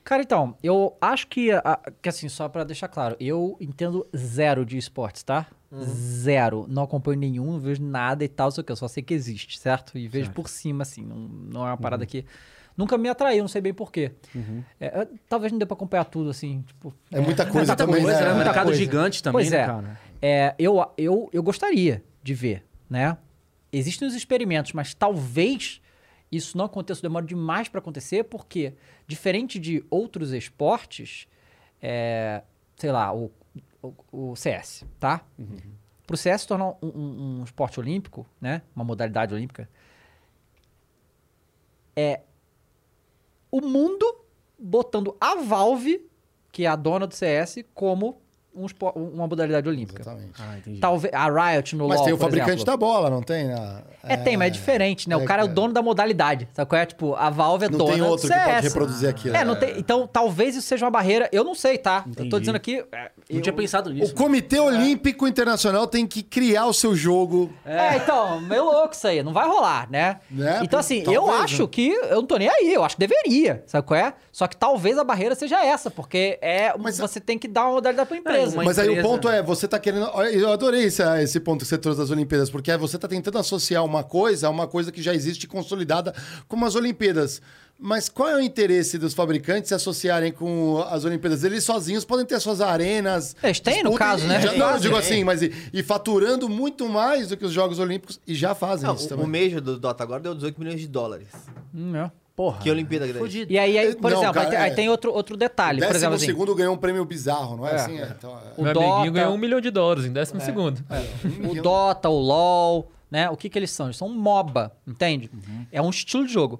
Cara, então, eu acho que, a- que assim, só pra deixar claro, eu entendo zero de esportes, tá? Zero. Não acompanho nenhum, não vejo nada e tal, sei o que, eu só sei que existe, certo? E vejo Certo. por cima, assim, não, não é uma parada que nunca me atraiu, não sei bem porquê. É, é, talvez não dê pra acompanhar tudo, assim, tipo... É muita coisa Muita também, coisa, né? né? Muita Mercado coisa. gigante também, Pois né, é. cara? É, eu, eu, eu gostaria de ver, né? Existem os experimentos, mas talvez isso não aconteça, demore demais para acontecer, porque, diferente de outros esportes, é, sei lá, o, o, o CS, tá? Para o CS se tornar um, um- um esporte olímpico, né? Uma modalidade olímpica, é o mundo botando a Valve, que é a dona do CS, como um espo- uma modalidade olímpica. Exatamente. Ah, entendi. Talvez a Riot no Mas LoL, tem o por fabricante exemplo. da bola, não tem? Ah, É, tem, mas é diferente, né? O é, cara é o é. dono da modalidade. Sabe qual é? Tipo, a Valve é Não dona tem outro que pode reproduzir aquilo. É, não tem. Então, talvez isso seja uma barreira. Eu não sei, tá? Eu Entendi. tô dizendo aqui. é, Não eu- tinha pensado O nisso. Comitê Olímpico Internacional tem que criar o seu jogo. É, então, meio louco isso aí. Não vai rolar, né? Né? Então, assim, eu Talvez, acho né? que. Eu não tô nem aí. Eu acho que deveria. Sabe qual é? Só que talvez a barreira seja essa, porque é Mas- você tem que dar uma modalidade pra empresa. Uma Mas aí o empresa- ponto é, você tá querendo. Eu adorei esse, esse ponto que você trouxe das Olimpíadas, porque você tá tentando associar uma coisa a uma coisa que já existe consolidada como as Olimpíadas. Mas qual é o interesse dos fabricantes se associarem com as Olimpíadas? Eles sozinhos podem ter suas arenas. Eles têm, no caso, né? já- não, eu digo é. assim, mas e, e faturando muito mais do que os Jogos Olímpicos e já fazem Não, isso o, também. o Major do Dota agora deu 18 milhões de dólares. Hum, é. Porra. Que Olimpíada que daí? Fudido. E aí, aí, por Não, exemplo, cara, aí, tem, aí é- tem outro, outro detalhe. Por Décimo exemplo, assim, segundo ganhou um prêmio bizarro, não é, É. assim? É, então, é. o Meu Dota, amiguinho ganhou um milhão de dólares em décimo É. segundo. o Dota, o LoL, né? O que que eles são? Eles são um MOBA, entende? É um estilo de jogo.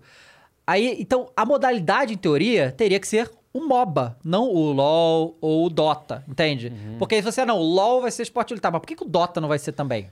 Aí, então, a modalidade, em teoria, teria que ser o MOBA, não o LoL ou o Dota, entende? Porque aí você, não, o LoL vai ser esporte militar, mas por que, que o Dota não vai ser também?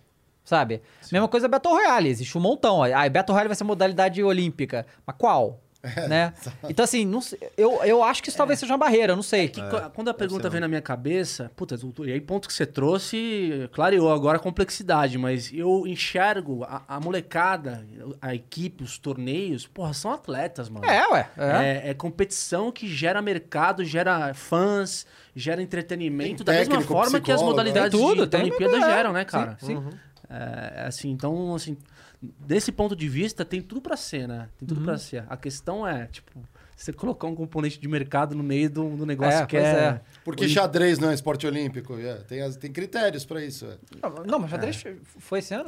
Sabe? Mesma coisa Battle Royale, existe um montão. Aí Battle Royale vai ser modalidade olímpica. Mas qual? né? Então, assim, não sei- eu, eu acho que isso talvez seja uma barreira, eu não sei. Que qu- quando a pergunta ser vem na minha cabeça, puta, e aí ponto que você trouxe, clareou agora a complexidade, mas eu enxergo a, a molecada, a equipe, os torneios, porra, são atletas, mano. É, ué. É. É, é competição que gera mercado, gera fãs, gera entretenimento, da mesma técnico, forma que as psicólogo, modalidades tem tudo, de, da tem- Olimpíada é, geram, né, sim, cara? sim. É, assim, então, assim, desse ponto de vista, tem tudo pra ser, né? Tem tudo pra ser. A questão é, tipo, você colocar um componente de mercado no meio do, do negócio É, que é... é. Porque xadrez não é esporte olímpico. é, tem, as- tem critérios pra isso. é. Não, Não, mas xadrez foi esse ano?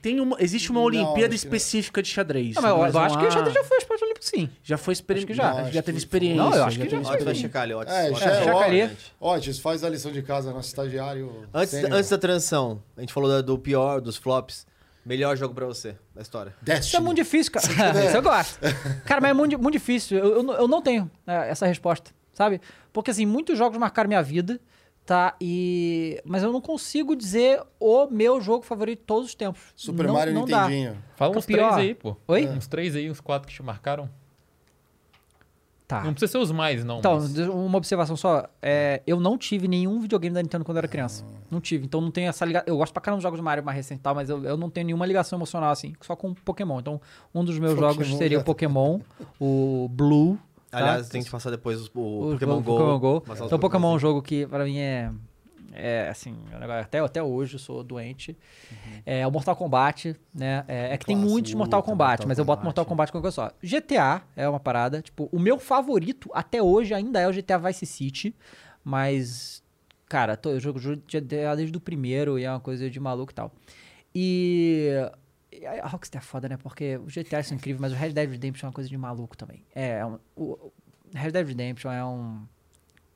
Tem uma, existe uma Não, Olimpíada que específica de xadrez. Não, mas eu, Mas eu não acho que o xadrez já foi esporte olímpico, sim. Já foi experiência. Que já. Não, já, teve que- experiência. Não, eu acho que teve já tu vai checar ali, Otis. É, já é. Otis, faz a lição de casa, nosso estagiário. Antes, antes da transição, a gente falou do pior, dos flops. Melhor jogo pra você da história. Isso é Destiny. muito difícil, cara. Isso eu gosto. Cara, mas é muito, muito difícil. Eu, eu, não- eu não tenho é, essa resposta, sabe? Porque, assim, muitos jogos marcaram minha vida, tá? E... Mas eu não consigo dizer o meu jogo favorito de todos os tempos. Super não, Mario não dá. Nintendinho. Fala uns Pior. três aí, pô. Oi? Uns três aí, uns quatro que te marcaram. Tá. Não precisa ser os mais, não. Então, mas- de- uma observação só. É, eu não tive nenhum videogame da Nintendo quando eu era criança. Não tive. Então não tenho essa ligação. Eu gosto pra caramba dos jogos do Mario mais recente e tal, mas eu, eu não tenho nenhuma ligação emocional assim, só com Pokémon. Então, um dos meus jogos Pokémon, seria o já. Pokémon, o Blue. tá? Aliás, tem que passar depois o, o Pokémon Go. Pokémon Go. Então, Pokémon é um jogo que pra mim é. É assim, é até, até hoje eu sou doente. É o Mortal Kombat, né? É, é que tem muitos Mortal Kombat, Mortal mas eu boto Kombat. Mortal Kombat com coisa só. GTA é uma parada. Tipo, o meu favorito até hoje ainda é o GTA Vice City, mas. Cara, tô- eu jogo GTA desde o primeiro e é uma coisa de maluco e tal. E. A Rockstar é foda, né? Porque os GTA são incríveis, mas o Red Dead Redemption é uma coisa de maluco também. É, é um, o, o Red Dead Redemption é um.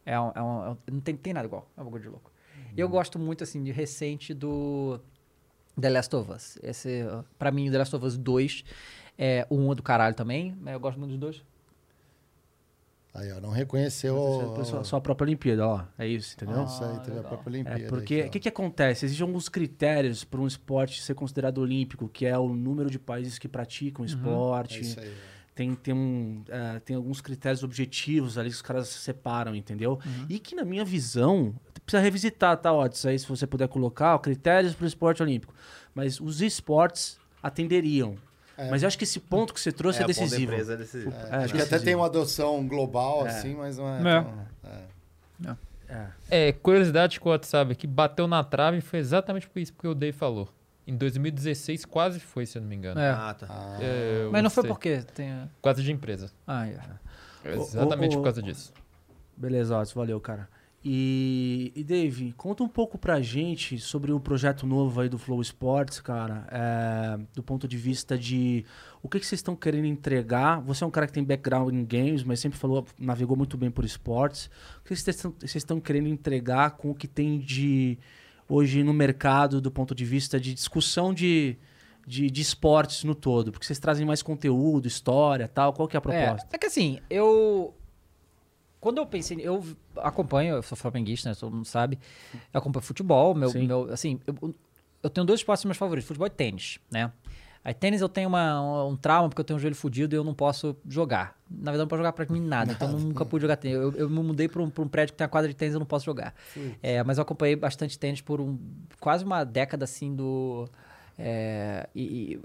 É um, é um- é um- não tem, tem nada igual. É um bagulho de louco. E eu gosto muito, assim, de recente do The Last of Us. Esse, uh, pra mim, The Last of Us 2 é o 1 é do caralho também, mas eu gosto muito dos dois. Aí, ó, não reconheceu. Sua, sua- sua própria Olimpíada, ó. É isso, entendeu? Nossa, aí teve a própria Olimpíada. É porque o que, que acontece? Existem alguns critérios para um esporte ser considerado olímpico, que é o número de países que praticam o É esporte. isso aí. tem, tem, um, é, tem alguns critérios objetivos ali que os caras separam, entendeu? E que, na minha visão, precisa revisitar, tá, Otis? Aí, se você puder colocar, ó, critérios para o esporte olímpico. Mas os esportes atenderiam. É. Mas eu acho que esse ponto que você trouxe é, É, o da decisivo. empresa é decisivo. É, Acho que até decisivo. tem uma adoção global, É. assim, mas não é. É. tão- é. É. É, curiosidade com o WhatsApp que bateu na trave foi exatamente por isso que o Dave falou. Em 2016 quase foi, se eu não me engano. É. Ah, tá. Ah, É, mas não foi porque tem. Causa de empresa. Ah, é. Exatamente o- por causa disso. Beleza, Otis, valeu, cara. E, e Dave, conta um pouco pra gente sobre o projeto novo aí do Flow Sports, cara, é, do ponto de vista de o que, que vocês estão querendo entregar. Você é um cara que tem background em games, mas sempre falou, navegou muito bem por esportes. O que vocês estão- vocês estão querendo entregar com o que tem de hoje no mercado do ponto de vista de discussão de, de, de esportes no todo? Porque vocês trazem mais conteúdo, história tal. Qual que é a proposta? É, é que assim, eu. Quando eu pensei. Eu acompanho, eu sou flamenguista, né? Todo mundo sabe. Eu acompanho futebol. Meu, Sim. meu, assim, eu, eu tenho dois esportes meus favoritos: futebol e tênis, né? Aí tênis eu tenho uma, um trauma porque eu tenho um joelho fudido e eu não posso jogar. Na verdade, não posso jogar pra mim nada. Então eu nunca pude jogar tênis. Eu, eu me mudei pra um, pra um prédio que tem uma quadra de tênis e eu não posso jogar. É, mas eu acompanhei bastante tênis por um, quase uma década assim do. é, e, e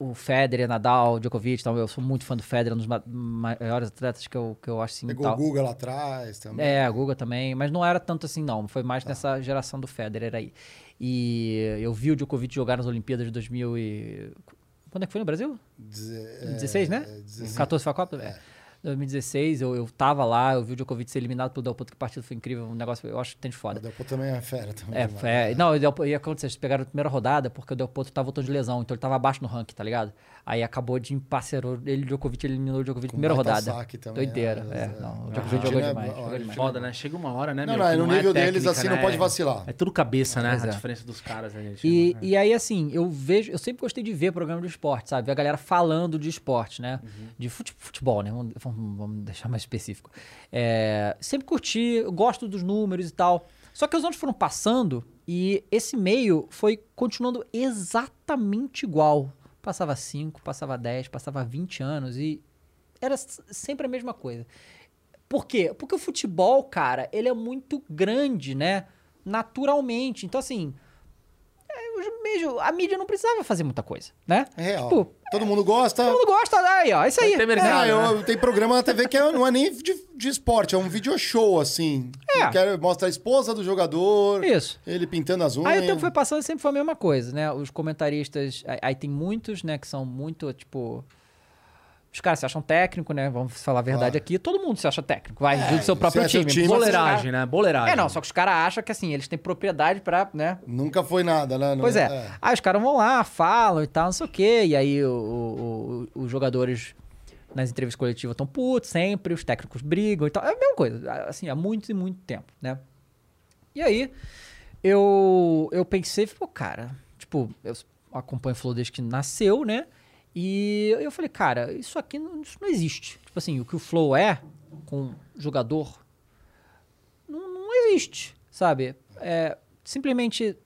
o Federer, Nadal, Djokovic, tal, eu sou muito fã do Federer, um dos ma- maiores atletas que eu, que eu acho assim. Pegou tal. o Google lá atrás também. É, a Guga também, mas não era tanto assim, não. Foi mais nessa geração do Federer aí. E eu vi o Djokovic jogar nas Olimpíadas de 2000 e... Quando é que foi no Brasil? Deze- é, 16, né? é, 16. 14 foi a Copa? É. 2016, eu, eu tava lá, eu vi o Djokovic ser eliminado pelo Del Potro, que partido foi incrível, um negócio, eu acho que tem de O foda. Del Potro também é fera. Também É, demais. é, não, o Del Potro- ia acontecer, eles pegaram a primeira rodada porque o Del Potro tava voltando de lesão, então ele tava abaixo no ranking, tá ligado? Aí acabou de emparcerou ele o Djokovic, ele eliminou o Djokovic primeira rodada. saque também, Doideira, né? é. É. Não, o A Djokovic jogou é- demais. demais. Foda, né? Chega uma hora, né? Não, meu, não, que no é nível deles, técnica, assim, né? não pode vacilar. É tudo cabeça, né? A é. diferença dos caras, né? gente? E, É. e aí, assim, eu vejo, eu sempre gostei de ver programa de esporte, sabe? Ver a galera falando de esporte, né? De fute- futebol, né? Vamos, vamos- deixar mais específico. É, sempre curti, gosto dos números e tal. Só que os anos foram passando e esse meio foi continuando exatamente igual. Passava 5, passava 10, passava 20 anos e era sempre a mesma coisa. Por quê? Porque o futebol, cara, ele é muito grande, né? Naturalmente. Então, assim, é, os meios- a mídia não precisava fazer muita coisa, né? É real. Tipo, Todo mundo gosta. todo mundo gosta, aí, ó, é isso aí. Tem mercado, É, né? eu, tem programa na TV que é- não é nem de, de esporte, é um video show, assim. É. Mostra a esposa do jogador, Isso. ele pintando as unhas. Aí o tempo foi passando e sempre foi a mesma coisa, né? Os comentaristas. Aí, aí tem muitos, né, que são muito, tipo. Os caras se acham técnico, né? Vamos falar a verdade Claro. aqui. Todo mundo se acha técnico, vai, É, do seu se próprio é time. time, Boleiragem, né? Boleiragem. É, não, só que os caras acham que assim, eles têm propriedade pra, né? Nunca foi nada, né? Pois é. Aí os caras vão lá, falam e tal, não sei o quê. E aí o- o- o- os jogadores nas entrevistas coletivas estão putos sempre, os técnicos brigam e tal. É a mesma coisa, assim, há muito e muito tempo, né? E aí eu, eu pensei, pô, cara, tipo, eu acompanho o Flow desde que nasceu, né? E eu falei, cara, isso aqui não, isso não existe. Tipo assim, o que o Flow é com jogador não, não existe, sabe? É, simplesmente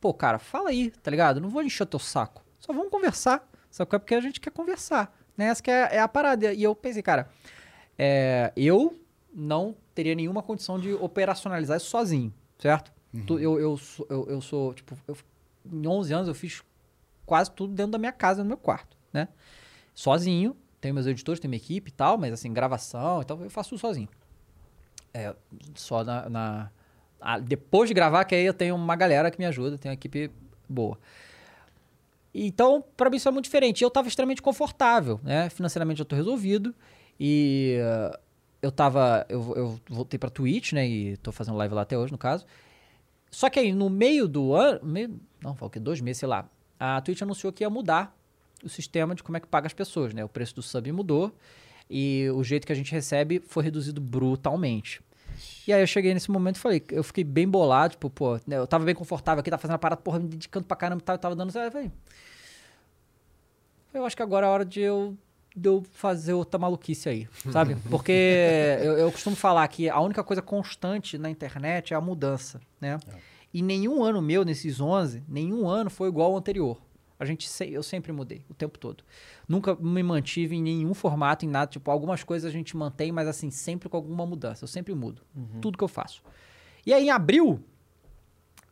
pô, cara, fala aí, tá ligado? Não vou encher o teu saco. Só vamos conversar. Só que é porque a gente quer conversar. Né? Essa que é, é a parada. E eu pensei, cara, é, eu não teria nenhuma condição de operacionalizar isso sozinho, certo? Tu- Eu, eu, sou- eu, eu sou, tipo, eu- em 11 anos eu fiz quase tudo dentro da minha casa, no meu quarto, né? Sozinho, tenho meus editores, tenho minha equipe e tal, mas assim, gravação e tal, eu faço tudo sozinho. É, só na... na- ah, depois de gravar, que aí eu tenho uma galera que me ajuda, tenho uma equipe boa. Então, pra mim isso é muito diferente. Eu tava extremamente confortável, né? Financeiramente eu tô resolvido e eh, eu tava eu, eu voltei pra Twitch, né, e tô fazendo live lá até hoje, no caso. Só que aí no meio do ano, meio, não, o que dois meses, sei lá. A Twitch anunciou que ia mudar o sistema de como é que paga as pessoas, né? O preço do sub mudou e o jeito que a gente recebe foi reduzido brutalmente. E aí eu cheguei nesse momento e falei, eu fiquei bem bolado, tipo, pô, né, eu tava bem confortável aqui, tava fazendo a parada, porra, me dedicando pra caramba, e tal, eu tava dando certo. Eu falei, eu acho que agora é a hora de eu, de eu fazer outra maluquice aí, sabe? Porque eu, eu costumo falar que a única coisa constante na internet é a mudança, né? E nenhum ano meu, nesses 11, nenhum ano foi igual ao anterior. A gente, se- eu sempre mudei, o tempo todo. Nunca me mantive em nenhum formato, em nada. Tipo, algumas coisas a gente mantém, mas assim, sempre com alguma mudança. Eu sempre mudo. Tudo que eu faço. E aí, em abril,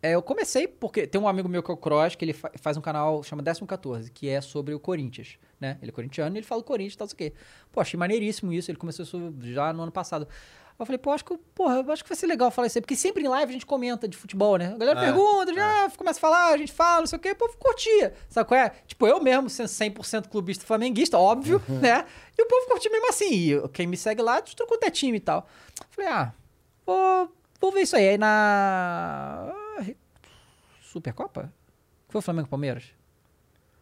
é, eu comecei porque tem um amigo meu que é o Cross, que ele fa- faz um canal chama 14, que é sobre o Corinthians, né? Ele é corintiano e ele fala do Corinthians e tal, não sei o quê. Pô, achei maneiríssimo isso, ele começou isso já no ano passado. Eu falei, pô, acho que, porra, eu acho que vai ser legal falar isso aí, porque sempre em live a gente comenta de futebol, né? A galera É, pergunta, já começa a falar, a gente fala, não sei o quê, pô, curtia. Sabe qual é? Tipo, eu mesmo, sendo 100% clubista flamenguista, óbvio, né? E o povo curtia mesmo assim. E quem me segue lá, tudo quanto é time e tal. Falei, ah, vou, vou ver isso aí. Aí na. Supercopa? Foi o Flamengo Palmeiras?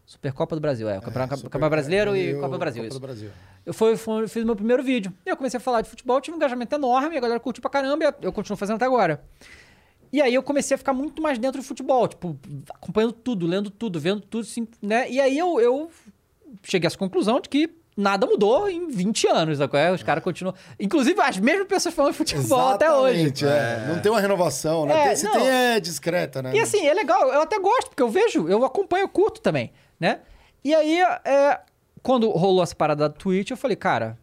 Supercopa do Brasil, é. O Campeonato Super- Campeonato Brasileiro e Copa do Brasil. Copa isso. do Brasil. Eu fui, fui- fiz meu primeiro vídeo. E eu comecei a falar de futebol, tive um engajamento enorme, a galera curtiu pra caramba, e eu continuo fazendo até agora. E aí eu comecei a ficar muito mais dentro do futebol, tipo, acompanhando tudo, lendo tudo, vendo tudo, assim, né? E aí eu, eu cheguei a essa conclusão de que nada mudou em 20 anos, sabe é? Os caras continuam. Inclusive, as mesmas pessoas falando de futebol até hoje. Exatamente, é. Não tem uma renovação, né? É, Tem- se não. tem, é discreta, né? E assim, é legal, eu até gosto, porque eu vejo, eu acompanho, eu curto também, né? E aí, é, quando rolou essa parada da Twitch, eu falei, cara,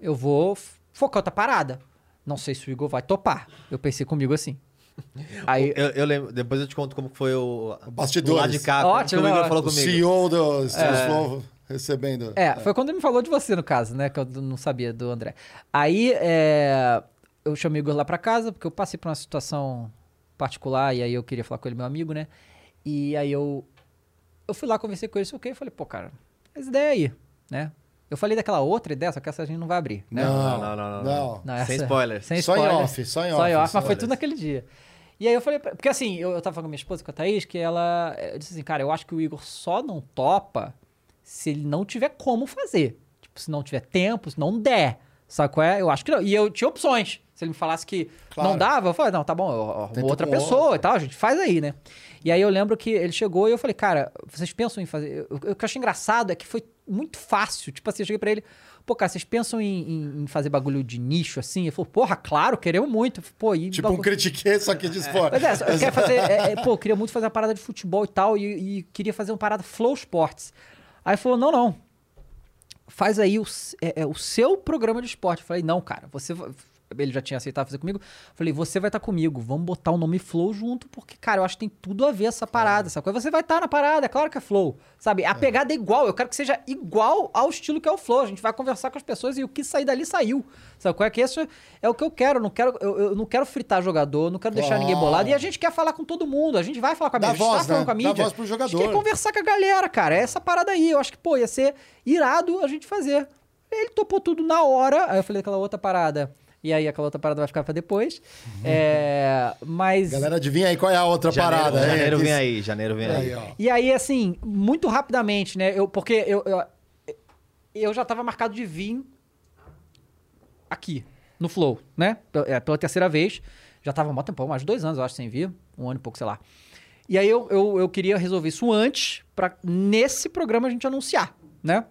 eu vou focar outra parada. Não sei se o Igor vai topar. Eu pensei comigo assim. Aí, Eu, eu lembro, depois eu te conto como foi o, o lado de cá, Ótimo, que o Igor falou o comigo. CEO do Flow recebendo. É, foi quando ele me falou de você, no caso, né? Que eu não sabia do André. Aí, é, eu chamei o Igor lá pra casa, porque eu passei por uma situação particular, e aí eu queria falar com ele, meu amigo, né? E aí eu, eu fui lá, conversei com ele, sei o quê, e falei, pô, cara, essa ideia aí, né? Eu falei daquela outra ideia, só que essa a gente não vai abrir, né? Não, Não, não, não, não, não. Não, Sem spoilers. Sem Só em spoiler. off, só em Só em off, off, mas foi spoilers. tudo naquele dia. E aí eu falei, pra- porque assim, eu, eu tava falando com minha esposa, com a Thaís, que ela eu disse assim, cara, eu acho que o Igor só não topa se ele não tiver como fazer. Tipo, se não tiver tempo, se não der. Sabe qual é? Eu acho que não. E eu tinha opções. Se ele me falasse que Claro. não dava, eu falei, não, tá bom, eu arrumo outra pessoa outra. e tal, a gente faz aí, né? E aí eu lembro que ele chegou e eu falei, cara, vocês pensam em fazer. O que eu achei engraçado é que foi muito fácil. Tipo assim, eu cheguei pra ele, pô, cara, vocês pensam em, em- em fazer bagulho de nicho assim? Ele falou, porra, claro, queremos muito. Falei, Pô, e Tipo um bagulho- critiquei, só que de fora. Mas é, eu quero fazer. é, é, pô, eu queria muito fazer uma parada de futebol e tal, e, e queria fazer uma parada Flow Sports. Aí falou: não, não. Faz aí o, é, é, o seu programa de esporte. Eu falei, não, cara, você. Ele já tinha aceitado fazer comigo. Falei, você vai estar comigo, vamos botar o nome Flow junto, porque, cara, eu acho que tem tudo a ver essa parada, essa coisa. Você vai estar na parada, é claro que é Flow. Sabe? A pegada é igual, eu quero que seja igual ao estilo que é o Flow. A gente vai conversar com as pessoas e o que sair dali saiu. Sabe qual é que isso é o que eu quero. Eu não quero, eu, eu não quero fritar jogador, não quero deixar Claro. ninguém bolado. E a gente quer falar com todo mundo, a gente vai falar com a Dá mídia, a gente voz, tá falando né? com a Dá mídia. voz pro A gente jogador. quer conversar com a galera, cara. É essa parada aí. Eu acho que, pô, ia ser irado a gente fazer. Ele topou tudo na hora. Aí eu falei aquela outra parada. E aí aquela outra parada vai ficar pra depois. É, mas. Galera, adivinha aí qual é a outra Janeiro, parada. janeiro Que- vem aí, janeiro vem aí. Aí, ó. E aí, assim, muito rapidamente, né? Eu, porque eu, eu, eu já tava marcado de vir aqui, no Flow, né? Pel- é, Pela terceira vez. Já tava há um tempão, mais de dois anos, eu acho, sem vir. Um ano e pouco, sei lá. E aí eu, eu, eu queria resolver isso antes, pra nesse programa a gente anunciar, né?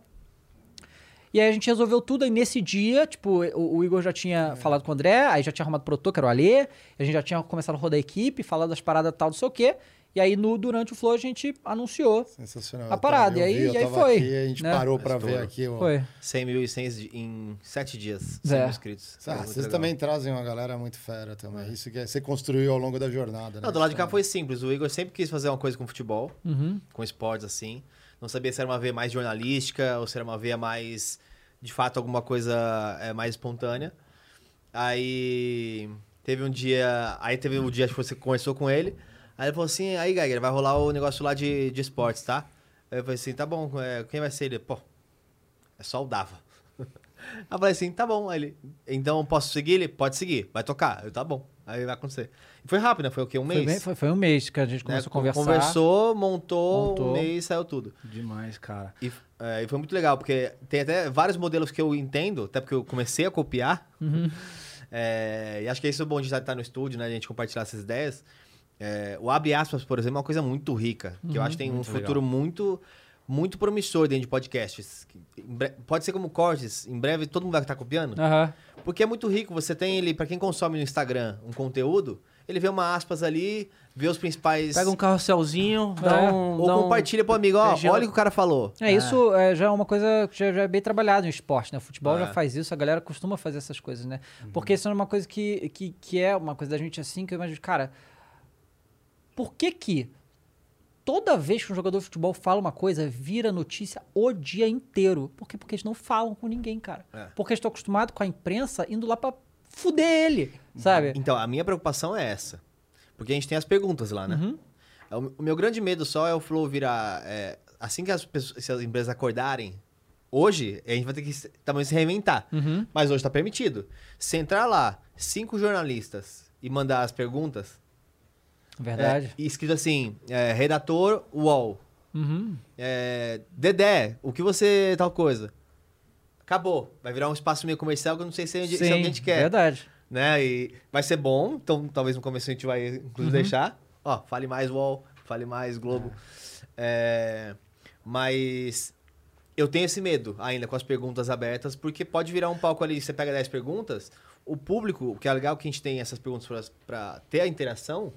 E aí a gente resolveu tudo, aí nesse dia, tipo, o, o Igor já tinha falado com o André, aí já tinha arrumado o produtor, que era o Alê, a gente já tinha começado a rodar a equipe, falado das paradas tal, não sei o quê. E aí, no, durante o Flow, a gente anunciou. Sensacional. A parada, Eu e aí- vi, e aí foi, aqui, a gente né? parou pra Estouro. ver aqui. ó. Foi. 100 mil e 100 em 7 dias. 100 É. mil inscritos. Ah, vocês legal. também trazem uma galera muito fera também. Isso que é- você construiu ao longo da jornada, né? Não, do lado de cá Isso foi simples. O Igor sempre quis fazer uma coisa com futebol, Uhum. com esportes assim. Não sabia se era uma veia mais jornalística ou se era uma veia mais, de fato, alguma coisa é, mais espontânea. Aí teve um dia. Aí teve um dia que você conversou com ele. Aí ele falou assim: aí, Geiger, vai rolar o negócio lá de, de esportes, tá? Aí eu falei assim: tá bom, é, quem vai ser ele? Pô, é só o Dava. Aí eu falei assim: tá bom. Aí ele, então posso seguir ele? Pode seguir, vai tocar. Eu, tá bom. Aí vai acontecer. E foi rápido, né? Foi o quê? Um Foi, mês? bem- foi, foi um mês que a gente né? começou a conversar. Conversou, montou, Montou. um mês saiu tudo. Demais, cara. E, é, e foi muito legal, porque tem até vários modelos que eu entendo, até porque eu comecei a copiar. Uhum. É, e acho que é isso bom de estar no estúdio, né? A gente compartilhar essas ideias. É, o abre aspas, por exemplo, é uma coisa muito rica, que eu acho que tem um futuro muito muito promissor dentro de podcasts. Pode ser como cortes, em breve todo mundo vai estar copiando. Aham. Porque é muito rico, você tem ele, pra quem consome no Instagram um conteúdo, ele vê uma aspas ali, vê os principais. Pega um carrosselzinho, dá É. um. Ou dá um- compartilha pro amigo, ó, olha o que o cara falou. É, isso é, já é uma coisa que já, já é bem trabalhado no esporte, né? O futebol É. já faz isso, a galera costuma fazer essas coisas, né? Porque isso é uma coisa que, que, que é uma coisa da gente assim, que eu imagino, cara, por que que toda vez que um jogador de futebol fala uma coisa, vira notícia o dia inteiro? Por quê? Porque eles não falam com ninguém, cara. É. Porque eles estão acostumados com a imprensa indo lá pra fuder ele, sabe? Então, a minha preocupação é essa. Porque a gente tem as perguntas lá, né? Uhum. O- O meu grande medo só é o Flow virar. é, assim que as, pessoas, se as empresas acordarem, hoje, a gente vai ter que também se reinventar. Uhum. Mas hoje tá permitido. Se entrar lá cinco jornalistas e mandar as perguntas, Verdade. é, escrito assim: é, redator UOL, Uhum. é, Dedé, o que você. tal coisa. Acabou. Vai virar um espaço meio comercial que eu não sei se, se Sim, alguém te quer. verdade. né? E vai ser bom, então talvez no começo a gente vai inclusive Uhum. deixar. Ó, fale mais UOL, fale mais Globo. É, mas eu tenho esse medo ainda com as perguntas abertas, porque pode virar um palco ali, você pega 10 perguntas, o público, o que é legal que a gente tem essas perguntas para ter a interação,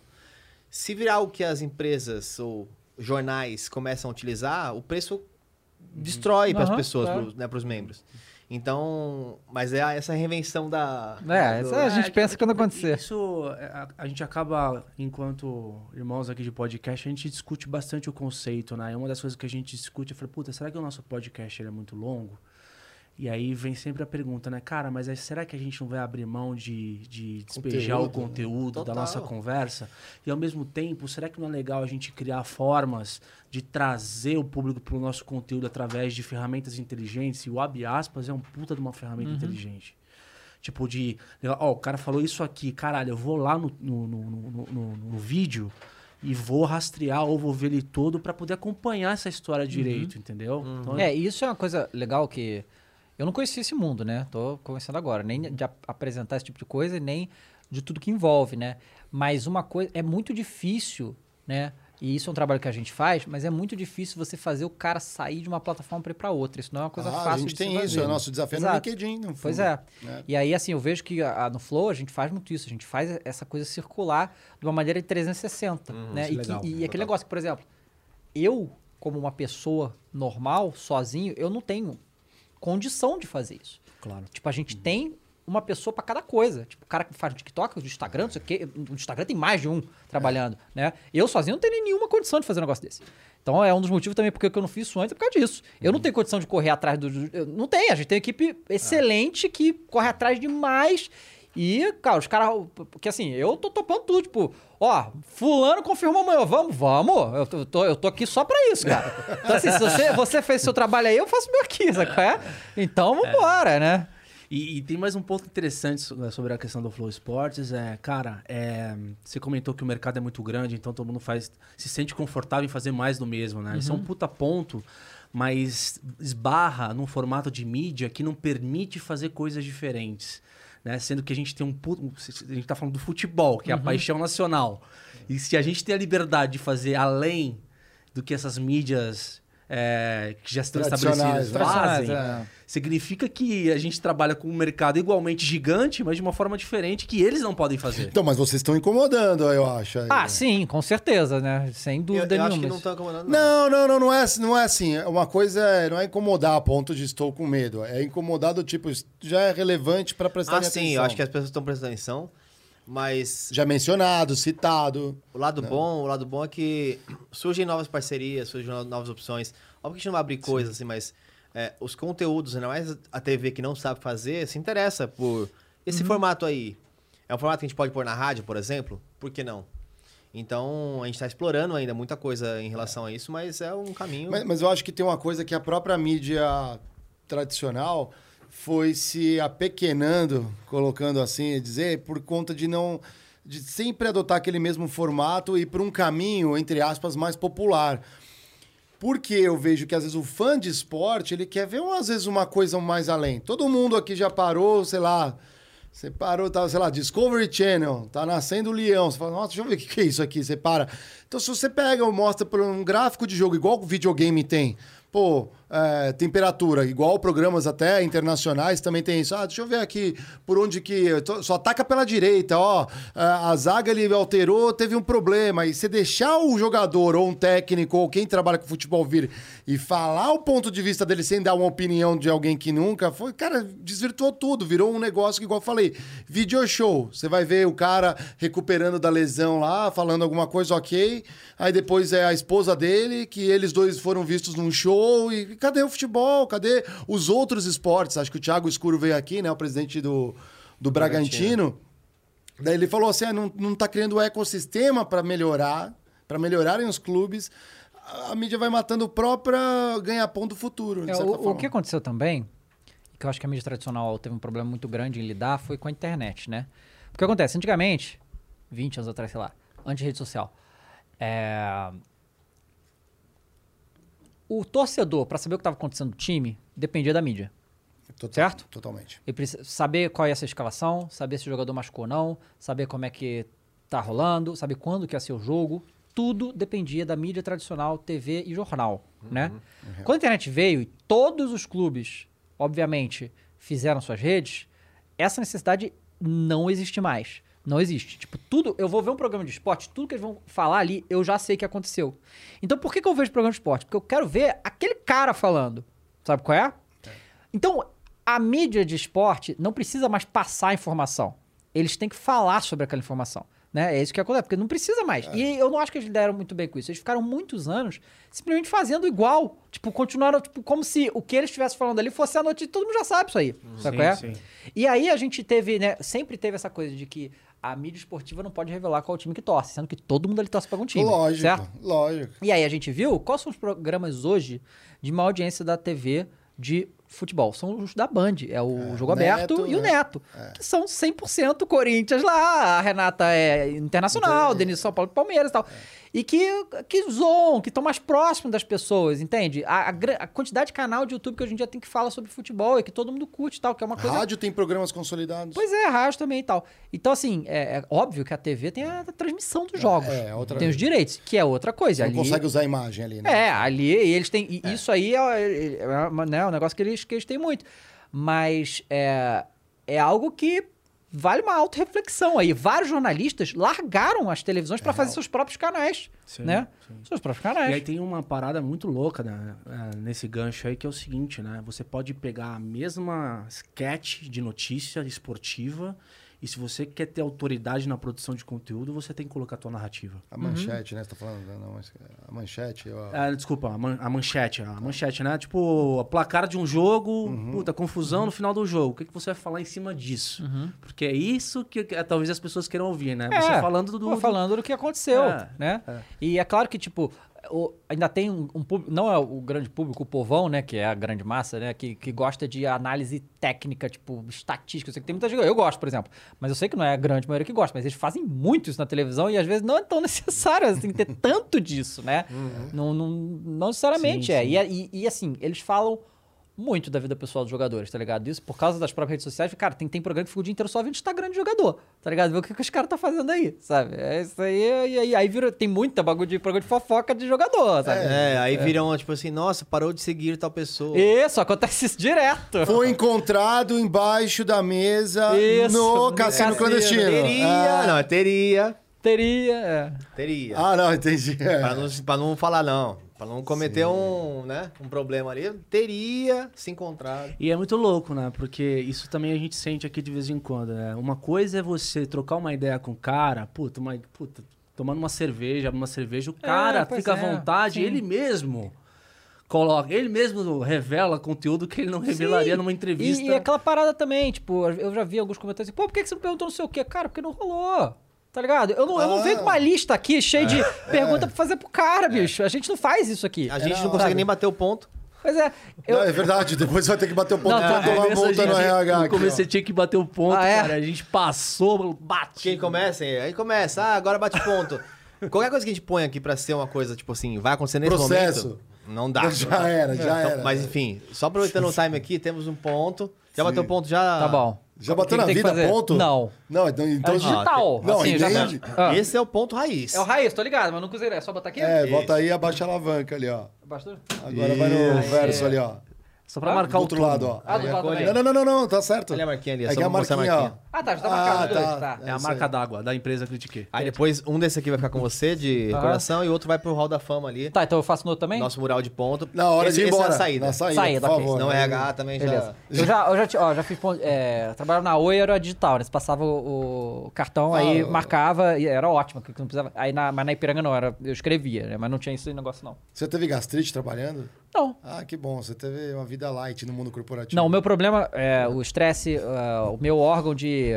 se virar o que as empresas ou jornais começam a utilizar, o preço destrói para as pessoas, claro. pros- né, para os membros. Então, mas é a- essa reinvenção da. É, do- essa a gente É, pensa quando acontecer. Isso, a, a gente acaba, enquanto irmãos aqui de podcast, a gente discute bastante o conceito, né? E uma das coisas que a gente discute, eu falei, puta, será que o nosso podcast ele é muito longo? E aí vem sempre a pergunta, né? Cara, mas aí será que a gente não vai abrir mão de, de despejar o Conteúdo, né? conteúdo da nossa conversa? E ao mesmo tempo, será que não é legal a gente criar formas de trazer o público para o nosso conteúdo através de ferramentas inteligentes? E o abre aspas é um puta de uma ferramenta inteligente. Tipo, de. Ó, o cara falou isso aqui, caralho, eu vou lá no, no, no, no- no- vídeo e vou rastrear ou vou ver ele todo para poder acompanhar essa história direito, entendeu? Então, É, e isso é uma coisa legal que eu não conhecia esse mundo, né? Tô começando agora, nem de ap- apresentar esse tipo de coisa, nem de tudo que envolve, né? Mas uma coisa é muito difícil, né? E isso é um trabalho que a gente faz, mas é muito difícil você fazer o cara sair de uma plataforma para ir para outra. Isso não é uma coisa Ah, fácil a gente de tem se isso, fazer. é o nosso desafio no Exato. LinkedIn. no Pois é. né? E aí, assim, eu vejo que a- a- no Flow a gente faz muito isso. A gente faz essa coisa circular de uma maneira de 360, né? isso E, é que- legal, e aquele negócio que, por exemplo, eu, como uma pessoa normal, sozinho, eu não tenho condição de fazer isso. Claro. Tipo, a gente tem uma pessoa pra cada coisa. Tipo, o cara que faz no TikTok, no Instagram, não sei o quê. No Instagram tem mais de um trabalhando, né? Eu sozinho não tenho nenhuma condição de fazer um negócio desse. Então é um dos motivos também porque eu não fiz isso antes, é por causa disso. Eu não tenho condição de correr atrás do. Não tem, a gente tem uma equipe excelente que corre atrás demais. E, cara, os caras. Porque assim, eu tô topando tudo, tipo, ó, fulano confirmou amanhã, vamos, vamos. Eu tô, eu tô, aqui só pra isso, cara. Então, assim, se você, você fez seu trabalho aí, eu faço meu aqui, sabe é? Então, vambora, né? E, e tem mais um ponto interessante so- sobre a questão do Flow Esportes. É, cara, é, você comentou que o mercado é muito grande, então todo mundo faz, se sente confortável em fazer mais do mesmo, né? Isso é um puta ponto, mas esbarra num formato de mídia que não permite fazer coisas diferentes. Né? Sendo que a gente tem um puto, A gente tá falando do futebol, que é a paixão nacional. E se a gente tem a liberdade de fazer além do que essas mídias é, que já estão estabelecidas né? fazem, é. significa que a gente trabalha com um mercado igualmente gigante, mas de uma forma diferente que eles não podem fazer. Então, mas vocês estão incomodando, eu acho. aí. Ah, sim, com certeza, né? Sem Eu, dúvida eu acho que nenhuma. não estão incomodando. Não. Não, não, não, não é, não é assim. Uma coisa é, não é incomodar a ponto de estou com medo. É incomodar do tipo, já é relevante para prestar Ah, atenção. sim, eu acho que as pessoas estão prestando atenção, mas Já mencionado, citado. o lado bom, o lado bom é que surgem novas parcerias, surgem no- novas opções. Óbvio que a gente não vai abrir coisas assim, mas é, os conteúdos, ainda mais a TV que não sabe fazer, se interessa por esse formato aí. É um formato que a gente pode pôr na rádio, por exemplo? Por que não? Então, a gente está explorando ainda muita coisa em relação a isso, mas é um caminho. Mas, mas eu acho que tem uma coisa que a própria mídia tradicional foi se apequenando, colocando assim, dizer, por conta de não. de sempre adotar aquele mesmo formato e para um caminho, entre aspas, mais popular. Porque eu vejo que às vezes o fã de esporte, ele quer ver às vezes uma coisa mais além. Todo mundo aqui já parou, sei lá, você parou, tá, sei lá, Discovery Channel, tá nascendo o leão. Você fala, nossa, deixa eu ver o que é isso aqui. Você para. Então, se você pega ou mostra por um gráfico de jogo, igual o videogame tem, pô, é, temperatura, igual programas até internacionais também tem isso. Ah, deixa eu ver aqui por onde que. Só ataca pela direita, ó. A a zaga ele alterou, teve um problema. E você deixar o jogador ou um técnico ou quem trabalha com futebol vir e falar o ponto de vista dele sem dar uma opinião de alguém que nunca foi, cara, desvirtuou tudo. Virou um negócio que, igual eu falei, video show. Você vai ver o cara recuperando da lesão lá, falando alguma coisa ok. Aí depois é a esposa dele, que eles dois foram vistos num show. E cadê o futebol? Cadê os outros esportes? Acho que o Thiago Escuro veio aqui, né? O presidente do, do Bragantino. Daí ele falou assim: ah, não, não tá criando o ecossistema para melhorar, para melhorarem os clubes. A mídia vai matando o próprio ganha-pão do futuro. de É, certa o, o que aconteceu também, que eu acho que a mídia tradicional teve um problema muito grande em lidar, foi com a internet, né? Porque acontece, antigamente, 20 anos atrás, sei lá, antes de rede social, é, o torcedor, para saber o que estava acontecendo no time, dependia da mídia. Total- certo? Totalmente. Ele precisa saber qual ia ser a escalação, saber se o jogador machucou ou não, saber como é que tá rolando, saber quando que ia ser o jogo. Tudo dependia da mídia tradicional, TV e jornal, né? Quando a internet veio e todos os clubes, obviamente, fizeram suas redes, essa necessidade não existe mais. Não existe. Tipo, tudo. Eu vou ver um programa de esporte, tudo que eles vão falar ali, eu já sei que aconteceu. Então, por que, que eu vejo programa de esporte? Porque eu quero ver aquele cara falando. Sabe qual é? Então, a mídia de esporte não precisa mais passar a informação. Eles têm que falar sobre aquela informação. Né? É isso que acontece, porque não precisa mais. E eu não acho que eles lidaram muito bem com isso. Eles ficaram muitos anos simplesmente fazendo igual. Tipo, continuaram, tipo, como se o que eles estivessem falando ali fosse a notícia. Todo mundo já sabe isso aí. sabe qual é? sim. E aí a gente teve, né? Sempre teve essa coisa de que a mídia esportiva não pode revelar qual time que torce, sendo que todo mundo ali torce para algum time. lógico, Certo? lógico. E aí a gente viu quais são os programas hoje de maior audiência da TV de futebol. São os da Band. É o Jogo Neto, Aberto e o né? Neto. Que são 100% Corinthians lá. A Renata é internacional, o Denis São Paulo e Palmeiras e tal. E que, que zoam, que estão mais próximos das pessoas, entende? A, a a quantidade de canal de YouTube que hoje em dia tem que falar sobre futebol e que todo mundo curte e tal, que é uma coisa Rádio tem programas consolidados. Pois é, rádio também e tal. Então, assim, é, é óbvio que a TV tem a, transmissão dos jogos. é, outra- Tem os direitos, que é outra coisa. Você não Ali- consegue usar a imagem ali, né? É, ali eles têm. e Isso aí é, é, né, um negócio que eles, que eles têm muito. Mas é, é algo que vale uma auto-reflexão aí. Vários jornalistas largaram as televisões para fazer seus próprios canais. Sim, né? Seus próprios canais. E aí tem uma parada muito louca né, é, nesse gancho aí, que é o seguinte, né? Você pode pegar a mesma sketch de notícia esportiva e se você quer ter autoridade na produção de conteúdo, você tem que colocar a tua narrativa. A manchete, né? Você tá falando? Não, mas a manchete. eu- Ah, desculpa, a, man- a manchete. A manchete, né? Tipo, a placar de um jogo, puta, confusão no final do jogo. O que, que você vai falar em cima disso? Porque é isso que, que, talvez as pessoas queiram ouvir, né? Você É, falando do... Pô, falando do que aconteceu, É, né? E é claro que, tipo, o- ainda tem um, um público, não é o grande público, o povão, né, que é a grande massa, né, que, que gosta de análise técnica, tipo, estatística. Eu sei que tem muita gente, eu gosto, por exemplo, mas eu sei que não é a grande maioria que gosta, mas eles fazem muito isso na televisão e às vezes não é tão necessário, assim, ter tanto disso, né? Não, não, não necessariamente Sim, é. sim. E, e, e, assim, eles falam muito da vida pessoal dos jogadores, tá ligado? Isso por causa das próprias redes sociais. Cara, tem, tem programa que fica o dia inteiro só vendo Instagram de jogador, tá ligado? Ver o que, que os caras tá fazendo aí, sabe? É isso aí, e aí, aí vira, tem muita bagulho de programa de fofoca de jogador, sabe? É, aí viram, tipo assim, nossa, parou de seguir tal pessoa. Isso, acontece isso direto. Foi encontrado embaixo da mesa Isso, no no cassino cassino. clandestino. Teria, Ah. não, é teria, Teria, é. teria. Ah, não, entendi. É. Pra, não, pra não falar não, pra não cometer um, né, um problema ali, teria se encontrado. E é muito louco, né? Porque isso também a gente sente aqui de vez em quando, né? Uma coisa é você trocar uma ideia com o cara, puta, uma, puta tomando uma cerveja, uma cerveja, o cara pois fica à é, vontade, sim. ele mesmo coloca, ele mesmo revela conteúdo que ele não revelaria Sim. numa entrevista. E, e aquela parada também, tipo, eu já vi alguns comentários assim, pô, por que que você não perguntou não sei o quê? Cara, porque não rolou. Tá ligado? Eu não, eu não Ah. venho com uma lista aqui cheia de pergunta pra fazer pro cara, bicho. A gente não faz isso aqui. A gente Era- não consegue sabe? nem bater o ponto. Pois é. Eu, Não, é verdade, depois vai ter que bater o ponto Não, pra tá, tomar a multa no RH. no aqui, começo você tinha que bater o ponto, Ah, é? cara. A gente passou, bate. Quem começa? Aí começa, ah, agora bate ponto. Qualquer coisa que a gente põe aqui pra ser uma coisa, tipo assim, vai acontecer nesse Processo. momento, não dá. Já era, já Então, era. Mas enfim, só aproveitando o time aqui, temos um ponto. Já bateu o ponto, já... tá bom. Já bateu na vida, ponto? Não. Não, então... então É digital. Não, assim, já entende? Ah. Esse é o ponto raiz. É o raiz, tô ligado, mas não usei. É só botar aqui? É, bota aí e abaixa a alavanca ali, ó. Agora vai no Isso. verso ali, ó. Só pra Ah, marcar o outro turno. lado, ó. Ah, do lado também. Não, não, não, não, não, tá certo. Olha a marquinha ali, é É só que a marquinha, marquinha. Ah, tá, já tá Ah, marcado. dois, tá. tá. É a marca aí. d'água da empresa Critiquei. Aí depois um desse aqui vai ficar com você de Aham. recordação e o outro vai pro Hall da Fama ali. Tá, então eu faço no outro também? Nosso mural de ponto. Na hora esse, de ir esse embora. é a saída. Na saída, Saída, por favor. Não é RH também Beleza. já... Eu já, eu já, ó, já fiz. ponto- É, trabalhava na Oi, era digital, né? Você passava o, o cartão, aí Ah, marcava e era ótimo, porque não precisava. Aí na, mas na Ipiranga não, era, eu escrevia, né? Mas não tinha esse negócio, não. Você teve gastrite trabalhando? Não. Ah, que bom. Você teve uma vida light no mundo corporativo. Não, o meu problema é o estresse, ah, o meu órgão de.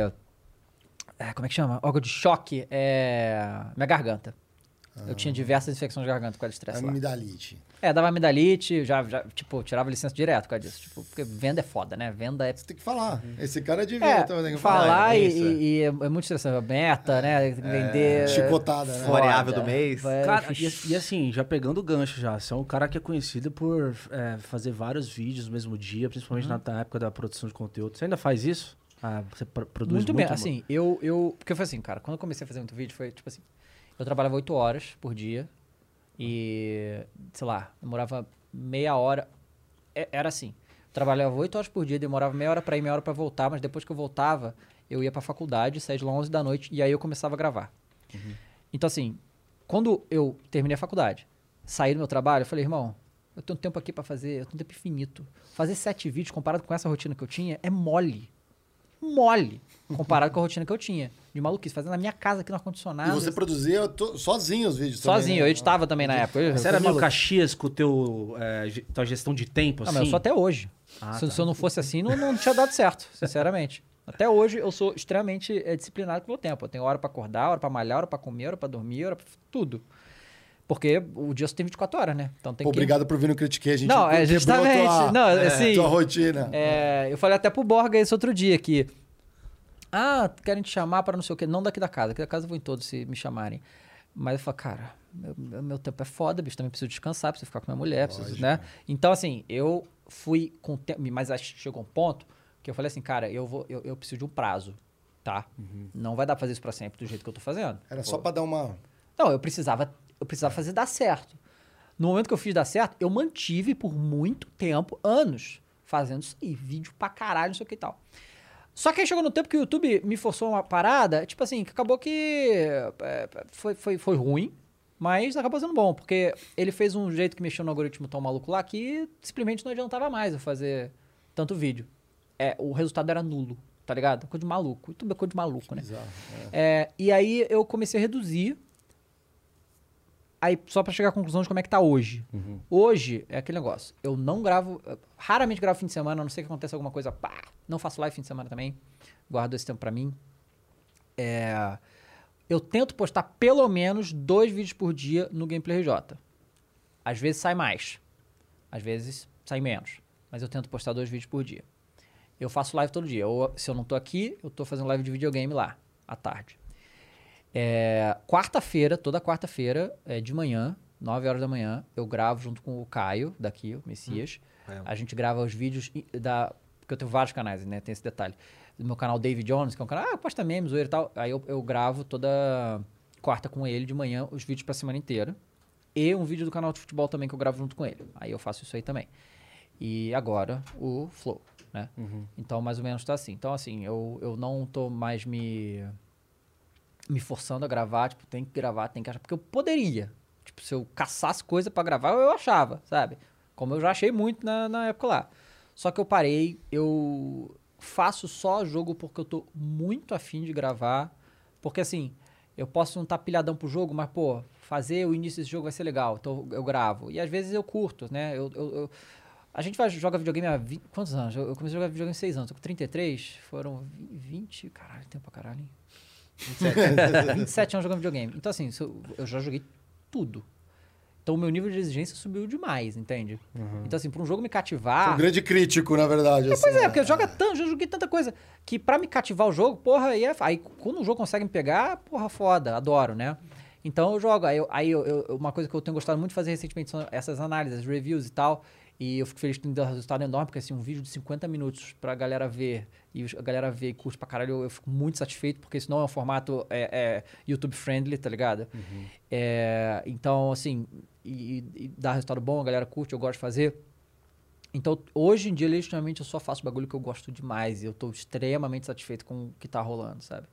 é, como é que chama? Órgão de choque é. Minha garganta. Eu tinha diversas infecções de garganta causa de estresse lá. Amidalite. É, dava amidalite, já, já, tipo, tirava licença direto por causa disso. Tipo, porque venda é foda, né? Venda é Você tem que falar. Esse cara é de vida É, também. Tem que falar falar. é e, é. e- e é, é muito estressante. Meta, né? Tem que vender. Chicotada, né? Variável do mês. Cara, e, e assim, já pegando o gancho já, você é um cara que é conhecido por é, fazer vários vídeos no mesmo dia, principalmente Uhum. na época da produção de conteúdo. Você ainda faz isso? Ah, você pro- produz muito, muito, bem. Assim, eu, eu. Porque foi assim, cara, quando eu comecei a fazer muito vídeo, foi tipo assim. Eu trabalhava 8 horas por dia. E. Sei lá, demorava meia hora. É- Era assim. Eu trabalhava 8 horas por dia, demorava meia hora pra ir, meia hora pra voltar, mas depois que eu voltava, eu ia pra faculdade, saía de lá 11 da noite, e aí eu começava a gravar. Então, assim, quando eu terminei a faculdade, saí do meu trabalho, eu falei, irmão, eu tenho tempo aqui pra fazer, eu tenho tempo infinito. Fazer sete vídeos comparado com essa rotina que eu tinha é mole. Mole. Comparado com a rotina que eu tinha. De maluquice, fazendo na minha casa aqui no E ar-condicionado. você produzia to- sozinho os vídeos também, Sozinho, né? eu editava também na época. Eu- Você eu era meio maluco. Caxias com o teu, é, tua gestão de tempo, Não, assim? mas eu sou até hoje. Ah, se, tá. se eu não fosse assim, não, não tinha dado certo, sinceramente. Até hoje eu sou extremamente eh, disciplinado com o meu tempo. Eu tenho hora pra acordar, hora pra malhar, hora pra comer, hora pra dormir, hora pra tudo. Porque o dia só tem 24 horas, né? Então tem Pô, que... obrigado por vir no Critiquei. A gente Não, é justamente. Tua, não, é, assim. tua rotina. É, eu falei até pro Borga isso outro dia, que. Ah, querem te chamar para não sei o quê. Não daqui da casa. Daqui da casa eu vou em todos se me chamarem. Mas eu falo, cara, meu, meu- tempo é foda, bicho. Também preciso descansar, preciso ficar com minha mulher, preciso, né? Então, assim, eu fui com tempo. Mas chegou um ponto que eu falei assim, cara, eu, vou, eu, eu preciso de um prazo, tá? Não vai dar pra fazer isso pra sempre do jeito que eu tô fazendo. Era só pra dar uma... Não, eu precisava, eu precisava fazer dar certo. No momento que eu fiz dar certo, eu mantive por muito tempo, anos, fazendo isso aí, vídeo pra caralho, não sei o que e tal. Só que aí chegou no tempo que o YouTube me forçou uma parada, tipo assim, que acabou que é, foi, foi, foi ruim, mas acabou sendo bom, porque ele fez um jeito que mexeu no algoritmo tão maluco lá que simplesmente não adiantava mais eu fazer tanto vídeo. É, o resultado era nulo, tá ligado? Coisa de maluco. YouTube é coisa de maluco, né? Bizarro, É, e aí eu comecei a reduzir. Aí, só pra chegar à conclusão de como é que tá hoje. Hoje é aquele negócio. Eu não gravo. eu Raramente gravo fim de semana, a não sei que aconteça alguma coisa. Pá, não faço live fim de semana também. Guardo esse tempo pra mim. É, eu tento postar pelo menos dois vídeos por dia no Gameplay RJ. Às vezes sai mais. Às vezes sai menos. Mas eu tento postar dois vídeos por dia. Eu faço live todo dia. Ou, se eu não tô aqui, eu tô fazendo live de videogame lá, à tarde. É, quarta-feira, toda quarta-feira, é, de manhã, 9 horas da manhã, eu gravo junto com o Caio, daqui, o Messias. É. A gente grava os vídeos da. Porque eu tenho vários canais, né? Tem esse detalhe. Do meu canal David Jones, que é um canal, ah, posta memes, zoeira e tal. Aí eu, eu gravo toda quarta com ele de manhã os vídeos pra semana inteira. E um vídeo do canal de futebol também que eu gravo junto com ele. Aí eu faço isso aí também. E agora o Flow, né? Então, mais ou menos tá assim. Então, assim, eu, eu não tô mais me me forçando a gravar, tipo, tem que gravar, tem que achar. Porque eu poderia. Tipo, se eu caçasse coisa pra gravar, eu achava, sabe? Como eu já achei muito na, na época lá. Só que eu parei, eu faço só jogo porque eu tô muito afim de gravar. Porque assim, eu posso não estar pilhadão pro jogo, mas, pô, fazer o início desse jogo vai ser legal. Então eu gravo. E às vezes eu curto, né? Eu, eu- eu- a gente vai, joga videogame há 20, quantos anos? Eu comecei a jogar videogame há 6 anos. Tô com 33, foram 20. Caralho, tempo pra caralho, hein? 27 anos jogando videogame. Então, assim, eu, eu já joguei tudo. Então, o meu nível de exigência subiu demais, entende? Então, assim, pra um jogo me cativar. Um grande crítico, na verdade. assim, Pois é, né? porque joga tanto, já joguei tanta coisa. Que pra me cativar o jogo, porra, aí, é, aí quando o jogo consegue me pegar, porra, foda, adoro, né? Então eu jogo. Aí, eu- aí eu- eu- uma coisa que eu tenho gostado muito de fazer recentemente são essas análises, reviews e tal. E eu fico feliz de ter dado resultado enorme, porque assim, um vídeo de 50 minutos pra galera ver, e a galera ver e curte pra caralho, eu, eu fico muito satisfeito, porque isso não é um formato é, é, YouTube friendly, tá ligado? É, então, assim, e, e dá resultado bom, a galera curte, eu gosto de fazer. Então, hoje em dia, legitimamente, eu só faço bagulho que eu gosto demais. E eu tô extremamente satisfeito com o que tá rolando, sabe?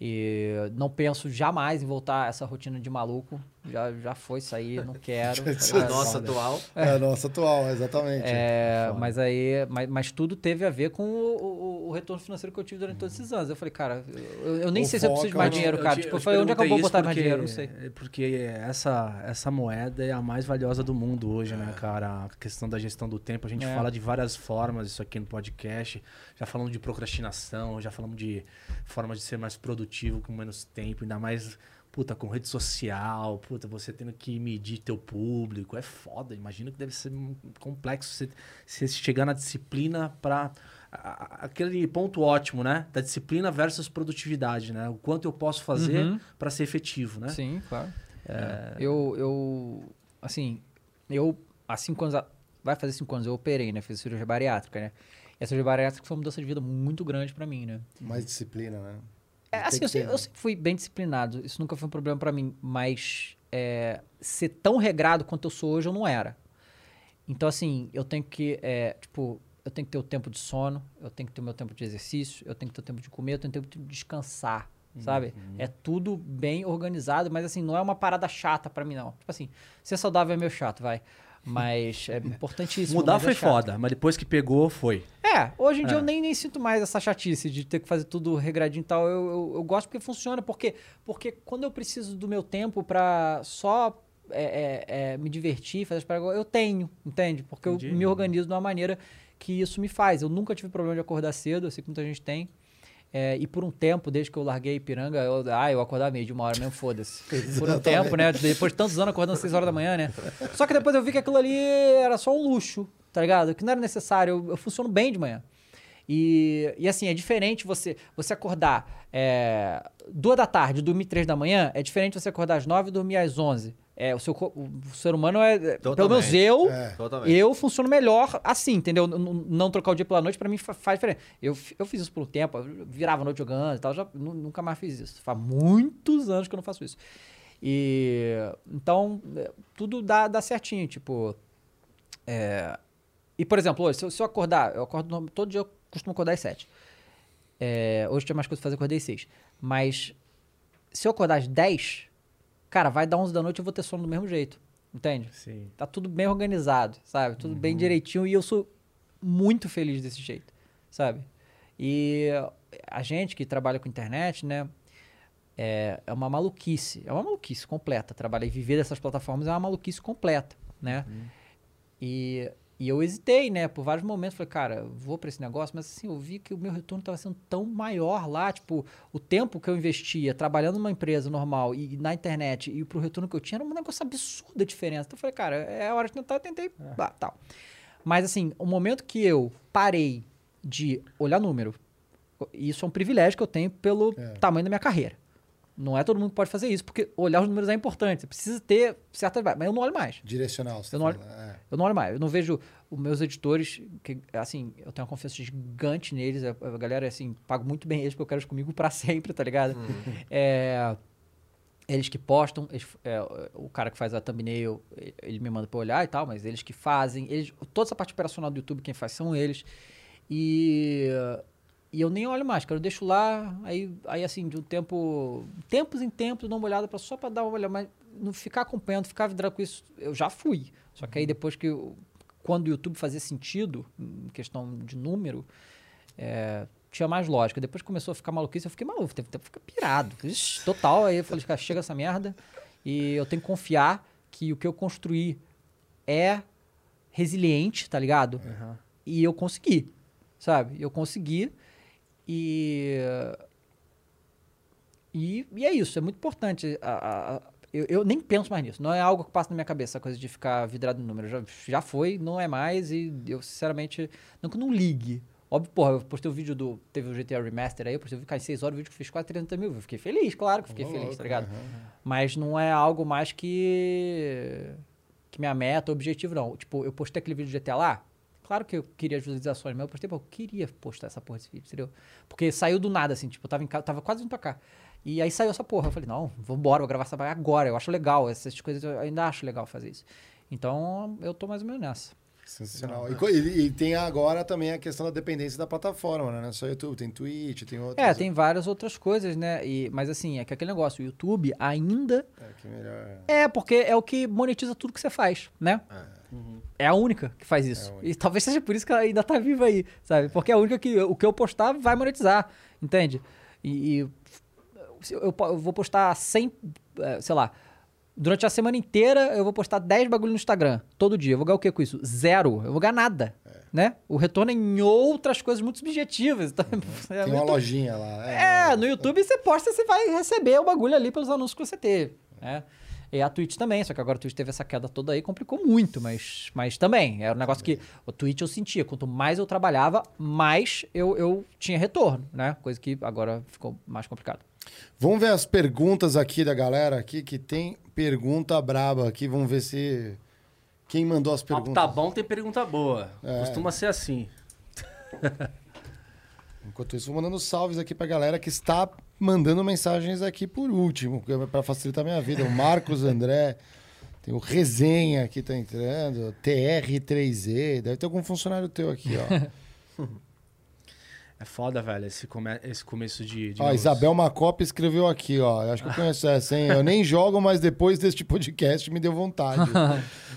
E não penso jamais em voltar a essa rotina de maluco. Já, já foi isso aí, não quero. A ligado? nossa atual. É a nossa atual, exatamente. É, mas aí, mas, mas tudo teve a ver com o, o- o retorno financeiro que eu tive durante todos esses anos. Eu falei, cara, eu, eu nem O sei se eu preciso de mais foco- dinheiro, Eu cara. tipo, eu te falei, onde é que eu vou botar isso mais porque- dinheiro? Não sei. é Porque essa, essa moeda é a mais valiosa do mundo hoje, né, cara? A questão da gestão do tempo. A gente É. fala de várias formas isso aqui no podcast. Já falamos de procrastinação, já falamos de formas de ser mais produtivo com menos tempo, ainda mais. Puta, com rede social, puta, você tendo que medir teu público, é foda. Imagino que deve ser complexo você, você chegar na disciplina pra. a- a- Aquele ponto ótimo, né? Da disciplina versus produtividade, né? O quanto eu posso fazer Uhum. pra ser efetivo, né? Sim, claro. Eu, eu, assim, eu, há cinco anos, vai fazer cinco anos, eu operei, né? Fiz cirurgia bariátrica, né? E a cirurgia bariátrica foi uma mudança de vida muito grande pra mim, né? Mais disciplina, né? É, assim, que eu, sempre, né? eu sempre fui bem disciplinado. Isso nunca foi um problema pra mim. Mas é, ser tão regrado quanto eu sou hoje, eu não era. Então, assim, eu tenho que, é, tipo, eu tenho que ter o tempo de sono, eu tenho que ter o meu tempo de exercício, eu tenho que ter o tempo de comer, eu tenho que ter o tempo de descansar, sabe? É tudo bem organizado, mas, assim, não é uma parada chata pra mim, não. Tipo assim, ser saudável é meio chato, vai. Mas é importantíssimo. Mudar foi chato. foda, mas depois que pegou, foi. É, hoje em dia É. eu nem, nem sinto mais essa chatice de ter que fazer tudo regradinho e tal. Eu, eu, eu gosto porque funciona. Porque, porque quando eu preciso do meu tempo pra só é, é, é, me divertir, fazer as paradas, eu tenho, entende? Porque Entendi. eu me organizo de uma maneira que isso me faz. Eu nunca tive problema de acordar cedo, eu sei que muita gente tem. É, e por um tempo, desde que eu larguei Ipiranga, eu, ah, eu acordava meio de uma hora mesmo, foda-se. Por um tempo, né? Depois de tantos anos acordando às 6 horas da manhã, né? Só que depois eu vi que aquilo ali era só um luxo, tá ligado? Que não era necessário. Eu, eu funciono bem de manhã. E, e assim, é diferente você, você acordar é, duas da tarde e dormir três da manhã, é diferente você acordar às nove e dormir às onze. É, o, seu, o ser humano é. é, Pelo menos Totalmente. eu, É. Totalmente. eu funciono melhor assim, entendeu? N- n- Não trocar o dia pela noite pra mim fa- faz diferença. Eu, eu fiz isso por um tempo, eu virava a noite jogando e tal, já nu- nunca mais fiz isso. Faz muitos anos que eu não faço isso. E então, é, tudo dá, dá certinho, tipo. é, e, por exemplo, hoje, se eu, se eu acordar, eu acordo todo dia, eu costumo acordar às sete. É, hoje tinha mais coisa pra fazer, acordei às seis. Mas se eu acordar às 10, cara, vai dar 11 da noite eu vou ter sono do mesmo jeito. Entende? Sim. Tá tudo bem organizado, sabe? Tudo bem direitinho e eu sou muito feliz desse jeito, sabe? E a gente que trabalha com internet, né? É, é uma maluquice, é uma maluquice completa. Trabalhar e viver dessas plataformas é uma maluquice completa, né? E, e eu hesitei, né? Por vários momentos, falei, cara, vou pra esse negócio, mas assim, eu vi que o meu retorno estava sendo tão maior lá, tipo, o tempo que eu investia trabalhando numa empresa normal e na internet e pro retorno que eu tinha era um negócio absurdo a diferença. Então eu falei, cara, é hora de tentar, eu tentei, bah, tal. Mas assim, o momento que eu parei de olhar número, e isso é um privilégio que eu tenho pelo É. tamanho da minha carreira. Não é todo mundo que pode fazer isso, porque olhar os números é importante. Você precisa ter certa. Mas eu não olho mais. Direcional. você Eu tá não olho- falando, é. Eu não olho mais. Eu não vejo os meus editores, que, assim, eu tenho uma confiança gigante neles. A, a galera, assim, pago muito bem eles, porque eu quero eles comigo pra sempre, tá ligado? É, eles que postam, eles- é, o cara que faz a thumbnail, ele me manda pra eu olhar e tal, mas eles que fazem, eles, toda essa parte operacional do YouTube, quem faz são eles. E, e eu nem olho mais, cara. Eu deixo lá, aí, aí assim, de um tempo. Tempos em tempos, dou uma olhada pra, só pra dar uma olhada, mas não ficar acompanhando, ficar vidrado com isso, eu já fui. Só que aí depois que. eu- quando o YouTube fazia sentido, em questão de número, é, tinha mais lógica. Depois que começou a ficar maluquice, eu fiquei maluco, teve tempo ficar pirado. Ixi, total, aí eu falei, cara, chega essa merda. E eu tenho que confiar que o que eu construí é resiliente, tá ligado? E eu consegui, sabe? Eu consegui e... E, e é isso, é muito importante. A- a- eu, eu nem penso mais nisso. Não é algo que passa na minha cabeça, a coisa de ficar vidrado no número. Já, já foi, não é mais. E eu, sinceramente, não que não ligue. Óbvio, porra, eu postei o vídeo do. Teve o GTA Remaster aí, eu postei o vídeo, cara, em 6 horas, o vídeo que fez quase 30 mil. Eu fiquei feliz, claro que fiquei feliz, tá ligado? aham. Mas não é algo mais que. que minha meta, objetivo, não. Tipo, eu postei aquele vídeo do GTA lá. Claro que eu queria as visualizações, mas eu postei, eu queria postar essa porra desse vídeo, entendeu? Porque saiu do nada, assim, tipo, eu tava em casa, tava quase vindo pra cá. E aí saiu essa porra. Eu falei, não, vambora, vou gravar essa parada agora. Eu acho legal, essas coisas, eu ainda acho legal fazer isso. Então, eu tô mais ou menos nessa. Sensacional. E, co- e- e tem agora também a questão da dependência da plataforma, né? Não é só YouTube, tem Twitch, tem outras. É, tem várias outras coisas, né? E, mas assim, é que aquele negócio, o YouTube ainda É, que melhor. É, porque é o que monetiza tudo que você faz, né? É a única que faz isso. É e talvez seja por isso que ela ainda tá viva aí, sabe? Porque é a única que o que eu postar vai monetizar, entende? E, e eu, po- eu vou postar 100, eh, sei lá, durante a semana inteira eu vou postar 10 bagulho no Instagram, todo dia. Eu vou ganhar o que com isso? Zero. Eu vou ganhar nada, né? O retorno é em outras coisas muito subjetivas. Então, é Tem uma lojinha lá. é, no YouTube você posta, você vai receber o bagulho ali pelos anúncios que você teve, né? E a Twitch também, só que agora a Twitch teve essa queda toda aí, complicou muito, mas, mas também, era um negócio que o Twitch eu sentia, quanto mais eu trabalhava, mais eu, eu tinha retorno, né? Coisa que agora ficou mais complicado. Vamos ver as perguntas aqui da galera aqui, que tem pergunta braba aqui. Vamos ver se... Quem mandou as perguntas. tá bom, tem pergunta boa. É. Costuma ser assim. Enquanto isso, vou mandando salves aqui pra galera que está mandando mensagens aqui por último, para facilitar a minha vida. O Marcos André, tem o Resenha que tá entrando, TR3E, deve ter algum funcionário teu aqui, ó. É foda, velho, esse, come... esse começo de. de ó, meus- Isabel Macopa escreveu aqui, ó. Eu acho que eu conheço essa, hein? Eu nem jogo, mas depois deste podcast me deu vontade.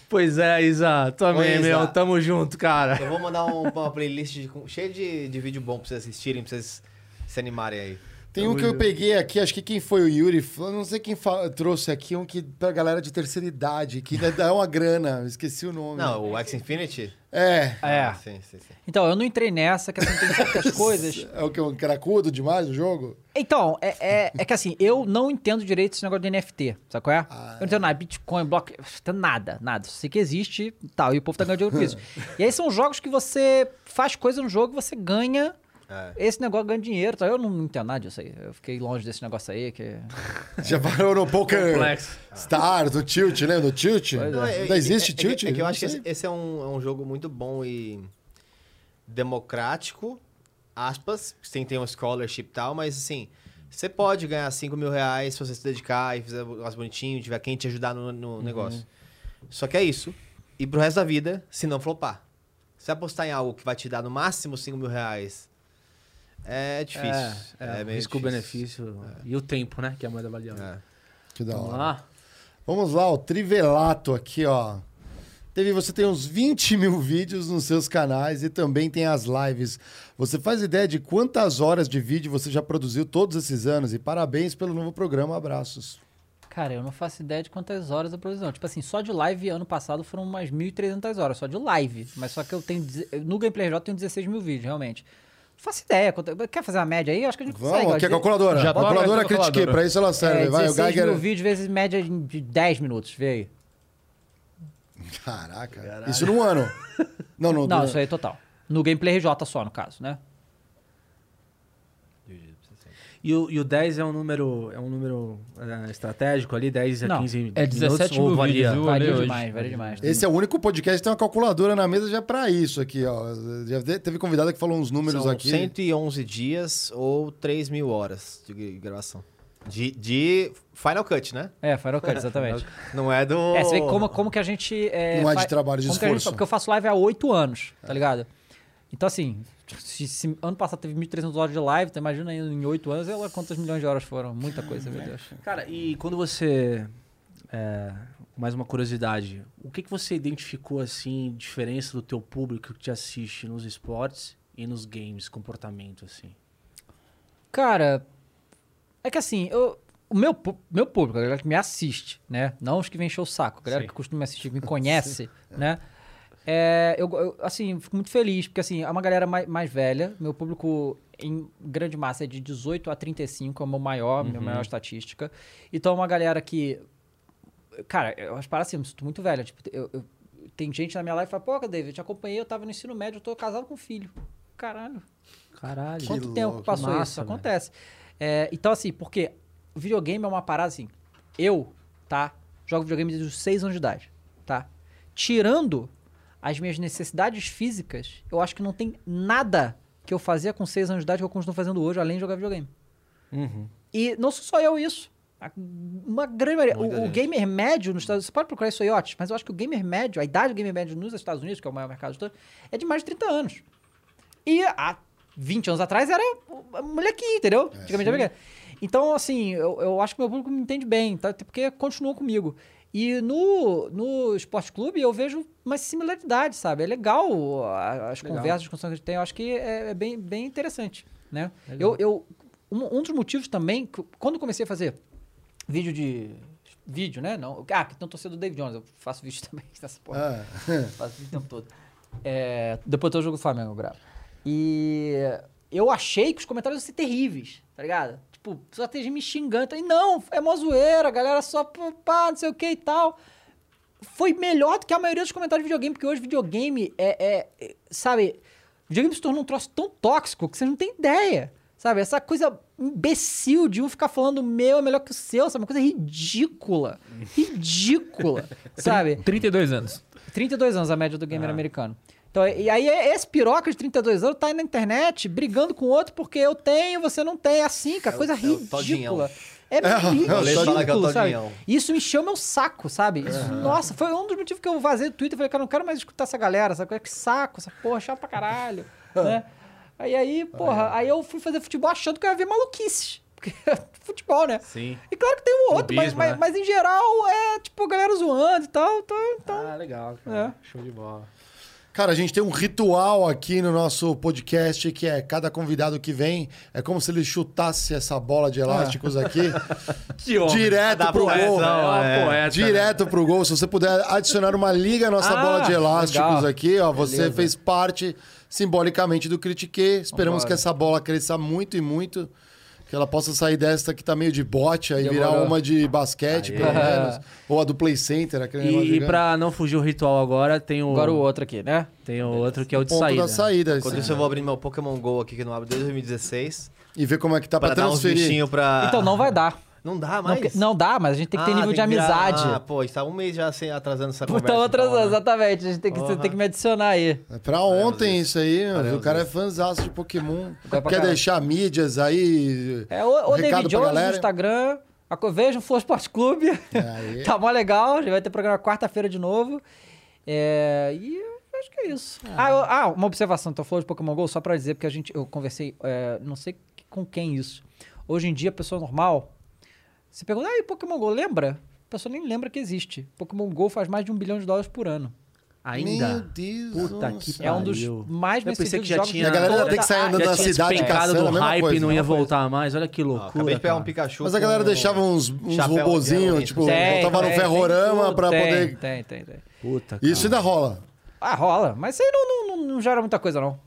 Pois é, Isa, também, Oi, Isa. meu. Tamo junto, cara. Eu vou mandar um- uma playlist de- cheia de, de vídeo bom pra vocês assistirem, pra vocês se animarem aí. Tem um que eu peguei aqui, acho que quem foi o Yuri, não sei quem trouxe aqui, um que pra galera de terceira idade, que dá uma grana, eu esqueci o nome. Não, o X Infinity? É. É. Ah, sim, sim, sim. Então, eu não entrei nessa, que assim, tem certas coisas. É o que? Um cracudo demais o jogo? Então, é, é, é que assim, eu não entendo direito esse negócio de NFT, sabe qual é? Ah, eu não entendo nada, Bitcoin, bloco, não entendo nada, nada. Sei que existe e tal, e o povo tá ganhando dinheiro com isso. e aí são jogos que você faz coisa no jogo e você ganha É. esse negócio, ganha dinheiro. Tá? Eu não entendo nada disso aí. Eu fiquei longe desse negócio aí, que... Já parou no Poker Complexo. Stars, do Tilt, lembra do Tilt? Pois é. Não, é- Ainda existe é, é, Tilt? É, que eu acho que esse é, um, é um jogo muito bom e democrático, aspas, sem ter um scholarship e tal, mas assim, você pode ganhar 5 mil reais se você se dedicar e fizer umas bonitinho, tiver quem te ajudar no, no Uhum. negócio. Só que é isso. E pro resto da vida, se não flopar. Se apostar em algo que vai te dar no máximo 5 mil reais, é difícil. É, é, meio risco-benefício e o tempo, né? Que é a moeda variável. É. Que da Vamos hora. lá? Vamos lá, o Trivelato aqui, ó. Teve, você tem uns 20 mil vídeos nos seus canais e também tem as lives. Você faz ideia de quantas horas de vídeo você já produziu todos esses anos? E parabéns pelo novo programa. Abraços. Cara, eu não faço ideia de quantas horas eu produzi. Tipo assim, só de live ano passado foram umas 1.300 horas, só de live. Mas só que eu tenho. No Gameplay J eu tenho 16 mil vídeos, realmente. Faço ideia. Quer fazer uma média aí? Acho que a gente consegue. Vamos, aqui é a calculadora. Já tô calculadora a critiquei, pra isso ela serve. É, Vai, o 16 mil Geiger. vídeos vezes média de 10 minutos, vê aí. Caraca. Isso num ano. Não, não. Não, du- isso aí é total. No Gameplay RJ só, no caso, né? E o, e o 10 é um número, é um número é, estratégico ali, 10 a Não, 15 é 17 minutos, ou mil varia? vídeos? Varia hoje. demais, varia demais. Esse é o único podcast que tem uma calculadora na mesa já pra isso aqui, ó. Já te- teve convidada que falou uns números São aqui. 111 dias ou 3 mil horas de gravação. De, de Final Cut, né? É, Final Cut, exatamente. Não é do. É, você vê como, como que a gente. É, Não é de trabalho, de a gente- esforço. porque eu faço live há oito anos, tá ligado? Então, assim, se, se ano passado teve 1.300 horas de live, então imagina aí em oito anos, lá quantas milhões de horas foram. Muita coisa, meu Deus. Cara, e quando você. é, mais uma curiosidade. O que, que você identificou, assim, diferença do teu público que te assiste nos esportes e nos games, comportamento, assim? Cara, é que assim, eu, o meu, meu público, a galera que me assiste, né? Não os que vem encher o saco, a galera Sim. que costuma me assistir, que me conhece, né? É, eu, eu, assim, fico muito feliz, porque assim, é uma galera mais, mais velha, meu público em grande massa é de 18 a 35, é o meu maior, minha maior estatística. Então é uma galera que, cara, eu acho para assim, eu me sinto muito velha, tipo, eu, eu- tem gente na minha live que fala, pô, David, eu te acompanhei, eu tava no ensino médio, eu tô casado com filho. Caralho. Caralho. Quanto Que tempo louco, passou massa, isso? velho. Acontece. É, então, assim, porque o videogame é uma parada assim. Eu, tá? Jogo videogame desde os 6 anos de idade, tá? Tirando as minhas necessidades físicas, eu acho que não tem nada que eu fazia com 6 anos de idade que eu continuo fazendo hoje, além de jogar videogame. Uhum. E não sou só eu isso. Uma grande maioria. O, o gamer médio nos Estados Unidos, você pode procurar isso aí, ótimo, mas eu acho que o gamer médio, a idade do gamer médio nos Estados Unidos, que é o maior mercado de todos, é de mais de 30 anos. E há 20 anos atrás era molequinho, entendeu? Antigamente era. Então, assim, eu, eu acho que meu público me entende bem, tá? Até porque continuou comigo. E no, no Esporte Clube eu vejo uma similaridade, sabe? É legal a- as Legal. conversas, as discussões que a gente tem. Eu acho que é, é bem, bem interessante, né? Eu, eu, um, um dos motivos também, quando comecei a fazer vídeo de... Vídeo, né? Não, ah, que tem torcedor do David Jones. Eu faço vídeo também nessa porra. Ah, Faço vídeo o tempo todo. É, depois do jogo do Flamengo eu gravo. E eu achei que os comentários iam ser terríveis, tá ligado? Tipo, só tem gente me xingando. E não, é mó zoeira, a galera só pá, não sei o que e tal. Foi melhor do que a maioria dos comentários de videogame, porque hoje videogame é, é- é- sabe, videogame se tornou um troço tão tóxico que vocês não têm ideia. Sabe, essa coisa imbecil de um ficar falando o meu é melhor que o seu, sabe? Uma coisa ridícula. Ridícula. sabe? 32 anos. 32 anos a média do Ah. gamer americano. Então, e aí esse piroca de 32 anos tá aí na internet brigando com o outro porque eu tenho, você não tem. É assim, cara, É coisa é ridícula. É, é o ridículo, sabe? todinhão. Isso encheu meu saco, sabe? Isso, Nossa, foi um dos motivos que eu vazei do Twitter. Falei, cara, não quero mais escutar essa galera, sabe? Que saco, essa porra, chato pra caralho, né? Aí, aí, porra, aí eu fui fazer futebol achando que eu ia ver maluquices. Porque futebol, né? Sim. E claro que tem um outro, mas, Clubismo, mas, né? mas em geral é tipo galera zoando e tal. Então, então Ah, legal, cara. Show de bola. Cara, a gente tem um ritual aqui no nosso podcast que é cada convidado que vem é como se ele chutasse essa bola de elásticos aqui Que homem. direto pro poeta, gol. não, É uma é. poeta. Direto pro gol. Se você puder adicionar uma liga à nossa Ah, bola de elásticos legal. aqui, ó, você Beleza. fez parte simbolicamente do Critique. Esperamos Vambora. que essa bola cresça muito e muito. Que ela possa sair desta que tá meio de bote aí, Demorou. virar uma de basquete, pelo menos. Ou a do Play Center, aquele negócio E, e pra não fugir o ritual agora, tem o, agora o outro aqui, né? tem o outro que é o de ponto saída. da saída. Enquanto assim. isso, eu vou abrir meu Pokémon GO aqui que não abre desde 2016. E ver como é que tá pra, Pra dar uns transferir. bichinhos pra. Então não vai dar. Não dá Não, mais? porque- não dá, mas a gente tem que ter Ah, nível de virar- amizade. Ah, pô, está um mês já sem, atrasando essa conversa. então, outras, então, né? exatamente. A gente tem que, Porra. tem que me adicionar aí. É pra ontem isso aí, Faremos o cara é isso. fãzaço de Pokémon. Quer caralho. deixar mídias aí. É o, o David Jones no Instagram. Veja o Flow Sport Clube. Tá mó legal. A gente vai ter programa quarta-feira de novo. É, e acho que é isso. Ah, eu- ah, uma observação. Então, falou de Pokémon GO, só pra dizer, porque a gente, eu conversei, é, não sei com quem isso. Hoje em dia, a pessoa normal, você pergunta, ah, e Pokémon GO, lembra? A pessoa nem lembra que existe. Pokémon GO faz mais de um bilhão de dólares por ano. Ainda. Meu Deus. Puta que É um dos Pariu. mais Eu bem pensei que sucedidos já jogos tinha- a galera tem que sair andando na cidade caçando, a do mesma hype coisa, e não ia voltar mais. Olha que loucura. acabei de pegar um. Pikachu. Mas a galera deixava uns, uns robozinhos, tipo, Tem, botava no tem, ferrorama tem pra tudo, poder. Tem, tem, tem. tem. Puta, cara. Isso ainda rola. Ah, rola. Mas isso aí não, não, não, não gera muita coisa, não.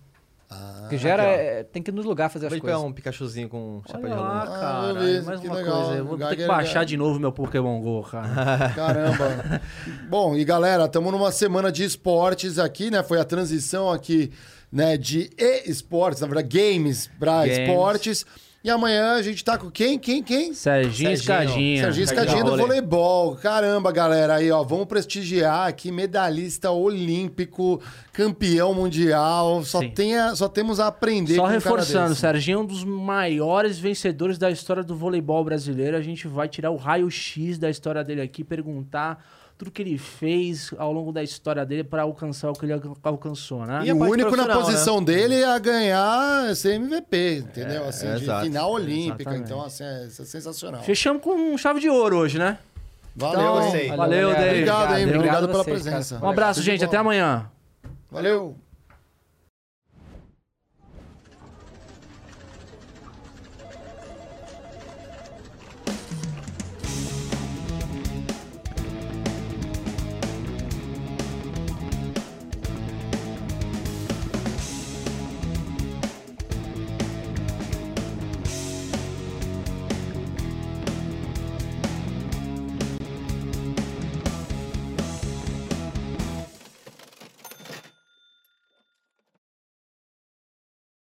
Ah, que gera aqui, é, tem que ir nos lugares fazer as Acabei de pegar coisas. um Pikachuzinho com chapéu de. Ah, cara. mais que uma legal. coisa. Eu vou ter que Geiger- baixar de novo meu Pokémon GO, cara. Caramba. Bom, e galera, estamos numa semana de esportes aqui, né? Foi a transição aqui, né, de e-esportes, na verdade, games para Games. esportes. E amanhã a gente tá com quem? Quem? Quem? Serginho. Escadinha. Serginho Escadinha do voleibol. Caramba, galera. Aí, ó, vamos prestigiar aqui, medalhista olímpico, campeão mundial. Só, Sim. tem a- só temos a aprender Só com um cara reforçando, o desse. Serginho é um dos maiores vencedores da história do voleibol brasileiro. A gente vai tirar o raio-x da história dele aqui, perguntar tudo que ele fez ao longo da história dele para alcançar o que ele alcan- alcançou, né? E o único na profissional, posição dele a ganhar ser MVP, entendeu? assim, é, de exato. final olímpica. Exatamente. Então, assim, é, é sensacional. Fechamos com um chave de ouro hoje, né? Valeu. Então. Valeu. Dave. Obrigado, hein? Obrigado Obrigado pela vocês, cara. presença. Um abraço, Tudo gente. Até amanhã. Valeu.